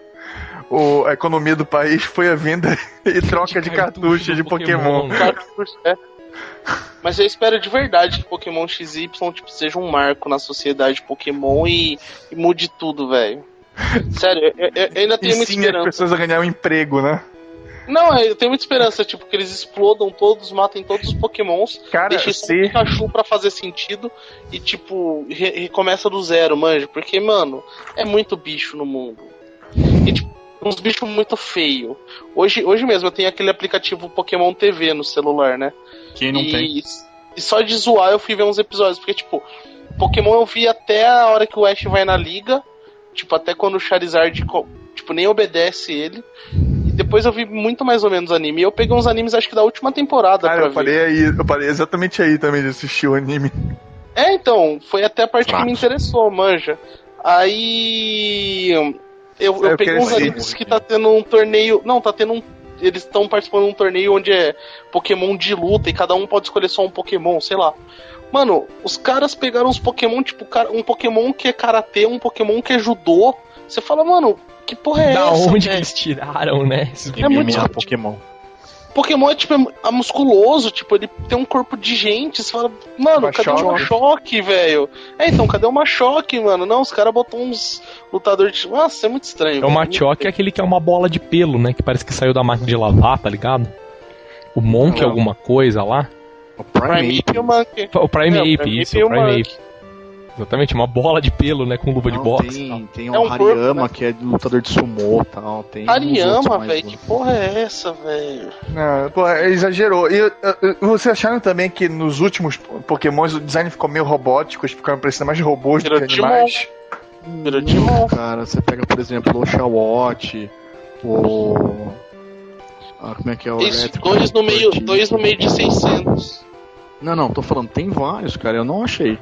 E: o- a economia do país foi a venda e troca de, cartuchos de
A: do
E: Pokémon.
A: né?
C: Cartucho, é. Mas eu espero de verdade que Pokémon XY tipo, seja um marco na sociedade Pokémon e, e mude tudo, velho. Sério, eu, eu- ainda
E: E
C: tenho muita
E: sim, as
C: esperança.
E: pessoas a ganhar um emprego, né?
C: Não, eu tenho muita esperança, tipo, que eles explodam todos, matem todos os Pokémons,
E: Cara,
C: deixem só
E: se...
C: Pikachu pra fazer sentido e, tipo, re- recomeça do zero, manja. Porque, mano, é muito bicho no mundo. E, tipo, uns bichos muito feio. Hoje, hoje mesmo eu tenho aquele aplicativo Pokémon TV no celular, né?
B: Quem não
C: e,
B: tem?
C: e só de zoar eu fui ver uns episódios, porque, tipo, Pokémon eu vi até a hora que o Ash vai na liga, tipo, até quando o Charizard, tipo, nem obedece ele. E depois eu vi muito mais ou menos anime. E eu peguei uns animes, acho que da última temporada
E: Cara,
C: pra
E: eu
C: ver.
E: parei aí, eu parei exatamente aí também de assistir o anime.
C: É, então, foi até a parte que me interessou, manja. Aí. Eu, eu,
E: É, eu
C: peguei uns animes que tá tendo um torneio. Não, tá tendo um. Eles estão participando de um torneio onde é Pokémon de luta e cada um pode escolher só um Pokémon, sei lá. Mano, os caras pegaram uns Pokémon, tipo, um Pokémon que é karatê, um Pokémon que é judô. Você fala, mano, que porra é
A: da
C: essa?
A: onde que
C: velho?
A: eles tiraram, né? Esses
C: É muito escroto.
B: Pokémon.
C: Pokémon é tipo é musculoso, tipo, ele tem um corpo de gente. Você fala, mano, cadê o
E: Machoque.
C: Machoque, velho? É, então, cadê o Machoque, mano? Não, os caras botam uns lutadores de. Nossa, é muito estranho.
A: É o. Machoke é aquele que é uma bola de pelo, né? Que parece que saiu da máquina de lavar, tá ligado? O Monk
C: Não.
A: alguma coisa lá.
B: O Prime
C: Primeape e o Monkey.
A: O Prime
C: É,
A: Ape,
C: Primeape
A: isso, o Prime. Ape. Exatamente, uma bola de pelo, né? Com luva de
B: Não,
A: boxe.
B: Tem, tem
C: É
B: o
C: um corpo,
B: Hariyama,
C: né?
B: que é lutador de sumô e tal. Tem uns outros
C: Ariyama,
B: mais-
C: velho, que porra é essa, velho?
E: Não, pô, é, exagerou. E vocês acharam também que nos últimos Pokémons o design ficou meio robótico, eles ficaram parecendo mais robôs do que animais?
C: Virou Digimon.
B: Cara, você pega, por exemplo, o Shawot, o. Ah, como é que é o.
C: Isso,
B: elétrico?
C: dois no meio, dois no meio de 600.
B: Não, não, tô falando, tem vários, cara, eu não achei.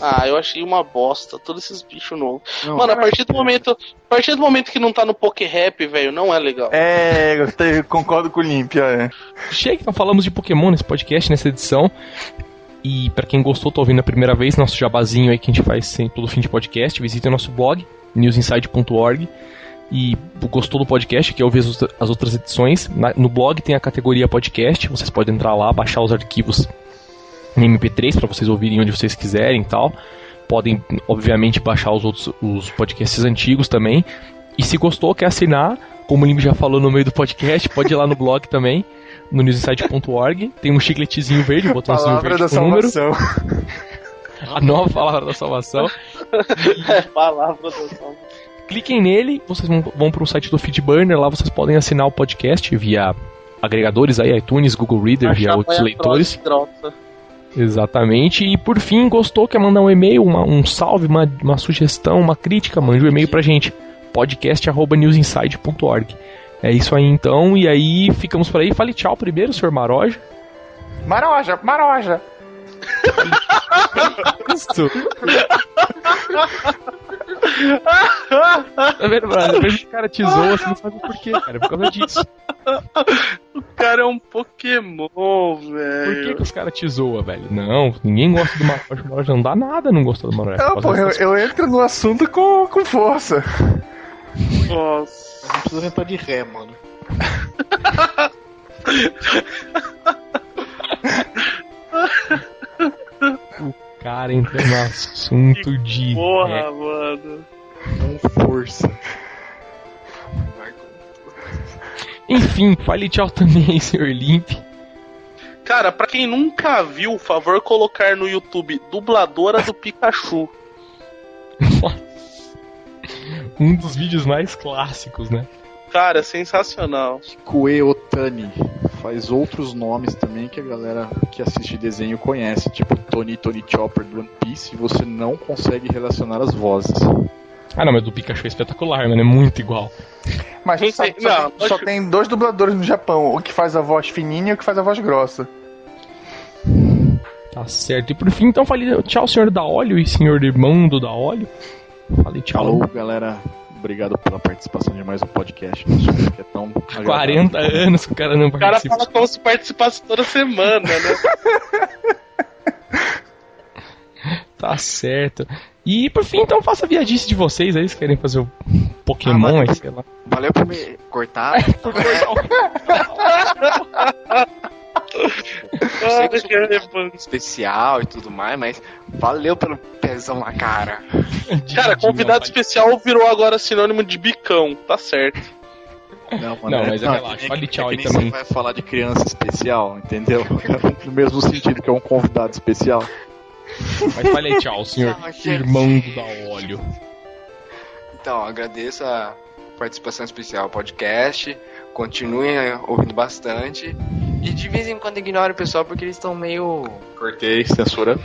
C: Ah, eu achei uma bosta, todos esses bichos novos.
B: Não,
C: Mano, a partir do momento, a partir do momento que não tá no Poké Rap, velho, não é legal.
E: É, te- concordo com o Limpia, é.
A: Chega, então falamos de Pokémon nesse podcast, nessa edição. E pra quem gostou, tá ouvindo a primeira vez, nosso jabazinho aí que a gente faz sempre todo fim de podcast, visite o nosso blog, newsinside.org. E gostou do podcast, quer ouvir as outra- as outras edições, no blog tem a categoria podcast, vocês podem entrar lá, baixar os arquivos em MP3 para vocês ouvirem onde vocês quiserem e tal. Podem, obviamente, baixar os outros os podcasts antigos também. E se gostou, quer assinar, como o Limbo já falou no meio do podcast, pode ir lá no blog também, no newsinsight.org. Tem um chicletezinho verde, um botãozinho
E: Palavra
A: verde
E: da
A: com número.
E: salvação.
A: A nova palavra da salvação.
H: É, palavra da salvação.
A: Cliquem nele, vocês vão, vão para o site do Feedburner, lá vocês podem assinar o podcast via agregadores aí, iTunes, Google Reader, via outros leitores.
H: troço grossa.
A: Exatamente. E por fim, gostou, quer mandar um e-mail, uma- um salve, uma, uma sugestão, uma crítica, mande um e-mail pra gente. podcast.newsinside.org. É isso aí então, e aí ficamos por aí. Fale tchau primeiro, senhor Maroja.
E: Maroja, maroja.
A: Isso. Tá vendo, brother? Depois o cara te zoa, você não sabe por quê, cara. Por causa disso.
C: O cara é um Pokémon,
A: Por que,
C: velho.
A: que os caras te zoam, velho? Não, ninguém gosta do Maroja. O Maroja não dá nada, não gostou do Maroja.
E: Não, pô, eu, eu entro no assunto com, com força.
C: Nossa.
B: Não precisa entrar de ré, mano.
A: cara entra no assunto de.
C: Porra,
A: É,
C: mano.
B: Com força.
A: Enfim, fale tchau também, senhor Limp.
C: Cara, pra quem nunca viu, favor colocar no YouTube dubladora do Pikachu.
A: Um dos vídeos mais clássicos, né?
C: Cara, sensacional.
G: Kue Otani faz outros nomes também que a galera que assiste desenho conhece, tipo Tony Tony Chopper do One Piece, e você não consegue relacionar as vozes.
A: Ah, não, mas do Pikachu é espetacular, mano. É muito igual.
E: Mas só,
C: tem-
E: só
C: não,
E: tem, só
C: acho-
E: tem dois dubladores no Japão, o que faz a voz fininha e o que faz a voz grossa.
A: Tá certo. E por fim, então, falei tchau, senhor da óleo e senhor irmão do da óleo. Falei tchau.
G: Falou, galera. Obrigado pela participação de mais um podcast. nosso, Que é tão agradável.
A: 40 anos que o cara não
C: O cara
A: participa.
C: fala como se participasse toda semana, né?
A: Tá certo. E por fim, então, faça a viadice de vocês aí, se querem fazer o Pokémon
F: Ah, mas-
A: aí, sei lá.
F: Valeu por me cortar. Eu sou
C: Ai, cara,
F: especial e tudo mais, mas valeu pelo pezão na cara.
C: Cara, convidado especial virou agora sinônimo de bicão, tá certo.
G: Não,
A: Não, mas
G: é
A: relaxa,
G: que nem-
A: fale tchau
G: é
A: aí também.
G: Você vai falar de criança especial, entendeu? No mesmo sentido que é um convidado especial.
A: Mas falei tchau, senhor
F: Tchau, gente.
A: irmão do da óleo.
F: Então, agradeço a participação especial ao podcast. Continuem eh, ouvindo bastante. E de vez em quando ignore o pessoal porque eles estão meio.
G: Cortei, censura.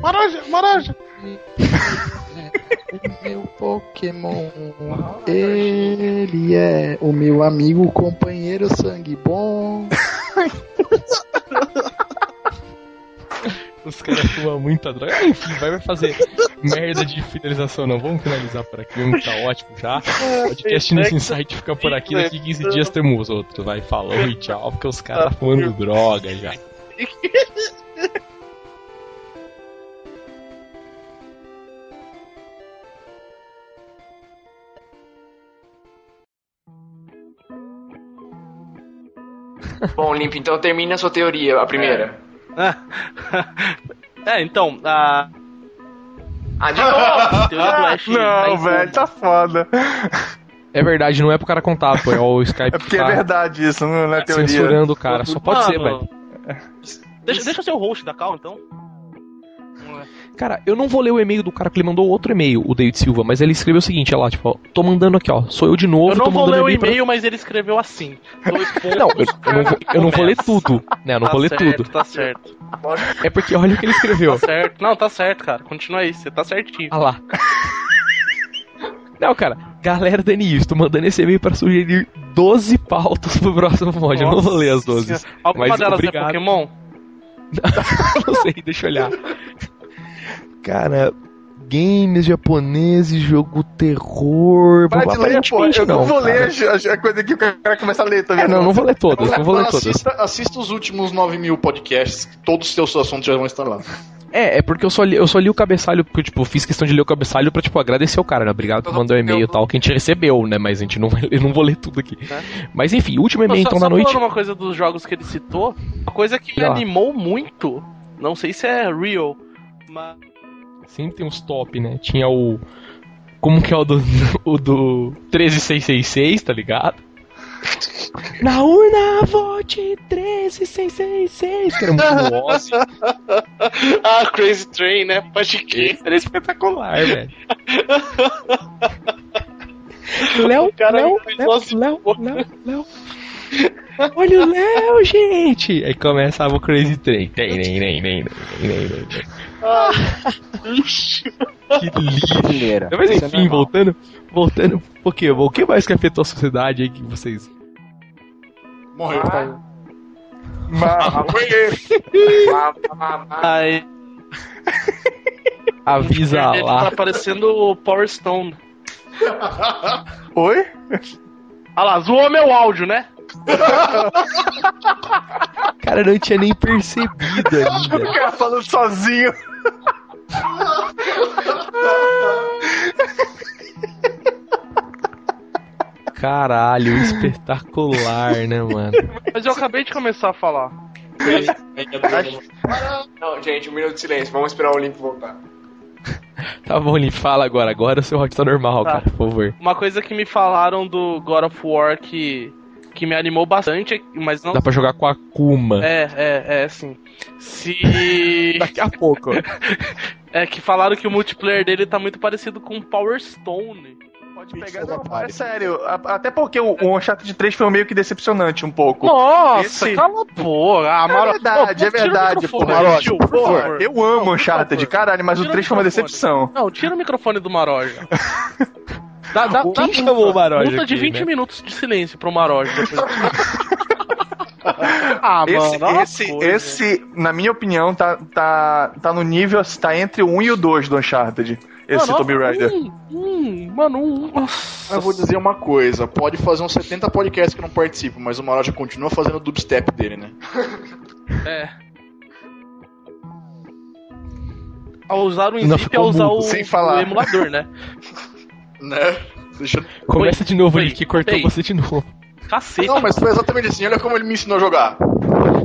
C: Maraja.
B: O meu Pokémon, ele é o meu amigo, companheiro, sangue bom.
A: Os caras fumam muita droga. Enfim, vai fazer merda de finalização, não. Vamos finalizar por aqui, vamos tá ótimo já. O podcast News Insight fica por aqui. Daqui 15 dias temos outro. Vai, falou e tchau, porque os caras tá fumando droga já.
F: Bom, Limpo, então termina a sua teoria, a primeira.
C: É, então, a
F: Ah, de novo!
C: teoria do Ash.
E: Não,
C: vai-
E: velho, tá foda.
A: É verdade, não é pro cara contar, pô. É o Skype
E: É porque
A: que
E: é
A: tá
E: verdade isso, não é teoria.
A: censurando o cara. Só pode ser,
C: Mano,
A: velho.
C: Deixa, deixa eu ser o host da Cal, então.
A: Cara, eu não vou ler o e-mail do cara que ele mandou outro e-mail, o David Silva, mas ele escreveu o seguinte, olha lá, tipo, ó, tô mandando aqui, ó, sou eu de novo,
C: Eu não vou ler o
A: pra-
C: e-mail, mas ele escreveu assim.
A: Não, eu, eu não vou, eu não vou ler tudo, né, eu não
C: Tá
A: vou ler
C: certo,
A: tudo.
C: Tá certo.
A: É porque olha o que ele escreveu.
C: Tá certo. Não, tá certo, cara. Continua aí, você tá certinho.
A: Ah lá. Não, cara, galera da NIS, tô mandando esse e-mail pra sugerir 12 pautas pro próximo mod. Eu não vou ler as 12.
C: Alguma
A: mas
C: delas
A: obrigado.
C: é Pokémon?
A: não sei, deixa eu olhar. Cara, games japoneses, jogo terror.
E: Para de ler, pô. Eu não, vou
A: cara.
E: ler a coisa que o cara começa a ler também.
A: É, não, não vou ler todas, não vou ler todas.
B: assista, assista os últimos 9 mil podcasts, todos os seus assuntos já vão estar lá.
A: É, é porque eu só li, eu só li o cabeçalho, porque, tipo, eu fiz questão de ler o cabeçalho pra, tipo, agradecer o cara, né? Obrigado por mandar o e-mail e tal, que a gente recebeu, né? Mas a gente não vai, eu não vou ler tudo aqui. Mas enfim, último e-mail
C: só,
A: então
C: só
A: da noite.
C: falando uma coisa dos jogos que ele citou, uma coisa que me animou muito, não sei se é real, mas
A: Sempre tem uns top, né? Tinha o. Como que é o do, o do 13666, tá ligado? Na urna, vote 13666, que era muito Ozzy.
H: ah, Crazy Train, né? Pode crer.
A: Era espetacular, velho. Léo, Léo, Léo, Léo, Léo. Olha o Léo, gente! Aí começava o Crazy Train. Tem, nem, nem, nem, nem, nem, nem. Que lindo.
F: Brasileira.
A: Mas
F: é
A: enfim,
F: normal.
A: voltando, voltando Pokémon, o que mais que afetou a sociedade aí que vocês.
B: Morreu.
C: aí
A: Avisa
C: ele
A: lá.
C: tá parecendo o Power Stone.
E: Oi?
C: Ah lá, zoou meu áudio, né?
A: Cara, eu não tinha nem percebido
E: O
A: ainda.
E: cara falando sozinho.
A: Caralho, espetacular, né, mano?
C: Mas eu acabei de começar a falar.
D: Não, gente, um minuto de silêncio. Vamos esperar o Olimpo voltar.
A: Tá bom, Lee, fala agora. Agora o seu rock tá normal,
C: Tá.
A: cara, por favor.
C: Uma coisa que me falaram do God of War que, que me animou bastante, mas não.
A: Dá pra jogar com a Kuma.
C: É, é, é, sim. Se.
A: Daqui a pouco.
C: É que falaram que o multiplayer dele tá muito parecido com Power Stone.
E: Pode pegar, não, é sério. a- Até porque o, o Uncharted 3 foi meio que decepcionante um pouco.
C: Nossa,
E: Esse-
C: cala a boca. Ah,
E: É verdade,
C: Ô,
E: é verdade, pô. Maroja,
C: tio,
E: por favor. Eu amo
C: Não,
E: Uncharted, caralho, mas o
C: Tira o
E: 3 foi uma decepção.
C: Não, tira o microfone do Maroja. Dá, dá,
A: Quem
C: dá
A: chamou o Maroja
C: multa de
A: aqui,
C: 20
A: né?
C: minutos de silêncio pro Maroja. depois. ah,
E: Esse,
C: mano,
E: esse,
C: coisa.
E: esse, na minha opinião, tá, tá, tá no nível, tá entre o 1 e o 2 do Uncharted. Esse
C: Mano,
E: Tomb Raider.
C: Hum, hum, mano.
B: Eu vou dizer uma coisa, pode fazer uns 70 podcasts que eu não participo, mas o Maroja continua fazendo o dubstep dele, né?
C: É. Ao usar o Inzip é usar o,
E: sem falar.
C: o emulador, né?
B: Né? Deixa...
A: Começa de novo, Lee, que cortou
C: ei.
A: você de novo.
C: Cacete.
B: Não, mas foi exatamente assim, olha como ele me ensinou a jogar.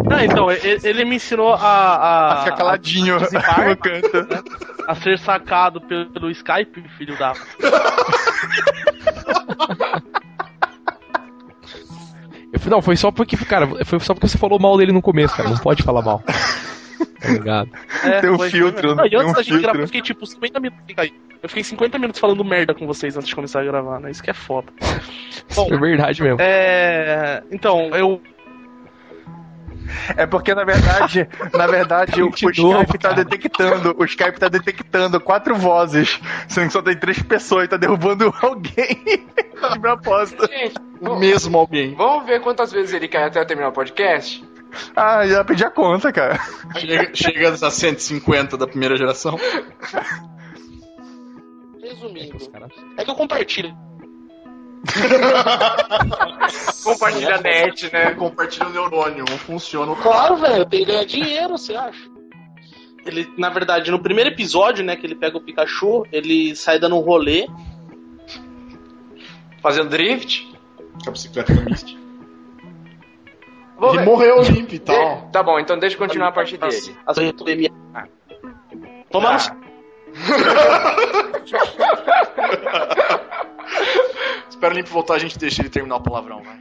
C: Não, então, ele, ele me ensinou a, a,
E: Ah, fica caladinho no canto.
C: a ser sacado pelo, pelo Skype, filho da.
A: Não, foi só porque, cara, foi só porque você falou mal dele no começo, cara. Não pode falar mal. Tá ligado?
C: É,
E: Tem um
C: foi-
E: filtro,
C: Não, e antes
E: um
C: da gente
E: filtro.
C: gravar, eu fiquei tipo 50 minutos. aí. Eu fiquei 50 minutos falando merda com vocês antes de começar a gravar, né? Isso que é foda. Bom,
A: é verdade mesmo.
C: É. Então, eu.
E: É porque, na verdade, na verdade, o, o
A: De novo,
E: Skype tá detectando, o Skype tá detectando quatro vozes, sendo que só tem três pessoas e tá derrubando alguém de propósito.
D: Gente,
B: O mesmo alguém.
D: vamos ver quantas vezes ele cai até terminar o podcast?
E: Ah, já pedi a conta, cara.
B: Chega, chega a 150 da primeira geração.
H: Resumindo, é que eu compartilho.
D: Compartilha net, né?
B: Compartilha o neurônio, um funciona.
H: Claro, velho, tem que ganhar dinheiro, você acha? Ele, na verdade, no primeiro episódio, né, que ele pega o Pikachu, ele sai dando um rolê.
D: Fazendo drift.
B: Com a bicicleta da Misty.
D: Vou
B: Ele
D: ver.
B: morreu limpo e tal.
D: De- Tá bom, então deixa eu continuar a parte dele.
H: As retomei Toma no
D: Ah.
B: Espera o limpo voltar, a gente deixa ele terminar o palavrão, vai.